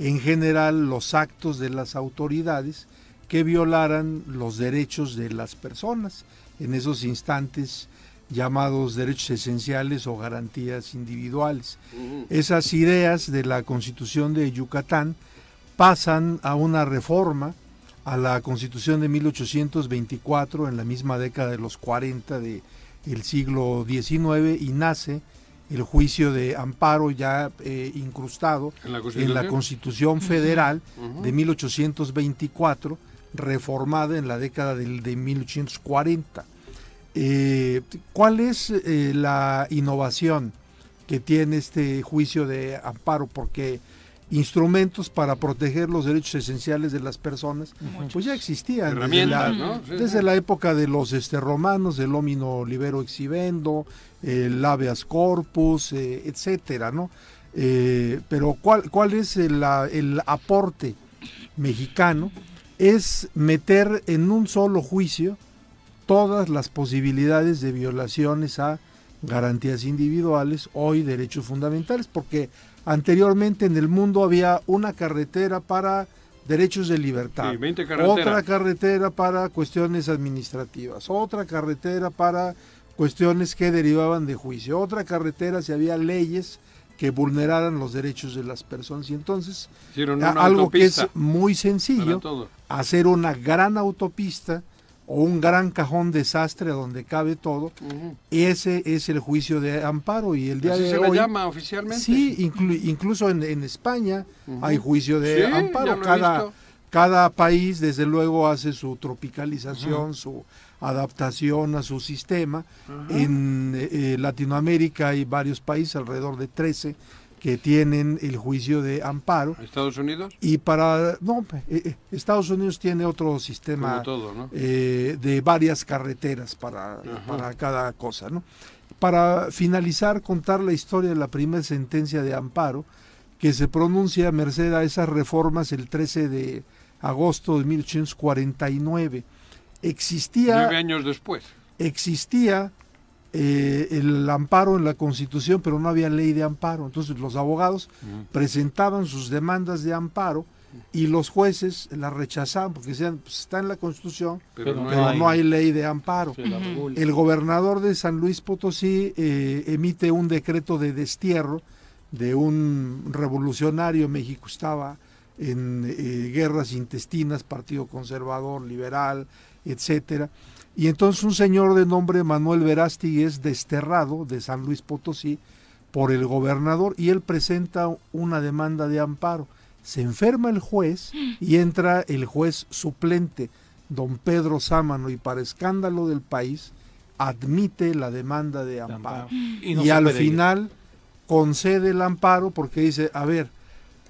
en general los actos de las autoridades que violaran los derechos de las personas en esos instantes llamados derechos esenciales o garantías individuales. Esas ideas de la Constitución de Yucatán pasan a una reforma a la Constitución de 1824 en la misma década de los 40 del siglo XIX y nace el juicio de amparo ya eh, incrustado en la Constitución, Federal de 1824, reformada en la década del, de 1840. Eh, ¿Cuál es eh, la innovación que tiene este juicio de amparo? Porque instrumentos para proteger los derechos esenciales de las personas, pues ya existían desde la, desde la época de los este, romanos, el homino libero exhibendo, el habeas corpus, eh, etcétera, ¿no? Eh, pero ¿cuál, cuál es el, el aporte mexicano? Es meter en un solo juicio todas las posibilidades de violaciones a garantías individuales, hoy derechos fundamentales, porque Anteriormente en el mundo había una carretera para derechos de libertad, otra carretera para cuestiones administrativas, otra carretera para cuestiones que derivaban de juicio, otra carretera si había leyes que vulneraran los derechos de las personas. Y entonces, algo que es muy sencillo, hacer una gran autopista o un gran cajón desastre donde cabe todo, ese es el juicio de amparo y el día de se hoy... le llama oficialmente? Sí, incluso en, España hay juicio de amparo. Cada, cada país, desde luego, hace su tropicalización, su adaptación a su sistema. En eh, Latinoamérica hay varios países, alrededor de 13, que tienen el juicio de amparo. ¿Estados Unidos? Y para, no, eh, eh, Estados Unidos tiene otro sistema eh, de varias carreteras para, para cada cosa, ¿no? Para finalizar, contar la historia de la primera sentencia de amparo que se pronuncia a merced a esas reformas el 13 de agosto de 1849. Existía... Nueve años después. Existía eh, el amparo en la Constitución, pero no había ley de amparo. Entonces los abogados presentaban sus demandas de amparo y los jueces las rechazaban porque decían, pues está en la Constitución, pero, no, hay, ley de amparo. El gobernador de San Luis Potosí eh, emite un decreto de destierro de un revolucionario, México. Estaba en eh, guerras intestinas, Partido Conservador, Liberal, etcétera y entonces un señor de nombre Manuel Verástig es desterrado de San Luis Potosí por el gobernador y él presenta una demanda de amparo. Se enferma el juez y entra el juez suplente, don Pedro Sámano, y para escándalo del país admite la demanda de amparo. Y, al final concede el amparo porque dice, a ver,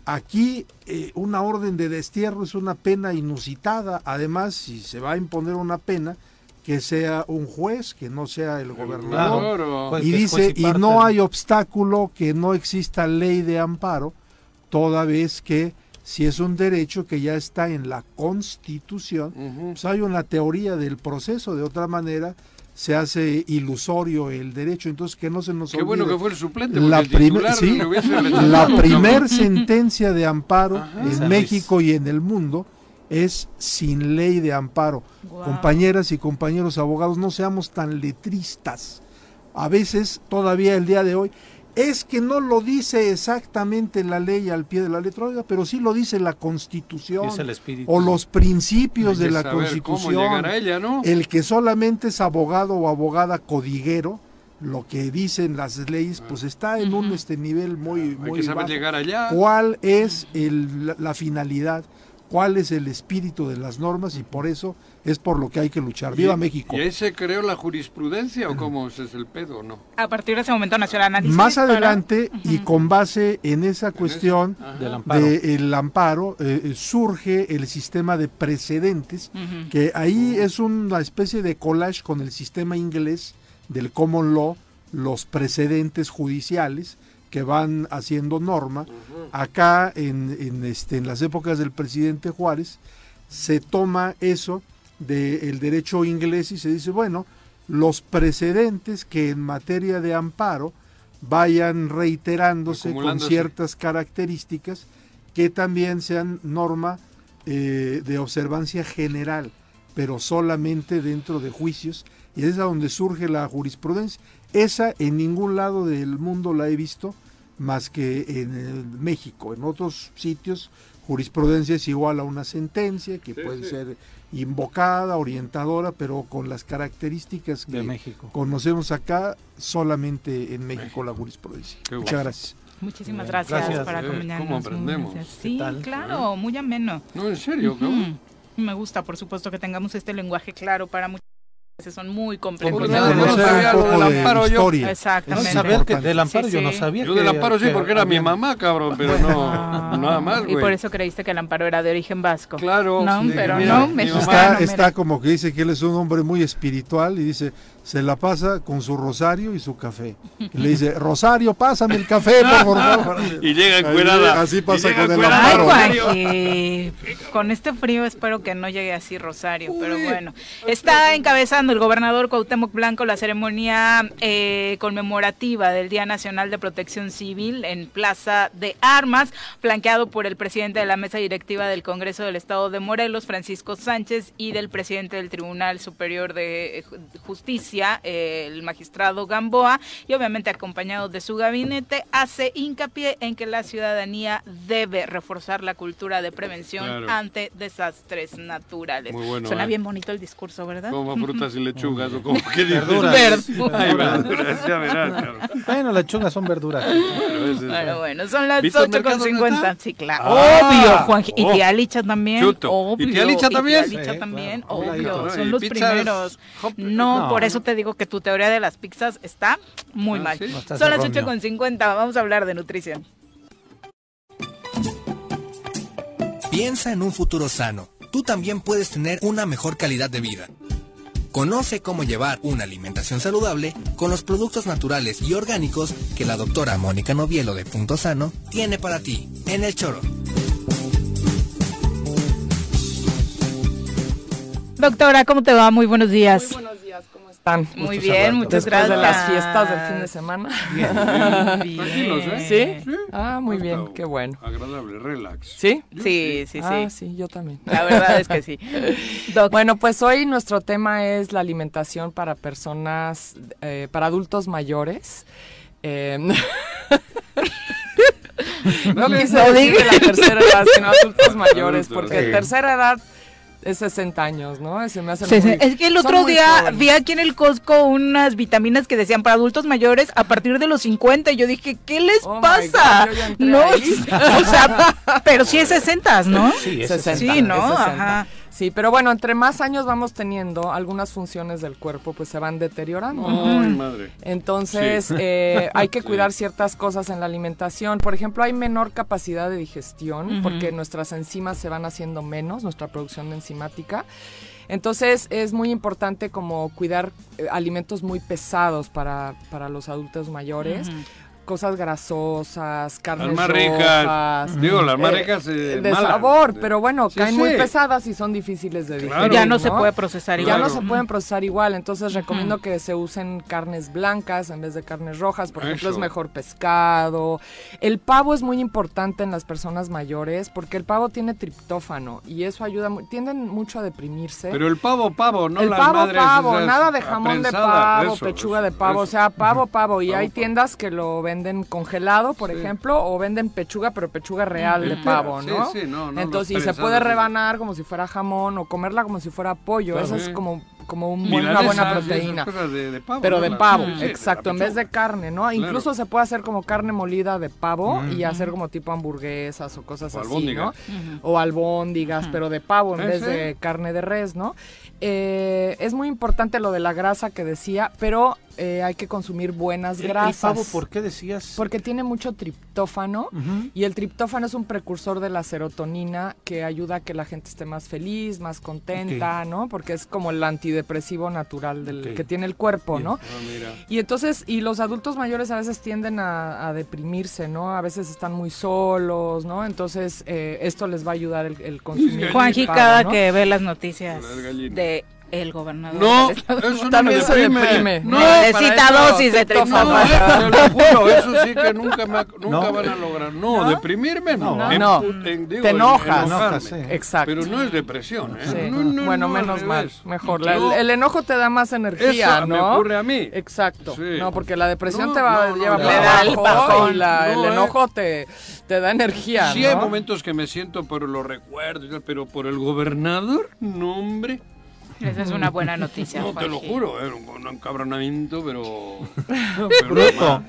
aquí eh, una orden de destierro es una pena inusitada, además si se va a imponer una pena, que sea un juez, que no sea el gobernador. Y dice, y, no hay obstáculo que no exista ley de amparo, toda vez que si es un derecho que ya está en la constitución, pues hay una teoría del proceso, de otra manera se hace ilusorio el derecho, entonces que no se nos Qué bueno que fue el suplente, la, primer, sí, la primer sentencia de amparo en México y en el mundo es sin ley de amparo. Compañeras y compañeros abogados, no seamos tan letristas. A veces, todavía el día de hoy, es que no lo dice exactamente la ley al pie de la letra, pero sí lo dice la Constitución o los principios de la Constitución. El que solamente es abogado o abogada codiguero, lo que dicen las leyes, pues está en un este nivel muy, muy Hay que saber llegar allá. ¿Cuál es el, la finalidad? Cuál es el espíritu de las normas y por eso es por lo que hay que luchar. ¡Viva México! ¿Y ahí se creó la jurisprudencia o cómo es el pedo no? A partir de ese momento nació el análisis. Más adelante y con base en esa cuestión del amparo, eh, eh, surge el sistema de precedentes, que ahí es una especie de collage con el sistema inglés del common law, los precedentes judiciales, que van haciendo norma. Acá, en, en, este, en las épocas del presidente Juárez, se toma eso del derecho inglés y se dice, bueno, los precedentes que en materia de amparo vayan reiterándose con ciertas características que también sean norma eh, de observancia general, pero solamente dentro de juicios, y es a donde surge la jurisprudencia. Esa en ningún lado del mundo la he visto más que en México. En otros sitios jurisprudencia es igual a una sentencia que puede ser invocada, orientadora, pero con las características que México. conocemos acá, solamente en México, la jurisprudencia. Muchas gracias. Muchísimas gracias, por acompañarnos. ¿Cómo aprendemos? Sí, claro, muy ameno. No, en serio, Me gusta, por supuesto, que tengamos este lenguaje claro para muchos son muy complicados. No, sabía lo del amparo yo. Exactamente. No sabía que del amparo yo no sabía. Yo del amparo sí, porque era mi mamá, cabrón, pero no, nada más, güey. Y por eso creíste que el amparo era de origen vasco. Claro. No, pero no, Está, está como que dice que él es un hombre muy espiritual y dice, se la pasa con su rosario y su café. Y le dice, Rosario, pásame el café, por favor. y llega encuerada. Así pasa con el amparo. con este frío espero que no llegue así Rosario, pero bueno. Está encabezando el gobernador Cuauhtémoc Blanco la ceremonia eh, conmemorativa del Día Nacional de Protección Civil en Plaza de Armas, flanqueado por el presidente de la mesa directiva del Congreso del Estado de Morelos, Francisco Sánchez, y del presidente del Tribunal Superior de Justicia el magistrado Gamboa, y obviamente acompañado de su gabinete, hace hincapié en que la ciudadanía debe reforzar la cultura de prevención ante desastres naturales. Suena ¿eh? bien bonito el discurso, ¿verdad? Como frutas y lechugas, o como que verduras. Bueno, lechugas son verduras. Bueno, bueno, son las 8.50. Sí, claro. Ah, obvio, Juan. Y tía Licha también. Obvio. ¿Y tía Licha también? Y tía Licha también, obvio. Son los primeros. No, por eso te digo que tu teoría de las pizzas está muy ah, mal. Son las 8.50, vamos a hablar de nutrición. Piensa en un futuro sano. Tú también puedes tener una mejor calidad de vida. Conoce cómo llevar una alimentación saludable con los productos naturales y orgánicos que la doctora Mónica Novielo de Punto Sano tiene para ti en el choro. Doctora, ¿cómo te va? Muy buenos días. Muy buenos días, ¿cómo están? Muy bien, muchas Después gracias. de las fiestas del fin de semana. Bien, ¿eh? ¿Sí? Sí. Ah, muy bien, qué bueno. Agradable, relax. ¿Sí? Sí, sí, sí. Ah, sí, yo también. La verdad es que sí. Bueno, pues hoy nuestro tema es la alimentación para personas, eh, para adultos mayores. Eh, no quise decir de la tercera edad, sino adultos mayores, porque tercera edad es 60 años, ¿no? Se me hace sí, muy, es que el otro día vi aquí en el Costco unas vitaminas que decían para adultos mayores a partir de los 50 y yo dije, ¿qué les oh pasa? God, no, o sea, pero sí es 60, ¿no? Sí, es 60. Sí, ¿no? Es 60. Ajá. Sí, pero bueno, entre más años vamos teniendo, algunas funciones del cuerpo pues se van deteriorando. Ay, madre. Entonces Sí. eh, hay que Sí. cuidar ciertas cosas en la alimentación. Por ejemplo, hay menor capacidad de digestión porque nuestras enzimas se van haciendo menos, nuestra producción enzimática. Entonces es muy importante como cuidar eh, alimentos muy pesados para, para los adultos mayores. Cosas grasosas, carnes Las más rojas, ricas. Digo, las más eh, ricas. eh, de malas. sabor, pero bueno, Sí, caen sí. muy pesadas y son difíciles de digerir. Claro. Ya no, se puede procesar Ya igual. no se pueden procesar igual, entonces recomiendo que se usen carnes blancas en vez de carnes rojas, por ejemplo es mejor pescado. El pavo es muy importante en las personas mayores porque el pavo tiene triptófano y eso ayuda, tienden mucho a deprimirse. Pero el pavo, pavo, no el las pavo, madres pavo, nada de jamón de pavo, eso, pechuga eso, de pavo, o sea, pavo, pavo. Y Pavo, hay pavo. tiendas que lo venden congelado, por ejemplo, o venden pechuga, pero pechuga real de pavo, ¿no? Sí, sí, no, no Entonces, y se puede rebanar como si fuera jamón o comerla como si fuera pollo. Eso es como como un una buena proteína. pero de pavo, exacto, en vez de carne, ¿no? Incluso se puede hacer como carne molida de pavo y hacer como tipo hamburguesas o cosas así, ¿no? O albóndigas, pero de pavo en vez de carne de res, ¿no? Eh, es muy importante lo de la grasa que decía, pero eh, hay que consumir buenas grasas. ¿El pavo por qué decías? Porque tiene mucho triptófano y el triptófano es un precursor de la serotonina que ayuda a que la gente esté más feliz, más contenta, ¿no? Porque es como el antidepresivo natural del que tiene el cuerpo, ¿no? Ah, y entonces, y los adultos mayores a veces tienden a, deprimirse, ¿no? A veces están muy solos, ¿no? Entonces, eh, esto les va a ayudar el, el consumir. Juanji, cada que ve las noticias de el gobernador. No, eso también se deprime. No, necesita dosis de triptófano. No, te lo juro, eso sí que nunca, me, nunca van a lograr. No, deprimirme no. No, te enojas. Exacto. Pero no es depresión. ¿eh? bueno, menos mal, mejor. el, enojo te da más energía, eso ¿no? me ocurre a mí. Exacto. No, porque la depresión te va a llevar para abajo y la, el ¿eh? enojo te, te da energía, Sí hay momentos que me siento por los recuerdos, pero por el gobernador, no hombre. Esa es una buena noticia. No, te lo juro, un encabronamiento, pero... Bruto.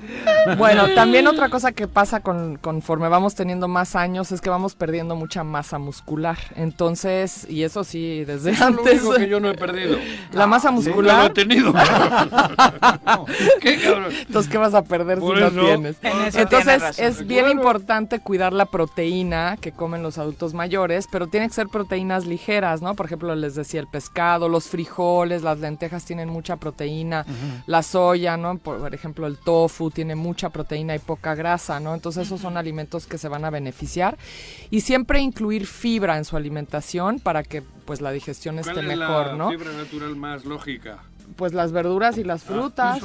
bueno, también otra cosa que pasa con, conforme vamos teniendo más años es que vamos perdiendo mucha masa muscular. Entonces, y eso sí, desde antes... Es lo que yo no he perdido. La masa muscular... no he tenido. ¿Qué cabrón? Entonces, ¿qué vas a perder si no tienes? Entonces, es bien importante cuidar la proteína que comen los adultos mayores, pero tiene que ser proteínas ligeras, ¿no? Por ejemplo, les decía el pescado, los frijoles, las lentejas tienen mucha proteína, la soya, ¿no? Por, ejemplo, el tofu tiene mucha proteína y poca grasa, ¿no? Entonces esos son alimentos que se van a beneficiar y siempre incluir fibra en su alimentación para que pues la digestión esté mejor, ¿no? fibra natural más lógica? Pues las verduras y las ah, frutas.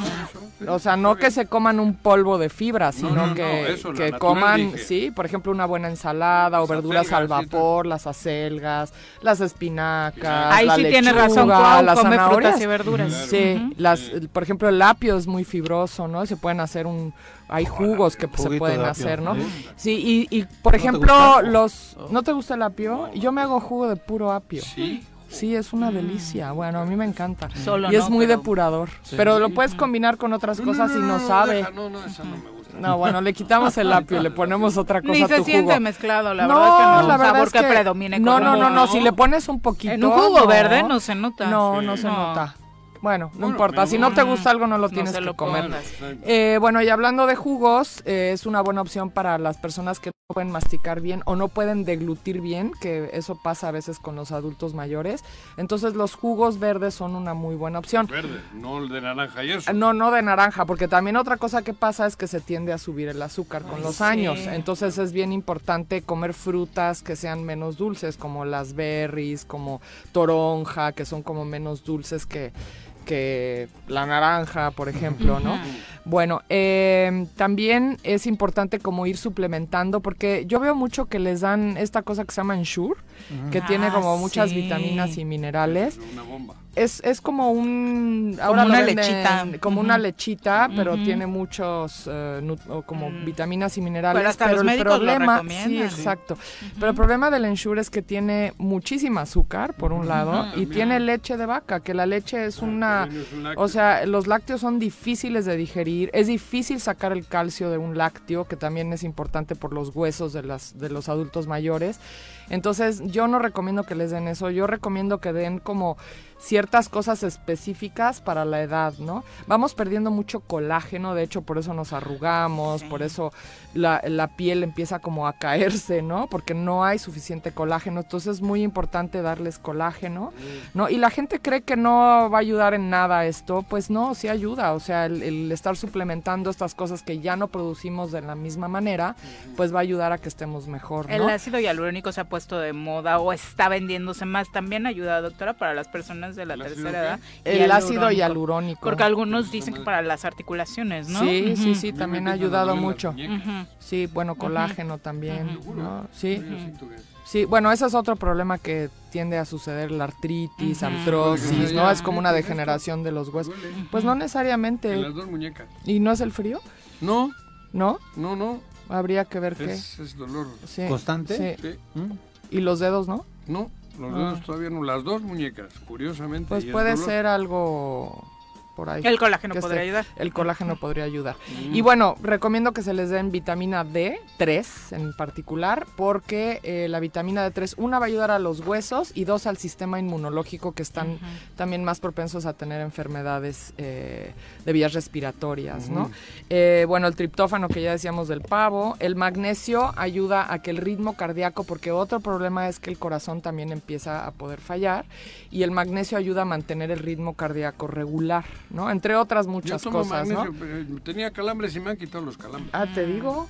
o sea, no que se coman un polvo de fibra, sino que, que coman, sí, por ejemplo, una buena ensalada o verduras al vapor, las acelgas, las espinacas, Ahí la sí lechuga, tiene razón, las come frutas y verduras. Sí, las, por ejemplo, el apio es muy fibroso, ¿no? Se pueden hacer un hay jugos que se pueden hacer, ¿no? Sí, y, y por ejemplo, los ¿no te gusta el apio? Yo me hago jugo de puro apio. Sí. Sí, es una delicia. Bueno, a mí me encanta. y es muy depurador. Pero lo puedes combinar con otras cosas y no, sabe. no, no, esa no me gusta. No, bueno, le quitamos el apio, le ponemos otra cosa Ni a se tu siente mezclado, la verdad es que no es un sabor que, predomine. No, no, no, no, si le pones un poquito. En un jugo verde no se nota. No, no se nota. Bueno, no importa. Si no te gusta algo, no lo tienes que comer. Eh, bueno, y hablando de jugos, eh, es una buena opción para las personas que no pueden masticar bien o no pueden deglutir bien, que eso pasa a veces con los adultos mayores. Entonces, los jugos verdes son una muy buena opción. Verde, no el de naranja y eso. No, no de naranja, porque también otra cosa que pasa es que se tiende a subir el azúcar con los años. Entonces, es bien importante comer frutas que sean menos dulces, como las berries, como toronja, que son como menos dulces que que la naranja, por ejemplo, ¿no? Bueno, eh, también es importante como ir suplementando, porque yo veo mucho que les dan esta cosa que se llama Ensure, que tiene ah, como muchas vitaminas y minerales. Una bomba es, es como un como una lechita. como una lechita pero tiene muchos eh, como mm. vitaminas y minerales pero, el problema sí exacto. Pero el problema del ensure es que tiene muchísima azúcar por un lado y tiene leche de vaca que la leche es una o sea los lácteos son difíciles de digerir es difícil sacar el calcio de un lácteo que también es importante por los huesos de las de los adultos mayores. Entonces yo no recomiendo que les den eso yo recomiendo que den como ciertas cosas específicas para la edad, ¿no? Vamos perdiendo mucho colágeno, de hecho por eso nos arrugamos, por eso la, la, piel empieza como a caerse, ¿no? Porque no hay suficiente colágeno, entonces es muy importante darles colágeno, ¿no? Y la gente cree que no va a ayudar en nada esto, pues no, sí ayuda, o sea, el, estar suplementando estas cosas que ya no producimos de la misma manera, pues va a ayudar a que estemos mejor, ¿no? El ácido hialurónico se ha puesto de moda o está vendiéndose más, también ayuda, doctora, para las personas de la tercera edad. El ácido hialurónico. Porque algunos dicen que para las articulaciones, ¿no? Sí, sí, sí, también ha ayudado mucho. Sí, bueno, colágeno también, Sí. Sí, bueno, ese es otro problema que tiende a suceder, la artritis, artrosis, ¿no? Es como una degeneración de los huesos. Pues no necesariamente. En las dos muñecas. ¿Y no es el frío? No, ¿No? No, no. Habría que ver qué. Es dolor. ¿Constante? Sí. ¿Mm? ¿Y los dedos, no? No, los dedos ah. todavía no. Las dos muñecas, curiosamente. Pues puede ser algo el colágeno podría ayudar. El colágeno podría ayudar. Y bueno, recomiendo que se les den vitamina D3 en particular, porque eh, la vitamina D3, una va a ayudar a los huesos y dos al sistema inmunológico que están también más propensos a tener enfermedades eh, de vías respiratorias, ¿no? Eh, bueno, el triptófano que ya decíamos del pavo, el magnesio ayuda a que el ritmo cardíaco, porque otro problema es que el corazón también empieza a poder fallar y el magnesio ayuda a mantener el ritmo cardíaco regular. ¿No? Entre otras muchas cosas, ¿no? Tenía calambres y me han quitado los calambres. Ah, te digo.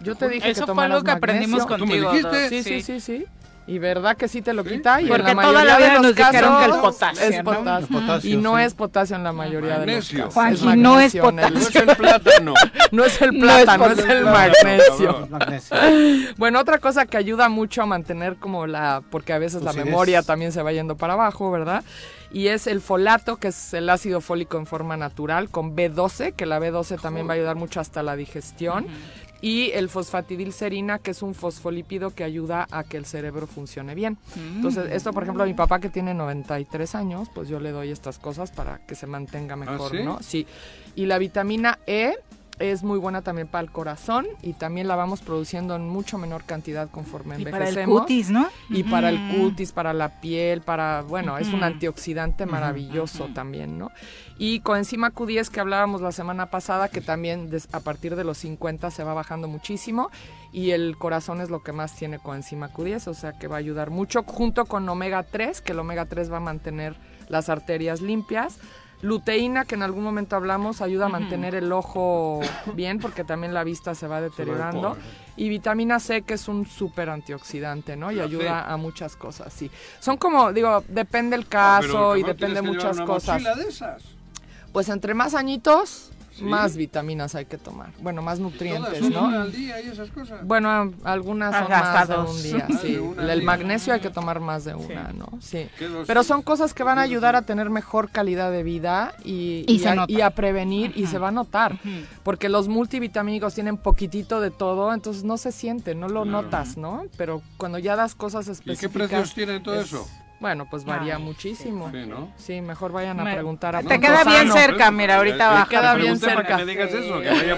Yo te dije Eso que fue algo que aprendimos contigo. ¿Tú me Sí, sí, sí, sí. Y verdad que sí te lo quita. Y Porque en la toda la vida nos dijeron que el potasio. Es potasio. y no es potasio en la mayoría de los casos. Juan, no es potasio. No es el plátano. no es el plátano, es, el magnesio. bueno, otra cosa que ayuda mucho a mantener como la, porque a veces la memoria también se va yendo para abajo, ¿verdad? Y es el folato, que es el ácido fólico en forma natural, con B12, que la B12 también va a ayudar mucho hasta la digestión. Y el fosfatidilcerina, que es un fosfolípido que ayuda a que el cerebro funcione bien. Entonces, esto, por ejemplo, a mi papá que tiene 93 años, pues yo le doy estas cosas para que se mantenga ¿Ah, mejor, ¿no? Sí. Y la vitamina E, es muy buena también para el corazón y también la vamos produciendo en mucho menor cantidad conforme envejecemos. Y para el cutis, ¿no? Y para el cutis, para la piel, para, bueno, es un antioxidante maravilloso también, ¿no? Y coenzima Q10 que hablábamos la semana pasada, que también a partir de los 50 se va bajando muchísimo y el corazón es lo que más tiene coenzima Q10, o sea que va a ayudar mucho junto con omega 3, que el omega 3 va a mantener las arterias limpias Luteína, que en algún momento hablamos, ayuda a mantener el ojo bien porque también la vista se va deteriorando. Y vitamina C, que es un súper antioxidante, ¿no? Y ayuda a muchas cosas, sí. Son como, digo, depende el ah, caso y depende muchas cosas. De esas. Pues entre más añitos, más vitaminas hay que tomar. Bueno, más nutrientes, ¿no? al día y esas cosas? Bueno, algunas son más de un día, sí. el magnesio hay que tomar más de una, ¿no? Sí. Pero son cosas que van a ayudar a tener mejor calidad de vida y, y, a, prevenir y se va a notar. Porque los multivitamínicos tienen poquitito de todo, entonces no se siente, no lo notas, ¿no? Pero cuando ya das cosas específicas... ¿Y qué precios tiene todo eso? Bueno, pues varía muchísimo. Sí, ¿no? Sí, mejor vayan a preguntar a Te queda bien cerca, mira, ahorita baja. Te queda bien cerca. Que me digas eso, que vaya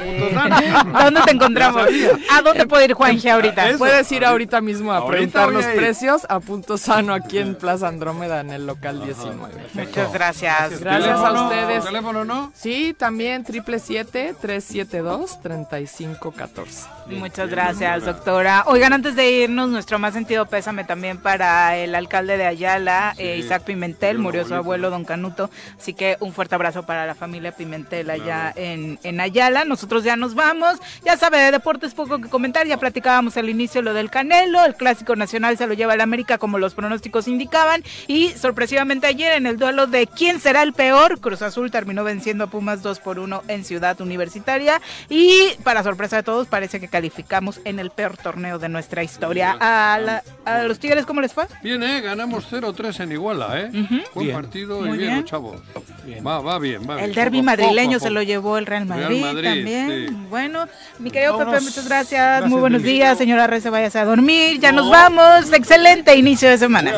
a ¿Dónde te encontramos? ¿A dónde puede ir Juanje ahorita? Puedes ir ahorita mismo a preguntar los precios a Punto Sano aquí en Plaza Andrómeda en el local 19. Muchas gracias. Gracias a ustedes. ¿Teléfono no? Sí, también 777-372-3514. Muchas gracias, doctora. Oigan, antes de irnos, nuestro más sentido pésame también para el alcalde de allá eh, Isaac Pimentel, murió su abuelo Don Canuto, así que un fuerte abrazo para la familia Pimentel allá en, en Ayala. Nosotros ya nos vamos, ya sabe, de deportes poco que comentar, ya platicábamos al inicio lo del Canelo, el clásico nacional se lo lleva el América como los pronósticos indicaban y sorpresivamente ayer en el duelo de quién será el peor, Cruz Azul terminó venciendo a Pumas 2 por 1 en Ciudad Universitaria y para sorpresa de todos parece que calificamos en el peor torneo de nuestra historia. A, a los Tigres, ¿cómo les fue? Bien, ¿eh? ganamos 0 tres en Iguala, ¿eh? Buen partido y bien, chavos. Va, va bien, va El derby madrileño se lo llevó el Real Madrid, también. Bueno, mi querido Pepe, muchas gracias. Muy buenos días, señora Rece, váyase a dormir. Ya nos vamos. Excelente inicio de semana.